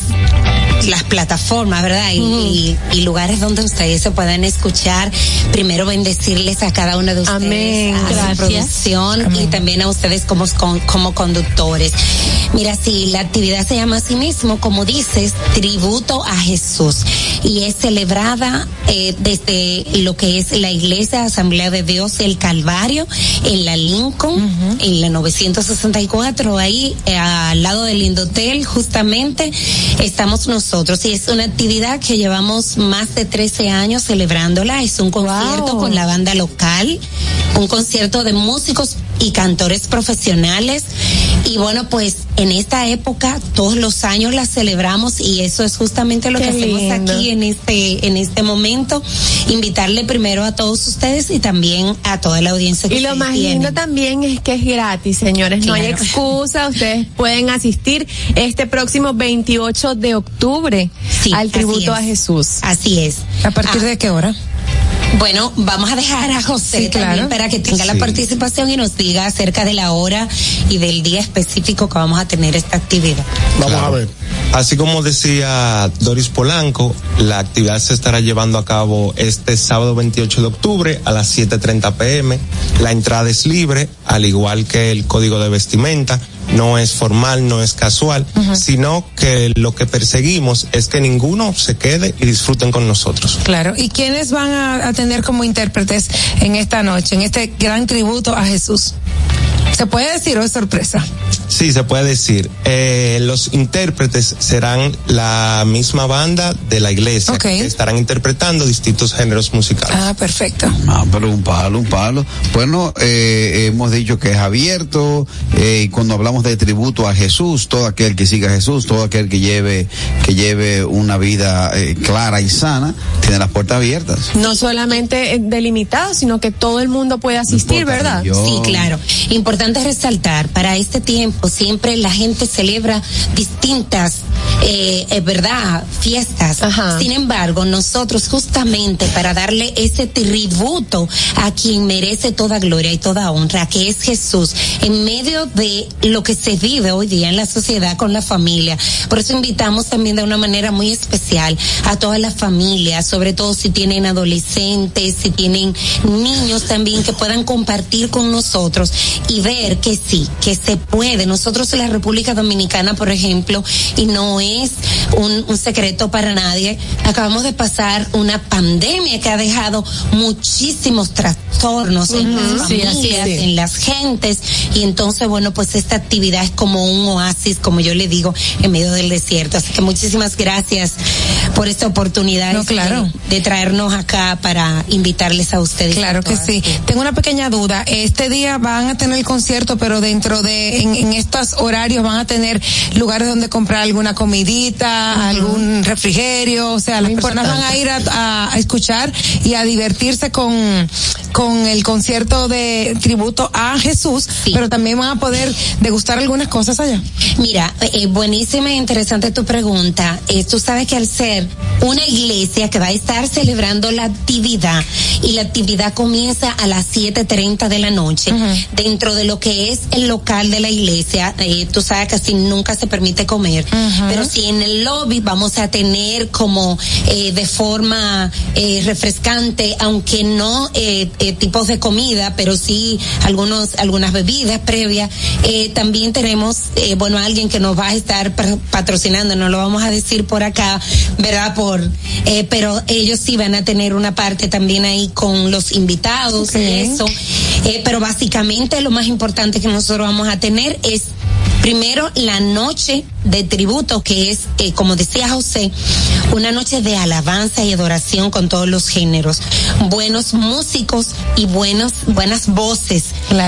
Speaker 34: las plataformas, ¿verdad? Y, y- y lugares donde ustedes se puedan escuchar. Primero bendecirles a cada uno de ustedes,
Speaker 3: Amén.
Speaker 34: a
Speaker 3: Gracias.
Speaker 34: su producción y también a ustedes como, como conductores. Mira, sí, la actividad se llama así mismo, como dices, tributo a Jesús. Y es celebrada eh, desde lo que es la Iglesia Asamblea de Dios, el Calvario, en la Lincoln, en la 964, ahí eh, al lado del Indotel, justamente, estamos nosotros. Y es una actividad que llevamos más de 13 años celebrándola. Es un concierto con la banda local, un concierto de músicos y cantores profesionales Y bueno, pues en esta época todos los años la celebramos y eso es justamente lo
Speaker 3: Qué
Speaker 34: que hacemos aquí en este en este momento. Invitarle primero a todos ustedes y también a toda la audiencia que
Speaker 3: Y lo más
Speaker 34: tienen.
Speaker 3: lindo también es que es gratis, señores. No hay excusa. Ustedes pueden asistir este próximo 28 de octubre al tributo a. Jesús.
Speaker 34: Así es.
Speaker 4: ¿A partir de qué hora?
Speaker 34: Bueno, vamos a dejar a José
Speaker 4: Sí, claro.
Speaker 34: también para que tenga la participación y nos diga acerca de la hora y del día específico que vamos a tener esta actividad.
Speaker 5: Vamos
Speaker 35: Claro.
Speaker 5: a ver.
Speaker 35: Así como decía Doris Polanco, la actividad se estará llevando a cabo este sábado 28 de octubre a las 7.30 pm. La entrada es libre, al igual que el código de vestimenta. No es formal, no es casual, sino que lo que perseguimos es que ninguno se quede y disfruten con nosotros.
Speaker 4: Claro. ¿Y quiénes van a, a tener como intérpretes en esta noche, en este gran tributo a Jesús? ¿Se puede decir o es sorpresa?
Speaker 35: Sí, se puede decir. Eh, los intérpretes serán la misma banda de la iglesia que estarán interpretando distintos géneros musicales.
Speaker 4: Ah, perfecto.
Speaker 8: Ah, pero un palo, un palo. Bueno, eh, hemos dicho que es abierto, eh, y cuando hablamos de tributo a Jesús, todo aquel que siga a Jesús, todo aquel que lleve, que lleve una vida eh, clara y sana, tiene las puertas abiertas.
Speaker 3: No solamente delimitado, sino que todo el mundo puede asistir, ¿verdad?
Speaker 34: Sí, claro. Importante resaltar, para este tiempo siempre la gente celebra distintas, eh, eh, ¿verdad? Fiestas. Sin embargo, nosotros justamente para darle ese tributo a quien merece toda gloria y toda honra, que es Jesús, en medio de lo que se vive hoy día en la sociedad con la familia. Por eso invitamos también de una manera muy especial a todas las familias, sobre todo si tienen adolescentes, si tienen niños también que puedan compartir con nosotros y ver que sí, que se puede. Nosotros en la República Dominicana, por ejemplo, y no es un, un secreto para nadie, acabamos de pasar una pandemia que ha dejado muchísimos trastornos en las
Speaker 3: sí,
Speaker 34: familias, en las gentes, y entonces, bueno, pues esta actividad es como un oasis, como yo le digo, en medio del desierto. Así que muchísimas gracias por esta oportunidad
Speaker 4: No, claro.
Speaker 34: de, de traernos acá para invitarles a ustedes.
Speaker 4: Claro que sí. Tengo una pequeña duda. Este día van a tener el concierto, pero dentro de, en, en estos horarios van a tener lugares donde comprar alguna comidita, algún refrigerio. O sea, las personas van a ir a, a escuchar y a divertirse con, con el concierto de tributo a Jesús, pero también van a poder degustar algunas cosas allá.
Speaker 34: Mira, eh, buenísima e interesante tu pregunta. Eh, tú sabes que al ser una iglesia que va a estar celebrando la actividad y la actividad comienza a las 7.30 de la noche, dentro de lo que es el local de la iglesia, eh, tú sabes que así nunca se permite comer, pero si en el lobby vamos a tener como eh, de forma eh, refrescante, aunque no eh, eh, tipos de comida, pero sí algunos algunas bebidas previas. Eh, también tenemos, eh, bueno, alguien que nos va a estar pa- patrocinando, no lo vamos a decir por acá, ¿verdad? Por, eh, pero ellos sí van a tener una parte también ahí con los invitados y eso. Eh, pero básicamente lo más importante que nosotros vamos a tener es Primero, la noche de tributo, que es, eh, como decía José, una noche de alabanza y adoración con todos los géneros. Buenos músicos y buenos, buenas voces.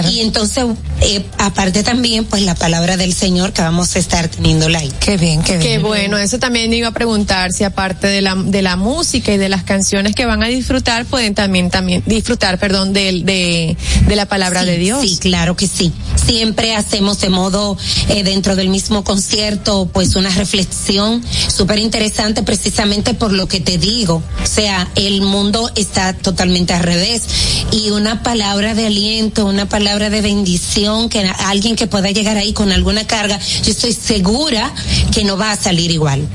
Speaker 34: Y entonces, eh, aparte también, pues la palabra del Señor que vamos a estar teniéndola ahí.
Speaker 4: Qué bien, qué
Speaker 3: Qué bueno, eso también iba a preguntar si aparte de la, de la música y de las canciones que van a disfrutar, pueden también, también disfrutar, perdón, del de, de la palabra
Speaker 34: Sí,
Speaker 3: de Dios.
Speaker 34: Sí, claro que sí. Siempre hacemos de modo, eh, dentro del mismo concierto, pues una reflexión súper interesante precisamente por lo que te digo. O sea, el mundo está totalmente al revés. Y una palabra de aliento, una palabra de bendición, que alguien que pueda llegar ahí con alguna carga, yo estoy segura que no va a salir igual.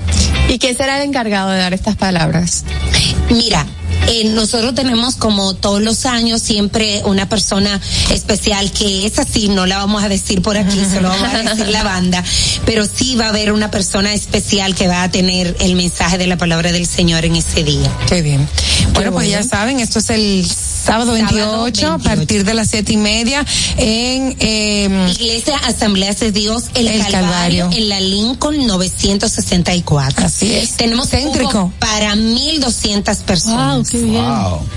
Speaker 3: ¿Y quién será el encargado de dar estas palabras?
Speaker 34: Mira, eh, nosotros tenemos como todos los años siempre una persona especial que es así, no la vamos a decir por aquí, se lo vamos a decir la banda, pero sí va a haber una persona especial que va a tener el mensaje de la palabra del Señor en ese día.
Speaker 4: Qué bien. Bueno, pues ya saben, esto es el Sábado 28, a partir de las siete y media, en eh,
Speaker 34: Iglesia Asambleas de Dios, el,
Speaker 4: El
Speaker 34: Calvario,
Speaker 4: Calvario.
Speaker 34: en la Lincoln 964.
Speaker 4: Así es.
Speaker 34: Tenemos
Speaker 4: Céntrico.
Speaker 34: para 1200 personas.
Speaker 3: Wow, qué bien.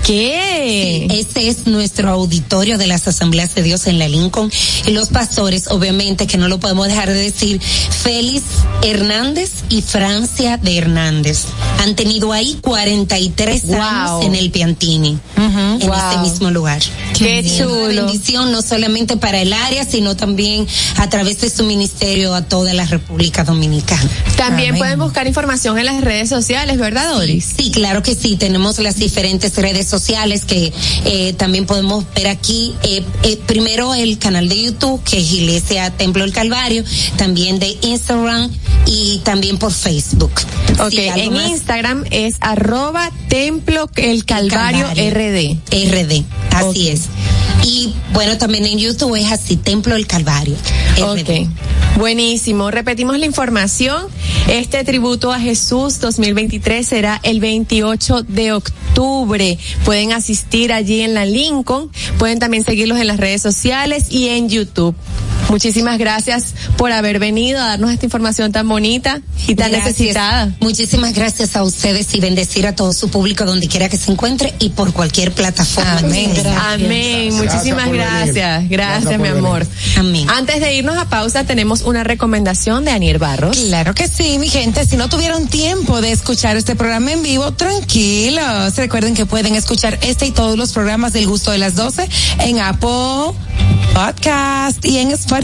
Speaker 3: ¿Qué?
Speaker 34: Este es nuestro auditorio de las Asambleas de Dios en la Lincoln. Y los pastores, obviamente, que no lo podemos dejar de decir, Félix Hernández y Francia de Hernández. Han tenido ahí 43
Speaker 3: Wow.
Speaker 34: años en el Piantini, en
Speaker 3: Wow.
Speaker 34: Este mismo lugar.
Speaker 3: Qué
Speaker 34: Es una
Speaker 3: chulo.
Speaker 34: bendición no solamente para el área, sino también a través de su ministerio a toda la República Dominicana.
Speaker 3: También
Speaker 34: Amén.
Speaker 3: pueden buscar información en las redes sociales, ¿verdad, Doris?
Speaker 34: Sí, claro que sí. Tenemos las diferentes redes sociales que eh, también podemos ver aquí. Eh, eh, primero el canal de YouTube, que es Iglesia Templo del Calvario, también de Instagram y también por Facebook.
Speaker 3: Ok,
Speaker 34: Sí,
Speaker 3: en
Speaker 34: más.
Speaker 3: Instagram es arroba templo el calvario, RD.
Speaker 34: RD, así es. Y bueno, también en YouTube es así, Templo del Calvario.
Speaker 3: Ok. Buenísimo. Repetimos la información. Este tributo a Jesús 2023 será el 28 de octubre. Pueden asistir allí en la Lincoln. Pueden también seguirlos en las redes sociales y en YouTube. Muchísimas gracias por haber venido a darnos esta información tan bonita y tan
Speaker 34: Gracias.
Speaker 3: necesitada.
Speaker 34: Muchísimas gracias a ustedes y bendecir a todo su público donde quiera que se encuentre y por cualquier plataforma.
Speaker 4: Amén.
Speaker 3: Amén. Muchísimas gracias.
Speaker 4: Gracias
Speaker 3: mi
Speaker 4: venir.
Speaker 3: amor.
Speaker 34: Amén.
Speaker 3: Antes de irnos a pausa, tenemos una recomendación de Anier Barros.
Speaker 4: Claro que sí, mi gente. Si no tuvieron tiempo de escuchar este programa en vivo, tranquilos. Recuerden que pueden escuchar este y todos los programas del gusto de las 12 en Apple Podcast y en Spotify.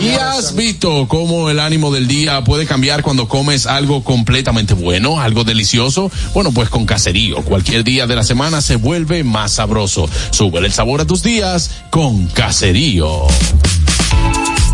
Speaker 30: ¿Y has visto cómo el ánimo del día puede cambiar cuando comes algo completamente bueno, algo delicioso? Bueno, pues con Caserío, cualquier día de la semana se vuelve más sabroso. Sube el sabor a tus días con Caserío.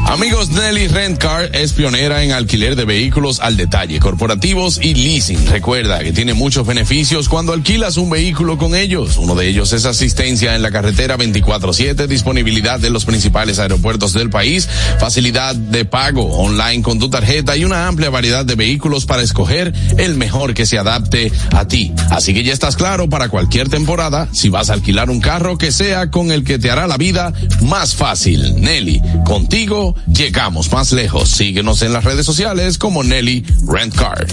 Speaker 30: Amigos, Nelly Rent Car es pionera en alquiler de vehículos al detalle, corporativos y leasing. Recuerda que tiene muchos beneficios cuando alquilas un vehículo con ellos. Uno de ellos es asistencia en la carretera 24/7, disponibilidad de los principales aeropuertos del país, facilidad de pago online con tu tarjeta y una amplia variedad de vehículos para escoger el mejor que se adapte a ti. Así que ya estás claro para cualquier temporada, si vas a alquilar un carro que sea con el que te hará la vida más fácil. Nelly, contigo llegamos más lejos. Síguenos en las redes sociales como Nelly Rent Car.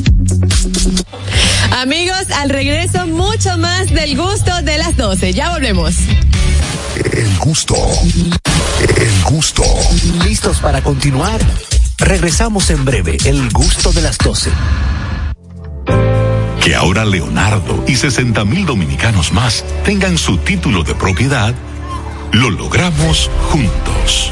Speaker 3: Amigos, al regreso mucho más del gusto de las 12. Ya volvemos.
Speaker 33: El gusto. El gusto.
Speaker 2: ¿Listos para continuar? Regresamos en breve, el gusto de las 12.
Speaker 14: Que ahora Leonardo y 60 mil dominicanos más tengan su título de propiedad, lo logramos juntos.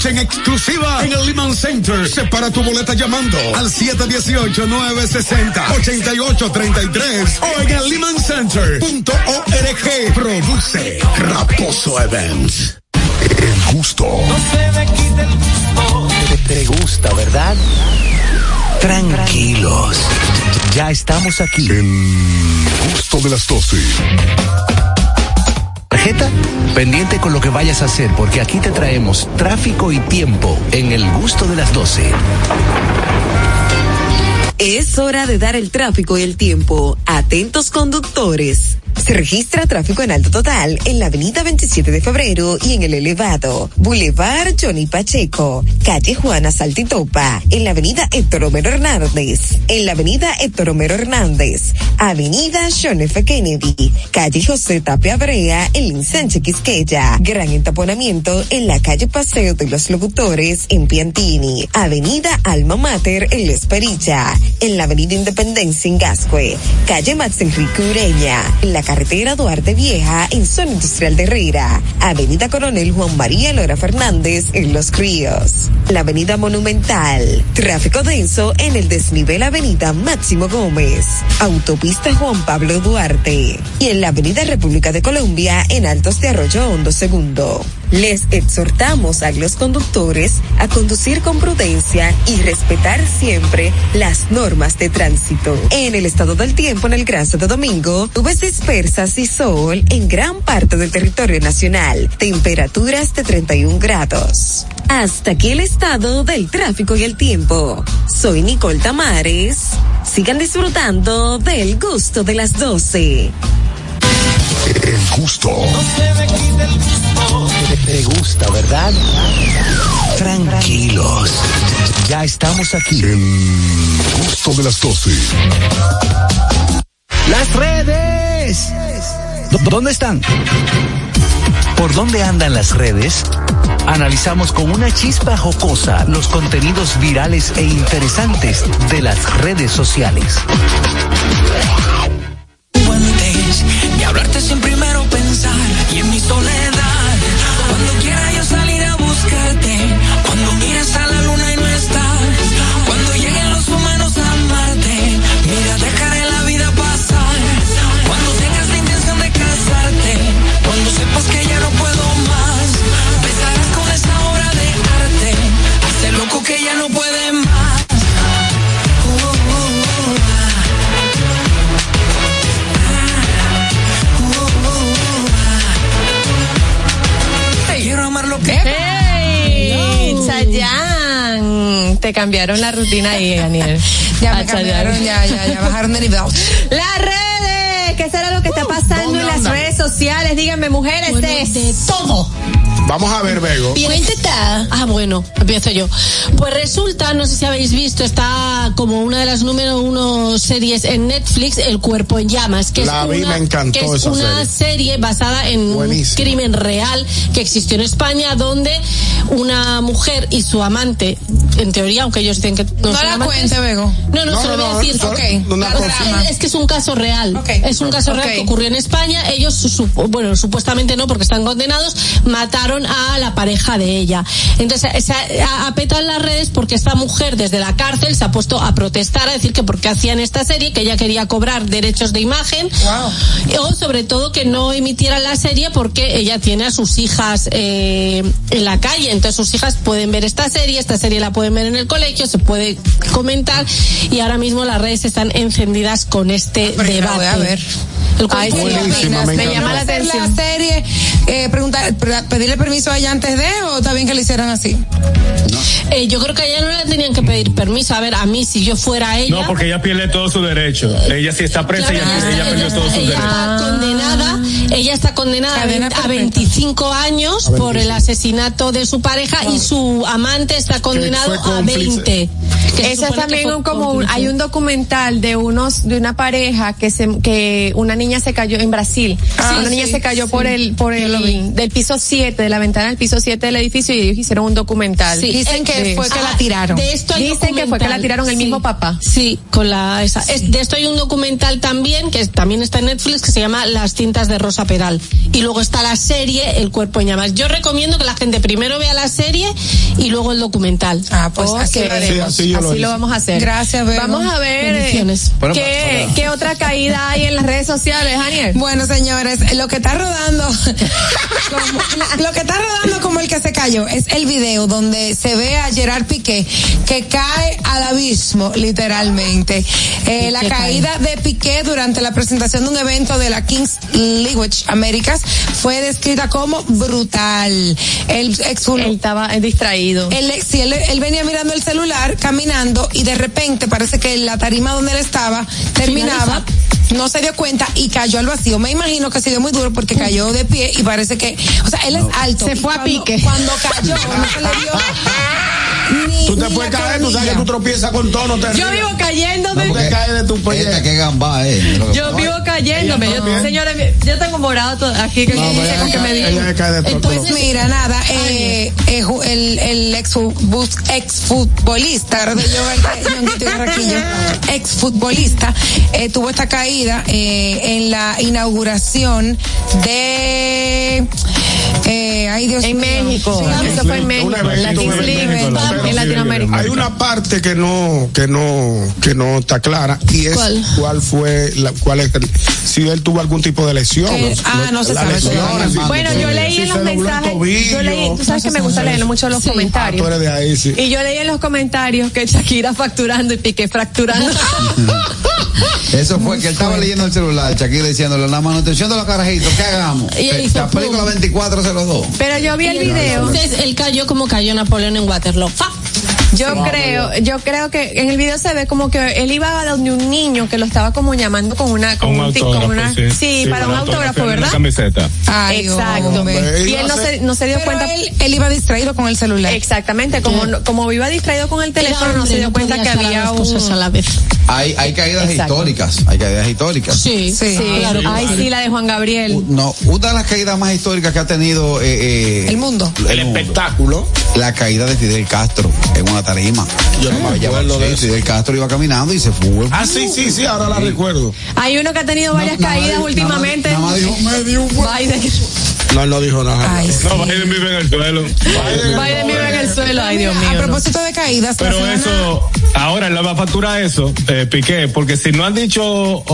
Speaker 33: en exclusiva en el Lehman Center. Separa tu boleta llamando al 718-960-8833 o en el lehmancenter.org. Produce Raposo Events.
Speaker 36: El gusto.
Speaker 2: Te, te gusta, ¿verdad? Tranquilos. Ya estamos aquí.
Speaker 36: El gusto de las 12.
Speaker 2: Pendiente con lo que vayas a hacer porque aquí te traemos tráfico y tiempo en el gusto de las 12.
Speaker 27: Es hora de dar el tráfico y el tiempo. Atentos conductores. Se registra tráfico en alto total en la avenida 27 de febrero y en el elevado. Boulevard Johnny Pacheco. Calle Juana Saltitopa. En la avenida Héctor Romero Hernández. En la avenida Héctor Romero Hernández. Avenida John F. Kennedy. Calle José Tapia Brea en Linsanche Quisqueya. Gran entaponamiento en la calle Paseo de los Locutores en Piantini. Avenida Alma Mater en La Esperilla. En la avenida Independencia en Gascue. Calle Max Enrique Ureña. En la carretera Duarte Vieja en zona industrial de Herrera, Avenida Coronel Juan María Lora Fernández en Los Críos, la Avenida Monumental, tráfico denso en el desnivel Avenida Máximo Gómez, Autopista Juan Pablo Duarte. Y en la Avenida República de Colombia en Altos de Arroyo Hondo Segundo. Les exhortamos a los conductores a conducir con prudencia y respetar siempre las normas de tránsito. En el estado del tiempo en el Gran Santo Domingo, nubes dispersas y sol en gran parte del territorio nacional. Temperaturas de 31 grados. Hasta aquí el estado del tráfico y el tiempo. Soy Nicole Tamares. Sigan disfrutando del gusto de las 12.
Speaker 36: El gusto.
Speaker 2: Te, te gusta, ¿verdad? Tranquilos. Ya estamos aquí.
Speaker 36: El gusto de las 12.
Speaker 2: Las redes. ¿Dó- ¿Dónde están? ¿Por dónde andan las redes? Analizamos con una chispa jocosa los contenidos virales e interesantes de las redes sociales.
Speaker 37: Hablarte sin primero pensar y en mi soledad
Speaker 3: Te cambiaron la rutina ahí, Daniel.
Speaker 4: Ya me cambiaron, ya, ya, ya bajaron de nivel.
Speaker 3: Las redes. ¿Qué será lo que está pasando en las
Speaker 6: anda?
Speaker 3: redes sociales? Díganme, mujeres,
Speaker 6: Bueno,
Speaker 3: de
Speaker 6: de todo.
Speaker 5: Vamos a ver, Bego.
Speaker 6: Cuénteta. Ah, bueno, empiezo yo. Pues resulta, no sé si habéis visto, está como una de las número uno series en Netflix, El cuerpo en llamas, que
Speaker 5: La
Speaker 6: es
Speaker 5: vi,
Speaker 6: una,
Speaker 5: me encantó
Speaker 6: que es
Speaker 5: esa
Speaker 6: una serie. basada en
Speaker 5: Buenísimo.
Speaker 6: un crimen real que existió en España, donde una mujer y su amante, en teoría, aunque ellos dicen que no,
Speaker 4: No
Speaker 6: son
Speaker 4: la
Speaker 6: amantes-
Speaker 4: cuente, Bego.
Speaker 6: No, no,
Speaker 5: No,
Speaker 6: se lo
Speaker 5: no,
Speaker 6: voy a decir.
Speaker 5: solo-
Speaker 6: Ok.
Speaker 5: una
Speaker 6: La-
Speaker 5: confirma.
Speaker 6: es que es un caso real.
Speaker 4: Ok.
Speaker 6: Es un caso real
Speaker 4: Ok.
Speaker 6: que ocurrió en España. Ellos, su- bueno, supuestamente no, porque están condenados, mataron a la pareja de ella. Entonces, se ha- apetan las redes porque esta mujer desde la cárcel se ha puesto a protestar, a decir que porque hacían esta serie, que ella quería cobrar derechos de imagen, o sobre todo que no emitieran la serie porque ella tiene a sus hijas eh, en la calle. Entonces sus hijas pueden ver esta serie, esta serie la pueden ver en el colegio, se puede comentar y ahora mismo las redes están encendidas con este
Speaker 4: la
Speaker 6: debate.
Speaker 4: voy a ver.
Speaker 6: El
Speaker 4: Ay, sí. Me llama la atención. La serie, eh, preguntar, pedirle permiso a ella antes de o está bien que lo hicieran así.
Speaker 6: Eh, yo creo que a ella no le tenían que pedir permiso. A ver, a mí, si yo fuera ella.
Speaker 38: No, porque ella pierde todo su derecho. Ella si está presa, ella, ella perdió todos sus
Speaker 6: ella
Speaker 38: derechos.
Speaker 6: está condenada, ella está condenada a
Speaker 4: Cadena
Speaker 6: 20 a 25 años
Speaker 38: A
Speaker 6: por el asesinato de su pareja y su amante está condenado a 20. Que se
Speaker 3: Ese es
Speaker 6: supone que
Speaker 3: también
Speaker 6: fue
Speaker 3: un, como un- hay un documental de unos de una pareja que se que una niña se cayó en Brasil.
Speaker 4: Ah,
Speaker 3: una niña
Speaker 4: sí,
Speaker 3: se cayó
Speaker 4: sí.
Speaker 3: por el por el del piso 7, de la ventana del piso 7 del edificio y ellos hicieron un documental.
Speaker 6: Sí.
Speaker 4: Dicen que
Speaker 3: De-
Speaker 4: fue que la
Speaker 6: Ah,
Speaker 4: tiraron.
Speaker 6: De esto hay
Speaker 3: Dicen que fue que la tiraron el
Speaker 6: Sí.
Speaker 3: mismo papá.
Speaker 6: Sí, con la esa. Es- de esto hay un documental también que también está en Netflix que se llama Las cintas de Rosa Peral. Y luego está la serie El cuerpo en llamas. Yo recomiendo que la gente primero vea la serie y luego el documental.
Speaker 4: Ah, pues
Speaker 3: Ok.
Speaker 4: así
Speaker 3: así lo, vamos a hacer.
Speaker 4: Gracias, Bego.
Speaker 3: Vamos a ver eh.
Speaker 8: Bueno,
Speaker 3: qué, qué otra caída hay en las redes sociales, Daniel.
Speaker 4: Bueno, señores, lo que está rodando, como- lo que está rodando como el que se cayó es el video donde se ve a Gerard Piqué que cae al abismo, literalmente. Eh, la caída de Piqué durante la presentación de un evento de la King's Language Américas fue descrita como brutal. El ex
Speaker 3: Él estaba distraído.
Speaker 4: él, sí, él, él venía mirando el celular, caminando, y de repente parece que la tarima donde él estaba terminaba, no se dio cuenta y cayó al vacío. Me imagino que ha sido muy duro porque cayó de pie y parece que, o sea, él es alto.
Speaker 3: Se fue a pique.
Speaker 4: Cuando cayó, no se le dio. Ni,
Speaker 5: Tú te
Speaker 4: ni
Speaker 5: puedes caer, tú sabes que tú tropiezas con todo, no te
Speaker 3: Yo
Speaker 5: rías.
Speaker 3: vivo cayéndome.
Speaker 5: No te caes de tu
Speaker 8: Esta que gamba, eh. Que-
Speaker 3: Yo vivo cayéndome.
Speaker 5: Ella
Speaker 3: Yo- señores, yo tengo morado todo- aquí que
Speaker 5: No, ella
Speaker 3: con qué me
Speaker 5: ella se cae de todo.
Speaker 4: Pues
Speaker 5: pero-
Speaker 4: mira, nada, eh, eh, el, el ex, y Barraquillo, exfutbolista, eh, tuvo esta caída eh, en la inauguración de, eh, ay Dios
Speaker 3: En
Speaker 4: mío.
Speaker 3: México.
Speaker 4: Sí,
Speaker 3: Eso fue en México. League Latinoamérica.
Speaker 5: Hay una parte que no, que no, que no está clara y es
Speaker 6: ¿Cuál?
Speaker 5: cuál, fue, la, cuál es el- si él tuvo algún tipo de lesión.
Speaker 4: Ah, no se sabe
Speaker 3: Bueno, yo leí en los mensajes, yo leí, tú sabes que me gusta leer mucho los
Speaker 5: Ah,
Speaker 3: comentarios.
Speaker 5: eres de ahí, sí.
Speaker 3: Y yo leí en los comentarios que Shakira facturando y Piqué fracturando.
Speaker 8: Eso fue que él estaba leyendo el celular, Shakira diciéndole la manutención de los carajitos, ¿qué hagamos? La película
Speaker 6: pum.
Speaker 8: 24
Speaker 3: Pero yo vi el video.
Speaker 6: Entonces él cayó como cayó Napoleón en Waterloo. ¡Fa!
Speaker 3: Yo creo, yo creo que en el video se ve como que él iba a donde un niño que lo estaba como llamando con una, con
Speaker 38: Un
Speaker 3: un, tic- con
Speaker 38: autógrafo,
Speaker 3: una,
Speaker 38: sí.
Speaker 3: sí, para un autógrafo, ¿verdad?
Speaker 38: camiseta.
Speaker 4: Ay,
Speaker 3: Exacto.
Speaker 4: hombre.
Speaker 3: Y él no se, no se dio
Speaker 4: Pero
Speaker 3: cuenta.
Speaker 4: Él, él iba distraído con el celular.
Speaker 3: Exactamente, como, no- como iba distraído con el teléfono, no se dio cuenta que había
Speaker 6: a
Speaker 3: un...
Speaker 6: la vez.
Speaker 8: Hay, hay caídas
Speaker 3: Exacto.
Speaker 8: históricas, hay caídas históricas.
Speaker 6: Sí,
Speaker 3: Sí, ay sí, la de Juan Gabriel.
Speaker 8: No, una de las caídas más históricas que ha tenido eh, eh,
Speaker 4: El mundo.
Speaker 5: El espectáculo.
Speaker 8: la caída de Fidel Castro en una tarima.
Speaker 5: Yo no me acuerdo de
Speaker 8: sí,
Speaker 5: eso.
Speaker 8: Fidel Castro iba caminando y se fue.
Speaker 5: Ah, sí, sí, sí, ahora la recuerdo.
Speaker 3: Hay uno que ha tenido varias caídas últimamente.
Speaker 8: nada más dijo,
Speaker 5: Me dio un
Speaker 3: Biden,
Speaker 5: No, él no dijo nada.
Speaker 4: Ay, sí.
Speaker 38: No, Biden vive en el suelo.
Speaker 3: Biden vive en el suelo. Ay, Dios mío.
Speaker 4: A
Speaker 3: no.
Speaker 4: propósito de caídas, la
Speaker 38: Pero
Speaker 4: semana-
Speaker 38: eso, ahora él le va a facturar eso, eh, Piqué, porque si no han dicho,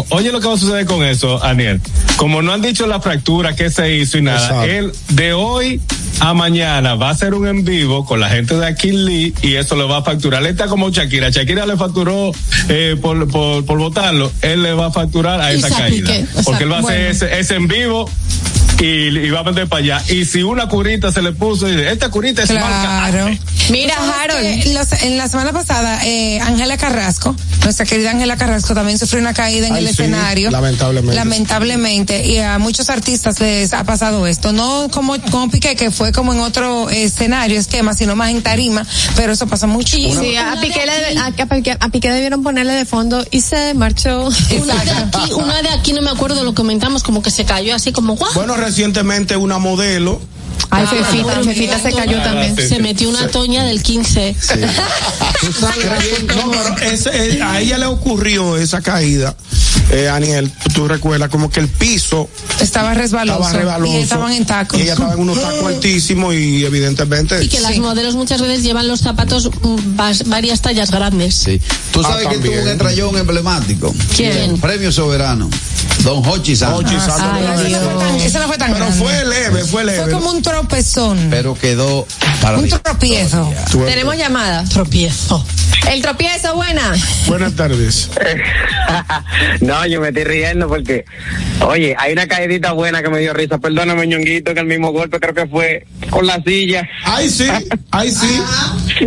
Speaker 38: oye lo que va a suceder con eso, Aniel, como no han dicho la fractura, qué se hizo y nada,
Speaker 5: Exacto.
Speaker 38: él de hoy a mañana va a hacer un en vivo con la gente de Aquil Lee y eso lo va a facturar. Él está como Shakira, Shakira le facturó eh, por, por, por votarlo, él le va a facturar a esa caída.
Speaker 6: Piqué,
Speaker 38: porque él va a hacer ese, ese en vivo. Y, y va a vender para allá. Y si una curita se le puso, y dice, esta curita es marca
Speaker 4: Claro.
Speaker 38: Arte".
Speaker 3: Mira,
Speaker 4: ¿Tú sabes
Speaker 3: Harold.
Speaker 4: los- en la semana pasada, eh, Ángela Carrasco, nuestra querida Ángela Carrasco, también sufrió una caída en
Speaker 5: Ay,
Speaker 4: el
Speaker 5: sí,
Speaker 4: escenario.
Speaker 5: lamentablemente.
Speaker 4: Lamentablemente. Y a muchos artistas les ha pasado esto. No como, como Piqué, que fue como en otro escenario, esquema, sino más en tarima, pero eso pasa mucho.
Speaker 3: Sí, a Piqué, le, a, a Piqué- a Piqué debieron ponerle de fondo y se marchó.
Speaker 6: Una de aquí, una de aquí no me acuerdo, lo comentamos, como que se cayó así como guau.
Speaker 5: Bueno, recientemente una modelo.
Speaker 3: Ay, Fefita, Fefita se cayó también.
Speaker 6: Se metió una toña del 15.
Speaker 5: ¿Tú sabes? No, pero ese- eh, a ella le ocurrió esa caída. Eh, Aniel, tú recuerdas como que el piso
Speaker 4: Estaba resbaloso.
Speaker 5: estaba resbaloso.
Speaker 4: Y estaban en tacos.
Speaker 5: Y ella estaba en unos tacos altísimos y evidentemente.
Speaker 6: Y que las modelos muchas veces llevan los zapatos mm, varias tallas grandes.
Speaker 8: Sí. ¿Tú
Speaker 5: Ah,
Speaker 8: sabes quién tuvo un estrellón emblemático?
Speaker 6: ¿Quién?
Speaker 8: Premio Soberano. Don Hochi Santos.
Speaker 5: Hochi Santos.
Speaker 4: Ese no fue tan
Speaker 5: Pero
Speaker 4: grande.
Speaker 5: fue leve, fue leve.
Speaker 4: Fue como un tropezón.
Speaker 8: Pero quedó
Speaker 4: Un tropiezo.
Speaker 3: Tenemos llamada.
Speaker 6: Tropiezo.
Speaker 3: El tropiezo, buena.
Speaker 5: Buenas tardes.
Speaker 39: no, yo me estoy riendo porque, oye, hay una caidita buena que me dio risa. Perdóname, ñonguito, que el mismo golpe creo que fue con la silla.
Speaker 5: Ay, sí, ay, sí.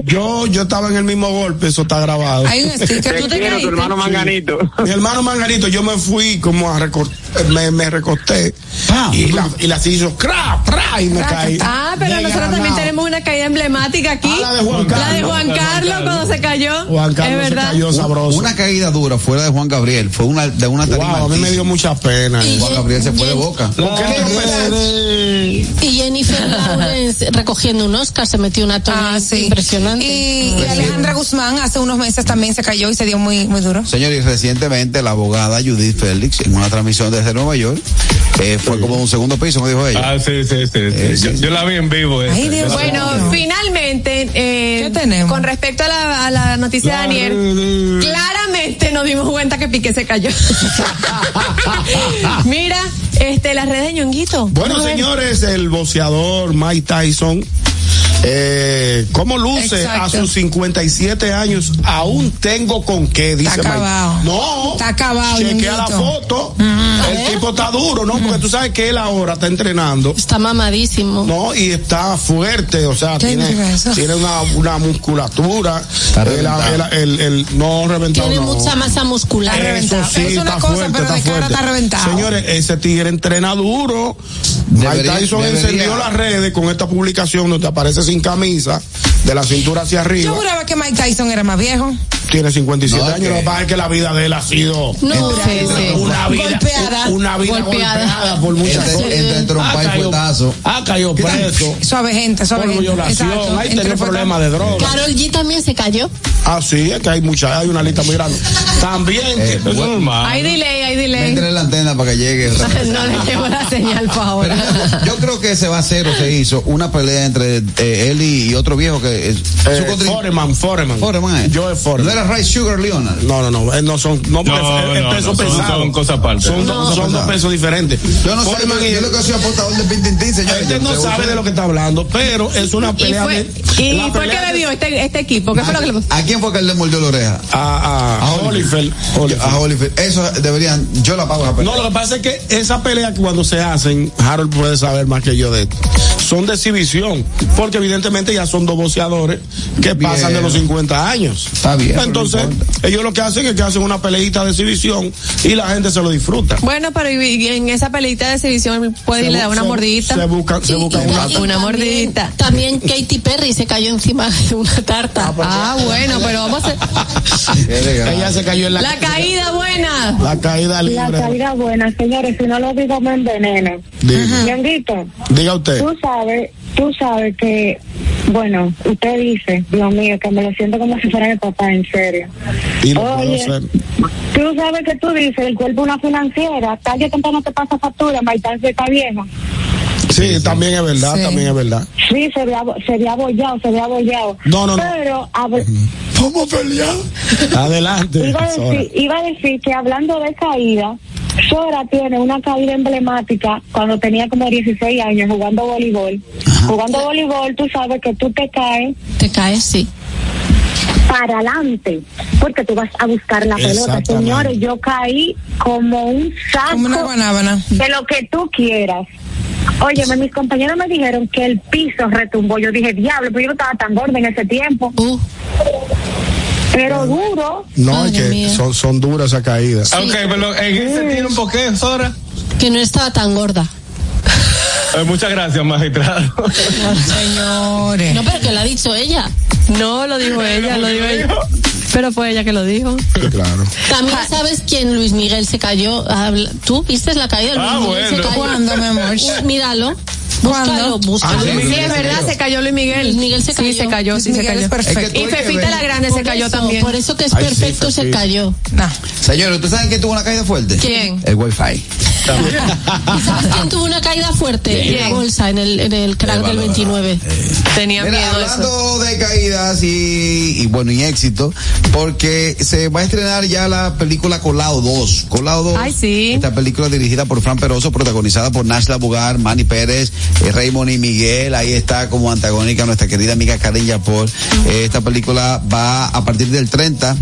Speaker 5: Yo, yo estaba en el mismo golpe, eso está grabado.
Speaker 4: Hay un sticker.
Speaker 39: Te
Speaker 4: ¿Tú te
Speaker 39: quiero, tu
Speaker 4: caíste?
Speaker 39: hermano Manganito.
Speaker 5: Mi hermano Manganito, yo me fui como a recortar, me, me recosté y la, y la silla hizo cra, pra, y me caí.
Speaker 3: Ah, pero
Speaker 5: De
Speaker 3: nosotros también tenemos una caída emblemática aquí.
Speaker 5: Ah, la de Juan
Speaker 3: La de
Speaker 5: Carlos.
Speaker 3: Juan Carlos cuando se cayó.
Speaker 5: Juan Carlos
Speaker 3: es
Speaker 5: se
Speaker 3: verdad.
Speaker 5: cayó sabroso.
Speaker 8: Una caída dura fuera de Juan Gabriel, fue una de una tarima
Speaker 5: Wow, a mí me dio mucha pena.
Speaker 6: Y
Speaker 8: Juan Gabriel se fue de boca.
Speaker 5: ¿Por qué no me-
Speaker 6: Y Jennifer Lawrence recogiendo un Oscar se metió una toma
Speaker 4: Ah, sí.
Speaker 6: impresionante.
Speaker 4: Y, y Alejandra Guzmán hace unos meses también se cayó y se dio muy, muy duro.
Speaker 8: Señor, y recientemente la abogada Judith Félix, en una transmisión desde Nueva York, eh, fue como un segundo piso, me dijo ella.
Speaker 38: Ah, sí, sí, sí.
Speaker 8: Eh,
Speaker 38: sí. Yo,
Speaker 8: sí.
Speaker 38: yo la vi en vivo. esa.
Speaker 4: Ay, Dios
Speaker 3: Bueno, finalmente, eh,
Speaker 4: ¿Qué tenemos?
Speaker 3: con respecto a la, a la noticia de Daniel, claramente nos dimos cuenta que Piqué se cayó. Mira, este, las redes de Ñonguito.
Speaker 5: Bueno, señores, el boxeador Mike Tyson, eh, ¿cómo luce
Speaker 4: Exacto.
Speaker 5: a sus 57 años? Aún tengo con qué, dice
Speaker 4: Está
Speaker 5: Mike.
Speaker 4: acabado.
Speaker 5: No,
Speaker 4: Está acabado,
Speaker 5: chequea la foto. El tipo está duro, ¿no? Porque tú sabes que él ahora está entrenando.
Speaker 6: Está mamadísimo.
Speaker 5: No, y está fuerte, o sea,
Speaker 4: ¿Qué
Speaker 5: tiene, una, una musculatura.
Speaker 8: Está
Speaker 5: El-
Speaker 8: reventado.
Speaker 5: el- el- el- no reventado.
Speaker 6: Tiene
Speaker 5: no.
Speaker 6: mucha masa muscular.
Speaker 4: Está
Speaker 5: Eso
Speaker 4: reventado.
Speaker 5: sí,
Speaker 4: Es una
Speaker 5: está
Speaker 4: cosa,
Speaker 5: fuerte,
Speaker 4: pero
Speaker 5: está
Speaker 4: de cara
Speaker 5: fuerte.
Speaker 4: está reventado.
Speaker 5: Señores, ese tigre entrena duro. Mike
Speaker 8: Debería-
Speaker 5: Tyson
Speaker 8: debería-
Speaker 5: encendió las redes con esta publicación donde aparece sin camisa, de la cintura hacia
Speaker 4: Yo
Speaker 5: arriba.
Speaker 4: juraba que Mike Tyson era más viejo.
Speaker 5: Tiene 57
Speaker 8: No,
Speaker 5: años. Lo que pasa es que la vida de él ha sido
Speaker 6: No,
Speaker 3: Sí, sí.
Speaker 5: una vida,
Speaker 4: Golpeada.
Speaker 5: una vida
Speaker 3: Golpeada.
Speaker 5: golpeada, por muchas
Speaker 8: Entre,
Speaker 5: cosas.
Speaker 8: entre trompa
Speaker 5: Ah,
Speaker 8: y
Speaker 5: cayó-
Speaker 8: fuetazo.
Speaker 5: Ah, cayó preso.
Speaker 4: Suave gente, suave
Speaker 5: Por
Speaker 4: gente.
Speaker 5: violación,
Speaker 4: Exacto.
Speaker 5: ahí
Speaker 4: Entre
Speaker 5: tenía problemas de droga.
Speaker 6: Carol G también se cayó.
Speaker 5: Ah, sí, es que hay mucha, hay una lista muy grande. También,
Speaker 8: Eh,
Speaker 5: que-
Speaker 38: Es normal.
Speaker 3: Hay delay, hay delay.
Speaker 8: Métele la antena para que llegue.
Speaker 3: no le llevo la señal para ahora.
Speaker 8: Pero yo creo que se va a hacer o se hizo una pelea entre eh, él y, y otro viejo que es
Speaker 5: eh,
Speaker 8: contrin-
Speaker 5: Foreman, Foreman.
Speaker 8: Foreman, eh.
Speaker 5: Yo es Foreman.
Speaker 8: Era Rice Sugar Leonard.
Speaker 5: No, no, no, eh, no son, no, es-
Speaker 38: no,
Speaker 5: peso
Speaker 38: no,
Speaker 5: pesado.
Speaker 38: son cosas aparte.
Speaker 5: Son,
Speaker 38: No.
Speaker 5: dos- son dos pesos diferentes.
Speaker 8: Yo no sé,
Speaker 5: Foreman
Speaker 8: yo,
Speaker 5: y-
Speaker 8: yo lo que soy apostador de Pintintín, señores.
Speaker 5: Usted
Speaker 8: yo
Speaker 5: no sabe
Speaker 8: usted-
Speaker 5: de lo que está hablando, pero es una
Speaker 3: ¿Y,
Speaker 5: pelea
Speaker 3: fue,
Speaker 5: de.
Speaker 3: y
Speaker 5: la
Speaker 3: por qué
Speaker 5: de-
Speaker 3: bebió este, este equipo? ¿Qué fue lo que le pasó?
Speaker 8: ¿A quién fue que él le mordió la oreja?
Speaker 5: A, a. Holyfield.
Speaker 8: A Holyfield. Eso deberían, yo la pago esa pelea.
Speaker 5: No, lo que pasa es que esa pelea que cuando se hacen, Harold puede saber más que yo de esto, son de exhibición, porque evidentemente ya son dos boxeadores que
Speaker 8: Bien.
Speaker 5: pasan de los 50 años.
Speaker 8: Está bien, pero no
Speaker 5: Entonces, ellos lo que hacen es que hacen una peleita de exhibición y la gente se lo disfruta.
Speaker 3: Bueno, pero en esa peleita de exhibición puede
Speaker 5: Se
Speaker 3: irle a dar una
Speaker 5: se-
Speaker 3: mordidita.
Speaker 5: Se buscan, se
Speaker 6: y-
Speaker 5: una.
Speaker 6: y
Speaker 3: Una
Speaker 6: también-
Speaker 3: mordidita.
Speaker 6: También Katy Perry se cayó encima de una tarta.
Speaker 3: Ah, bueno, pero vamos a.
Speaker 5: Ella se cayó en la,
Speaker 3: La caída buena.
Speaker 5: la caída libre.
Speaker 40: La caída buena, señores, si no lo digo me enveneno.
Speaker 5: Diga, diga usted.
Speaker 40: tú sabes, tú sabes que, bueno, usted dice, Dios mío, que me lo siento como si fuera mi papá, en serio.
Speaker 5: Y lo puedo
Speaker 40: Oye,
Speaker 5: hacer.
Speaker 40: tú sabes que tú dices, el cuerpo una financiera, tarde o temprano te pasa factura, Maitán se está viejo.
Speaker 5: Sí, también es verdad,
Speaker 4: Sí.
Speaker 5: también es verdad.
Speaker 40: Sí, se ve, abo- se ve abollado, se ve abollado.
Speaker 5: No, no, no.
Speaker 40: Pero,
Speaker 5: Vamos a pelear. Adelante.
Speaker 40: Iba a, decir, iba a decir que hablando de caída, Sora tiene una caída emblemática cuando tenía como 16 años jugando voleibol. Jugando voleibol, tú sabes que tú te caes
Speaker 6: Te caes, sí.
Speaker 40: para adelante, porque tú vas a buscar la pelota. Señores, yo caí como un
Speaker 4: Como una
Speaker 40: saco
Speaker 4: guanábana.
Speaker 40: de lo que tú quieras. Oye, mis compañeros me dijeron que el piso retumbó. Yo dije, diablo, pero yo no estaba tan gorda en ese tiempo.
Speaker 6: Uh,
Speaker 40: Pero duro.
Speaker 5: No, es que son, son duras esas caídas.
Speaker 38: Ok, pero en ese tiempo, ¿qué, Sora?
Speaker 6: que no estaba tan gorda.
Speaker 38: Eh, muchas gracias, magistrado.
Speaker 4: Señores.
Speaker 6: No, pero que lo ha dicho ella.
Speaker 3: No, lo dijo ella, lo dijo ella. Pero fue ella que lo dijo.
Speaker 5: Claro.
Speaker 6: También sabes quién Luis Miguel se cayó. ¿Tú viste la caída? Luis
Speaker 38: Ah,
Speaker 6: Miguel se
Speaker 38: bueno.
Speaker 6: cayó.
Speaker 4: ¿Cuándo, mi amor?
Speaker 6: Míralo.
Speaker 4: ¿Cuándo?
Speaker 6: Búscalo, búscalo.
Speaker 8: Ah, sí,
Speaker 3: Sí, es verdad, se cayó Luis Miguel.
Speaker 6: Luis Miguel se
Speaker 3: Sí,
Speaker 6: cayó.
Speaker 3: se cayó, sí se
Speaker 4: Miguel
Speaker 3: cayó.
Speaker 4: es perfecto.
Speaker 8: Es que
Speaker 3: Y Fefita la Grande se
Speaker 6: Por
Speaker 3: cayó
Speaker 6: eso,
Speaker 3: también.
Speaker 6: Por eso que es
Speaker 5: Ay, sí,
Speaker 6: perfecto se
Speaker 5: Fefita.
Speaker 6: cayó.
Speaker 4: No.
Speaker 8: Señores, ¿ustedes saben quién tuvo una caída fuerte?
Speaker 3: ¿Quién?
Speaker 8: El Wi-Fi.
Speaker 6: ¿Y sabes quién tuvo una caída fuerte? En la bolsa, en el, en el crack del 29.
Speaker 3: Tenía
Speaker 8: Mira,
Speaker 3: miedo de eso.
Speaker 8: hablando de caídas y, y bueno, y éxito, porque se va a estrenar ya la película Colado 2. Colado 2.
Speaker 3: Ay, sí.
Speaker 8: Esta película dirigida por Fran Peroso, protagonizada por Nashla Bugar, Manny Pérez, eh, Raymond y Miguel, ahí está como antagónica nuestra querida amiga Karen Yapor. Eh, esta película va a partir del 30,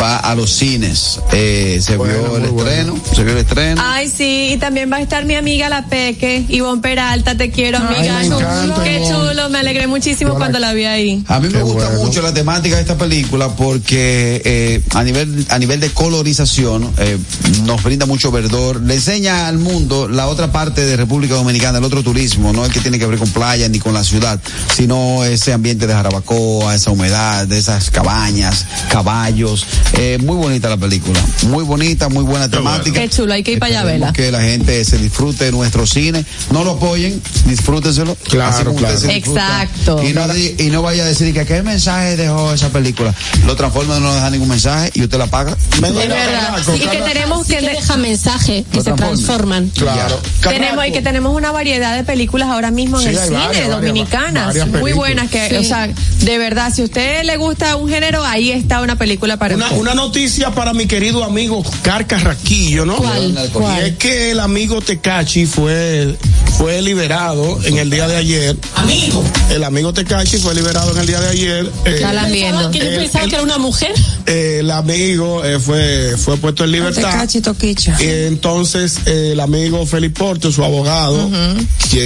Speaker 8: va a los cines. Eh, se vio el estreno, se vio el estreno.
Speaker 3: Ay, sí, y también va a estar mi amiga La Peque, Ivonne Peralta, te quiero, amiga.
Speaker 8: me encanta,
Speaker 3: Qué
Speaker 8: Ivonne.
Speaker 3: chulo, me alegré muchísimo cuando la vi ahí.
Speaker 8: A mí me gusta mucho la temática de esta película porque eh, a nivel a nivel de colorización eh, nos brinda mucho verdor, le enseña al mundo la otra parte de República Dominicana, el otro turismo, no el que tiene que ver con playa ni con la ciudad, sino ese ambiente de Jarabacoa, esa humedad, de esas cabañas, caballos, eh, muy bonita la película, muy bonita, muy buena temática.
Speaker 3: Qué chulo, hay que ir para allá a verla.
Speaker 8: Que la gente se disfrute de nuestro cine, no lo apoyen, disfrútenselo.
Speaker 5: Claro, claro.
Speaker 3: Exacto.
Speaker 8: Y no, y no vaya a decir que qué mensaje dejó esa película. Lo transforma, no deja ningún mensaje y usted la paga.
Speaker 3: Es verdad. Sí, que tenemos que,
Speaker 6: deja mensaje y
Speaker 8: Lo
Speaker 6: se transforman.
Speaker 8: Claro.
Speaker 3: Tenemos y que tenemos una variedad de películas ahora mismo en
Speaker 5: Sí,
Speaker 3: el cine
Speaker 5: varias,
Speaker 3: dominicanas,
Speaker 5: varias
Speaker 3: muy
Speaker 5: películas.
Speaker 3: buenas que,
Speaker 5: Sí.
Speaker 3: o sea, de verdad, si a usted le gusta un género, ahí está una película para
Speaker 5: Una,
Speaker 3: usted.
Speaker 5: una noticia para mi querido amigo Car Carrasquillo, ¿no?
Speaker 3: ¿Cuál?
Speaker 5: Y
Speaker 3: ¿Cuál?
Speaker 5: es que el amigo Tecachi fue, fue liberado en el día de ayer. Amigo. El amigo Tecachi fue liberado en el día de ayer. eh,
Speaker 6: que yo
Speaker 5: el-
Speaker 6: pensaba
Speaker 5: el-
Speaker 6: que era una mujer.
Speaker 5: eh, el amigo eh, fue, fue puesto en libertad.
Speaker 4: Tecachi Toquicha.
Speaker 5: Y entonces eh, el amigo Felipe Porto, su abogado,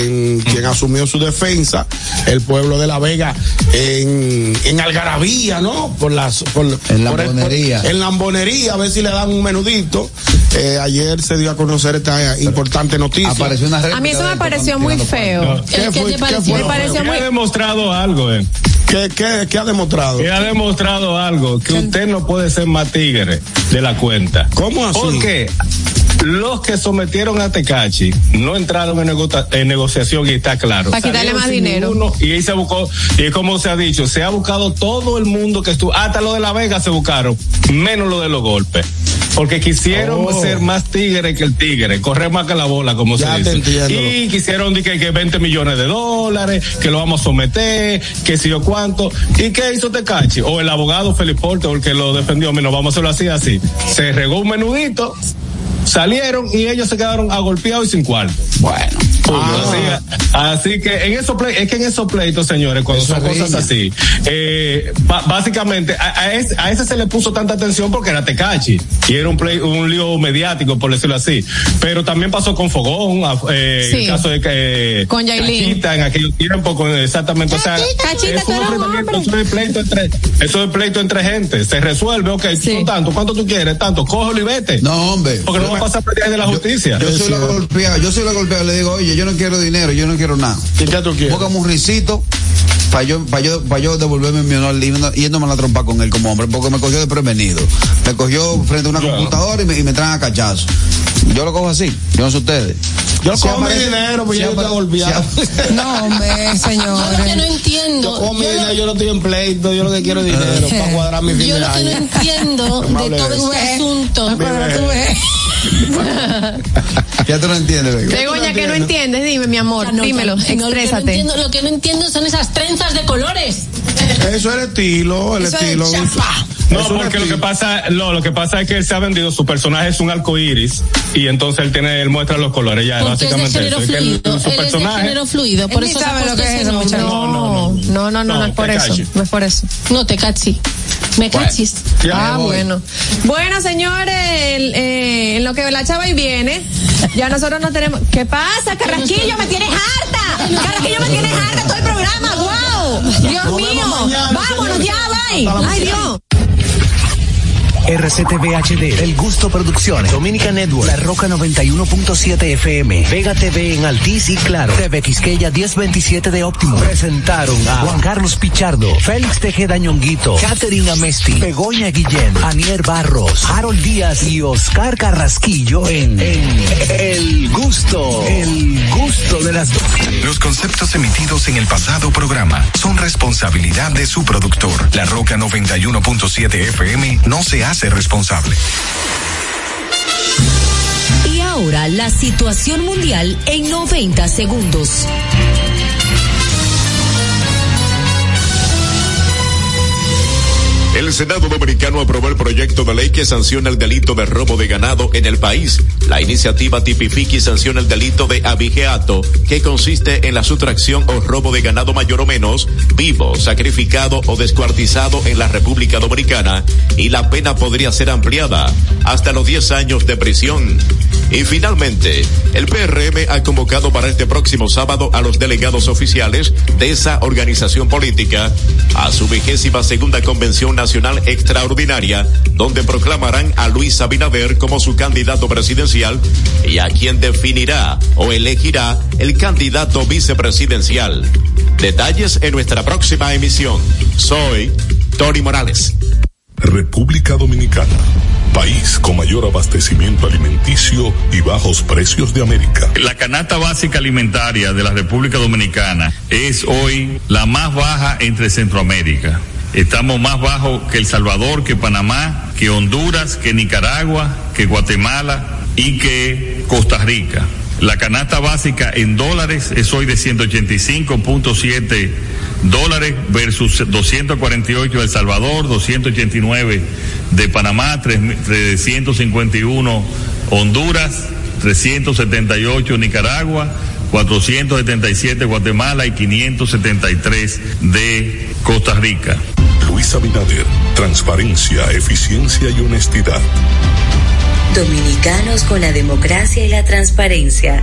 Speaker 5: quien, quien asumió su defensa, el pueblo de La Vega en, en Algarabía, ¿no? Por las por,
Speaker 8: En
Speaker 5: por el-
Speaker 8: Lambonería.
Speaker 5: por- en Lambonería, a ver si le dan un menudito. Eh, ayer se dio a conocer esta importante noticia.
Speaker 8: Apareció una
Speaker 3: A mí eso me pareció muy feo.
Speaker 5: ¿Qué
Speaker 3: ¿El qué
Speaker 5: fue-
Speaker 3: te
Speaker 5: qué
Speaker 3: pareció?
Speaker 5: fue?
Speaker 3: Me pareció
Speaker 7: Que
Speaker 3: muy
Speaker 7: ha demostrado algo, eh.
Speaker 5: ¿Qué, qué, qué ha demostrado?
Speaker 7: Que ha demostrado algo, que usted no puede ser más tigre de la cuenta.
Speaker 5: ¿Cómo así?
Speaker 7: Porque los que sometieron a Tecachi no entraron en, nego- en negociación y está claro.
Speaker 3: Pa' quitarle más dinero.
Speaker 7: y ahí se buscó, y como se ha dicho, se ha buscado todo el mundo que estuvo, hasta lo de La Vega se buscaron, menos lo de los golpes. Porque quisieron
Speaker 5: Oh.
Speaker 7: ser más tigre que el tigre, correr más que la bola, como
Speaker 5: Ya
Speaker 7: se dice.
Speaker 5: entiendo.
Speaker 7: Y quisieron di que, que 20 millones de dólares, que lo vamos a someter, que si yo cuánto. ¿Y qué hizo Tecachi? O el abogado Felipe Porte, o el que lo defendió, no vamos a hacerlo así, así. Se regó un menudito, salieron y ellos se quedaron agolpeados y sin cuarto.
Speaker 8: Bueno.
Speaker 7: Así, así que en esos plei- es que en esos pleitos, señores, cuando
Speaker 8: Eso
Speaker 7: son cosas así, eh, básicamente a, a ese, a ese se le puso tanta atención porque era Tecachi y era un play, un lío mediático, por decirlo así. Pero también pasó con Fogón, a- eh,
Speaker 3: Sí.
Speaker 7: el caso de que
Speaker 3: Con Yailin.
Speaker 7: Cachita en aquellos tiempos, con- exactamente, o sea,
Speaker 3: Cachita,
Speaker 7: es
Speaker 3: tú eres un
Speaker 7: enfrentamiento,
Speaker 3: hombre.
Speaker 7: eso es pleito entre, eso es pleito entre gente, se resuelve, ok, son tanto, ¿cuánto tú quieres? Tanto, cógelo y vete.
Speaker 8: No, hombre.
Speaker 7: Porque no va a pasar por de la justicia.
Speaker 8: Yo soy la golpeada, yo soy la golpeada, le digo, oye, yo no quiero dinero, yo no quiero nada.
Speaker 5: ¿Y qué quieres?
Speaker 8: Póngame un risito para yo, para yo, para yo devolverme mi honor yendo- yéndome a la trompa con él como hombre, porque me cogió de prevenido. Me cogió frente a una computadora y me, y me traen a cachazo. Yo lo cojo así, yo no sé ustedes.
Speaker 5: Yo
Speaker 8: Si
Speaker 5: cojo mi
Speaker 8: aparece-
Speaker 5: dinero, pues
Speaker 8: si
Speaker 5: yo estoy golpeado.
Speaker 8: si
Speaker 4: No, hombre,
Speaker 6: Yo lo que no entiendo.
Speaker 5: Yo cojo mi
Speaker 6: yo lo-
Speaker 5: dinero, yo no estoy en pleito, yo lo que quiero es dinero para cuadrar mi fin
Speaker 6: Yo lo que no entiendo de todo este asunto.
Speaker 4: Pero tú ves.
Speaker 8: Ya tú no entiendes.
Speaker 3: Begoña, que no entiendes, dime, mi amor,
Speaker 6: No,
Speaker 3: dímelo,
Speaker 6: no, lo que no
Speaker 3: exprésate.
Speaker 6: entiendo- Lo que no entiendo son esas trenzas de colores.
Speaker 5: Eso es el estilo, el
Speaker 6: Eso es
Speaker 5: estilo.
Speaker 6: chapa.
Speaker 7: No,
Speaker 5: es
Speaker 7: porque lo que pasa, no, lo que pasa es que él se ha vendido, su personaje es un arco iris y entonces él tiene, él muestra los colores ya,
Speaker 6: Porque es de
Speaker 7: básicamente
Speaker 6: género
Speaker 7: eso. Es que él-
Speaker 6: fluido.
Speaker 7: su
Speaker 6: Él es de
Speaker 7: personaje.
Speaker 6: género fluido. Por
Speaker 4: Él
Speaker 6: eso
Speaker 4: sabe lo que es eso, muchacho.
Speaker 3: No, no, no, no, no,
Speaker 7: No,
Speaker 3: es por eso,
Speaker 7: cachi.
Speaker 3: no es por eso.
Speaker 6: No, te cachis. Me cachis.
Speaker 7: Ya
Speaker 3: ah,
Speaker 7: voy.
Speaker 3: bueno. Bueno, señores, el, eh, en lo que la chava y viene, ya nosotros no tenemos. ¿Qué pasa, Carrasquillo? Me tienes harta. Carrasquillo me tienes harta todo el programa. ¡Wow! Dios mío. Vámonos ya, bye. Ay, Dios.
Speaker 2: RCTV HD, El Gusto Producciones, Dominica Network, La Roca 91.7 FM, Vega TV en Altiz y Claro, TV Quisqueya 1027 de Óptimo. Presentaron a Juan Carlos Pichardo, Félix Tejeda Ñonguito, Catherine Amesti, Begoña Guillén, Anier Barros, Harold Díaz y Oscar Carrasquillo en, El Gusto, El Gusto de las
Speaker 41: Los conceptos emitidos en el pasado programa son responsabilidad de su productor. La Roca 91.7 FM no se hace responsable.
Speaker 1: Y ahora la situación mundial en 90 segundos.
Speaker 42: El Senado Dominicano aprobó el proyecto de ley que sanciona el delito de robo de ganado en el país. La iniciativa tipifica y sanciona el delito de abigeato, que consiste en la sustracción o robo de ganado mayor o menos, vivo, sacrificado o descuartizado en la República Dominicana, y la pena podría ser ampliada hasta los 10 años de prisión. Y finalmente, el PRM ha convocado para este próximo sábado a los delegados oficiales de esa organización política a su vigésima segunda convención nacional extraordinaria, donde proclamarán a Luis Abinader como su candidato presidencial y a quien definirá o elegirá el candidato vicepresidencial. Detalles en nuestra próxima emisión. Soy Tony Morales.
Speaker 33: República Dominicana, país con mayor abastecimiento alimenticio y bajos precios de América.
Speaker 43: La canasta básica alimentaria de la República Dominicana es hoy la más baja entre Centroamérica. Estamos más bajos que El Salvador, que Panamá, que Honduras, que Nicaragua, que Guatemala y que Costa Rica. La canasta básica en dólares es hoy de 185.7 dólares versus 248 de El Salvador, 289 de Panamá, 351 Honduras, 378 Nicaragua, 477 Guatemala y 573 de Costa Rica.
Speaker 33: Luis Abinader, transparencia, eficiencia y honestidad.
Speaker 44: Dominicanos con la democracia y la transparencia.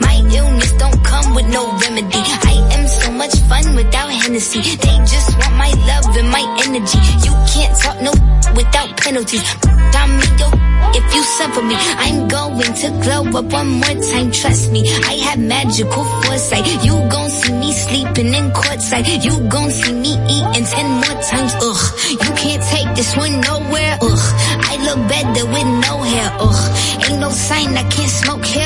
Speaker 45: My illness don't come with no remedy. I am so much fun without Hennessy. They just want my love and my energy. You can't talk no without penalties. I'm yo, if you suffer me, I'm going to glow up one more time. Trust me, I have magical foresight. You gon' see me sleeping in courtside. You gon' see me eating ten more times. Ugh, you can't take this one nowhere. Ugh, I look better with no hair. Ugh, ain't no sign I can't smoke here.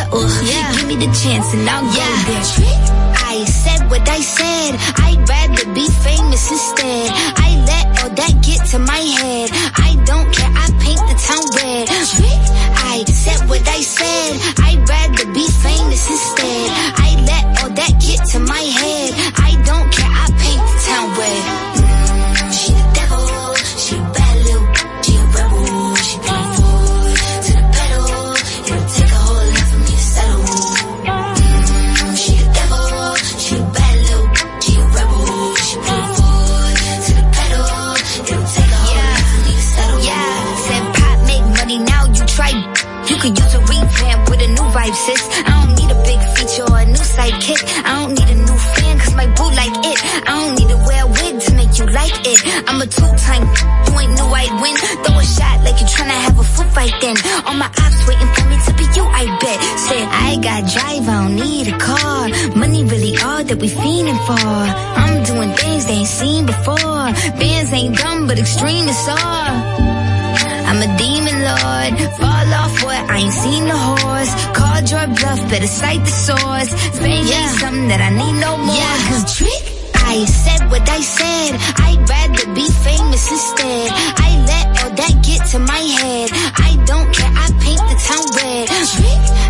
Speaker 45: Yeah. me the chance and I'll go there. I said what I said. I'd rather be famous instead. I let all that get to my head. I don't care. I paint the town red. I said what I said. I'd rather be famous instead. That we fiending for. I'm doing things they ain't seen before. Bands ain't dumb, but extreme is all. I'm a demon lord. Fall off what? I ain't seen the horse. Called your bluff, better cite the source. Fame ain't something that I need no more. Yeah, cause trick. I said what I said. I'd rather be famous instead. I let all that get to my head. I don't care. I paint the town red. Trick.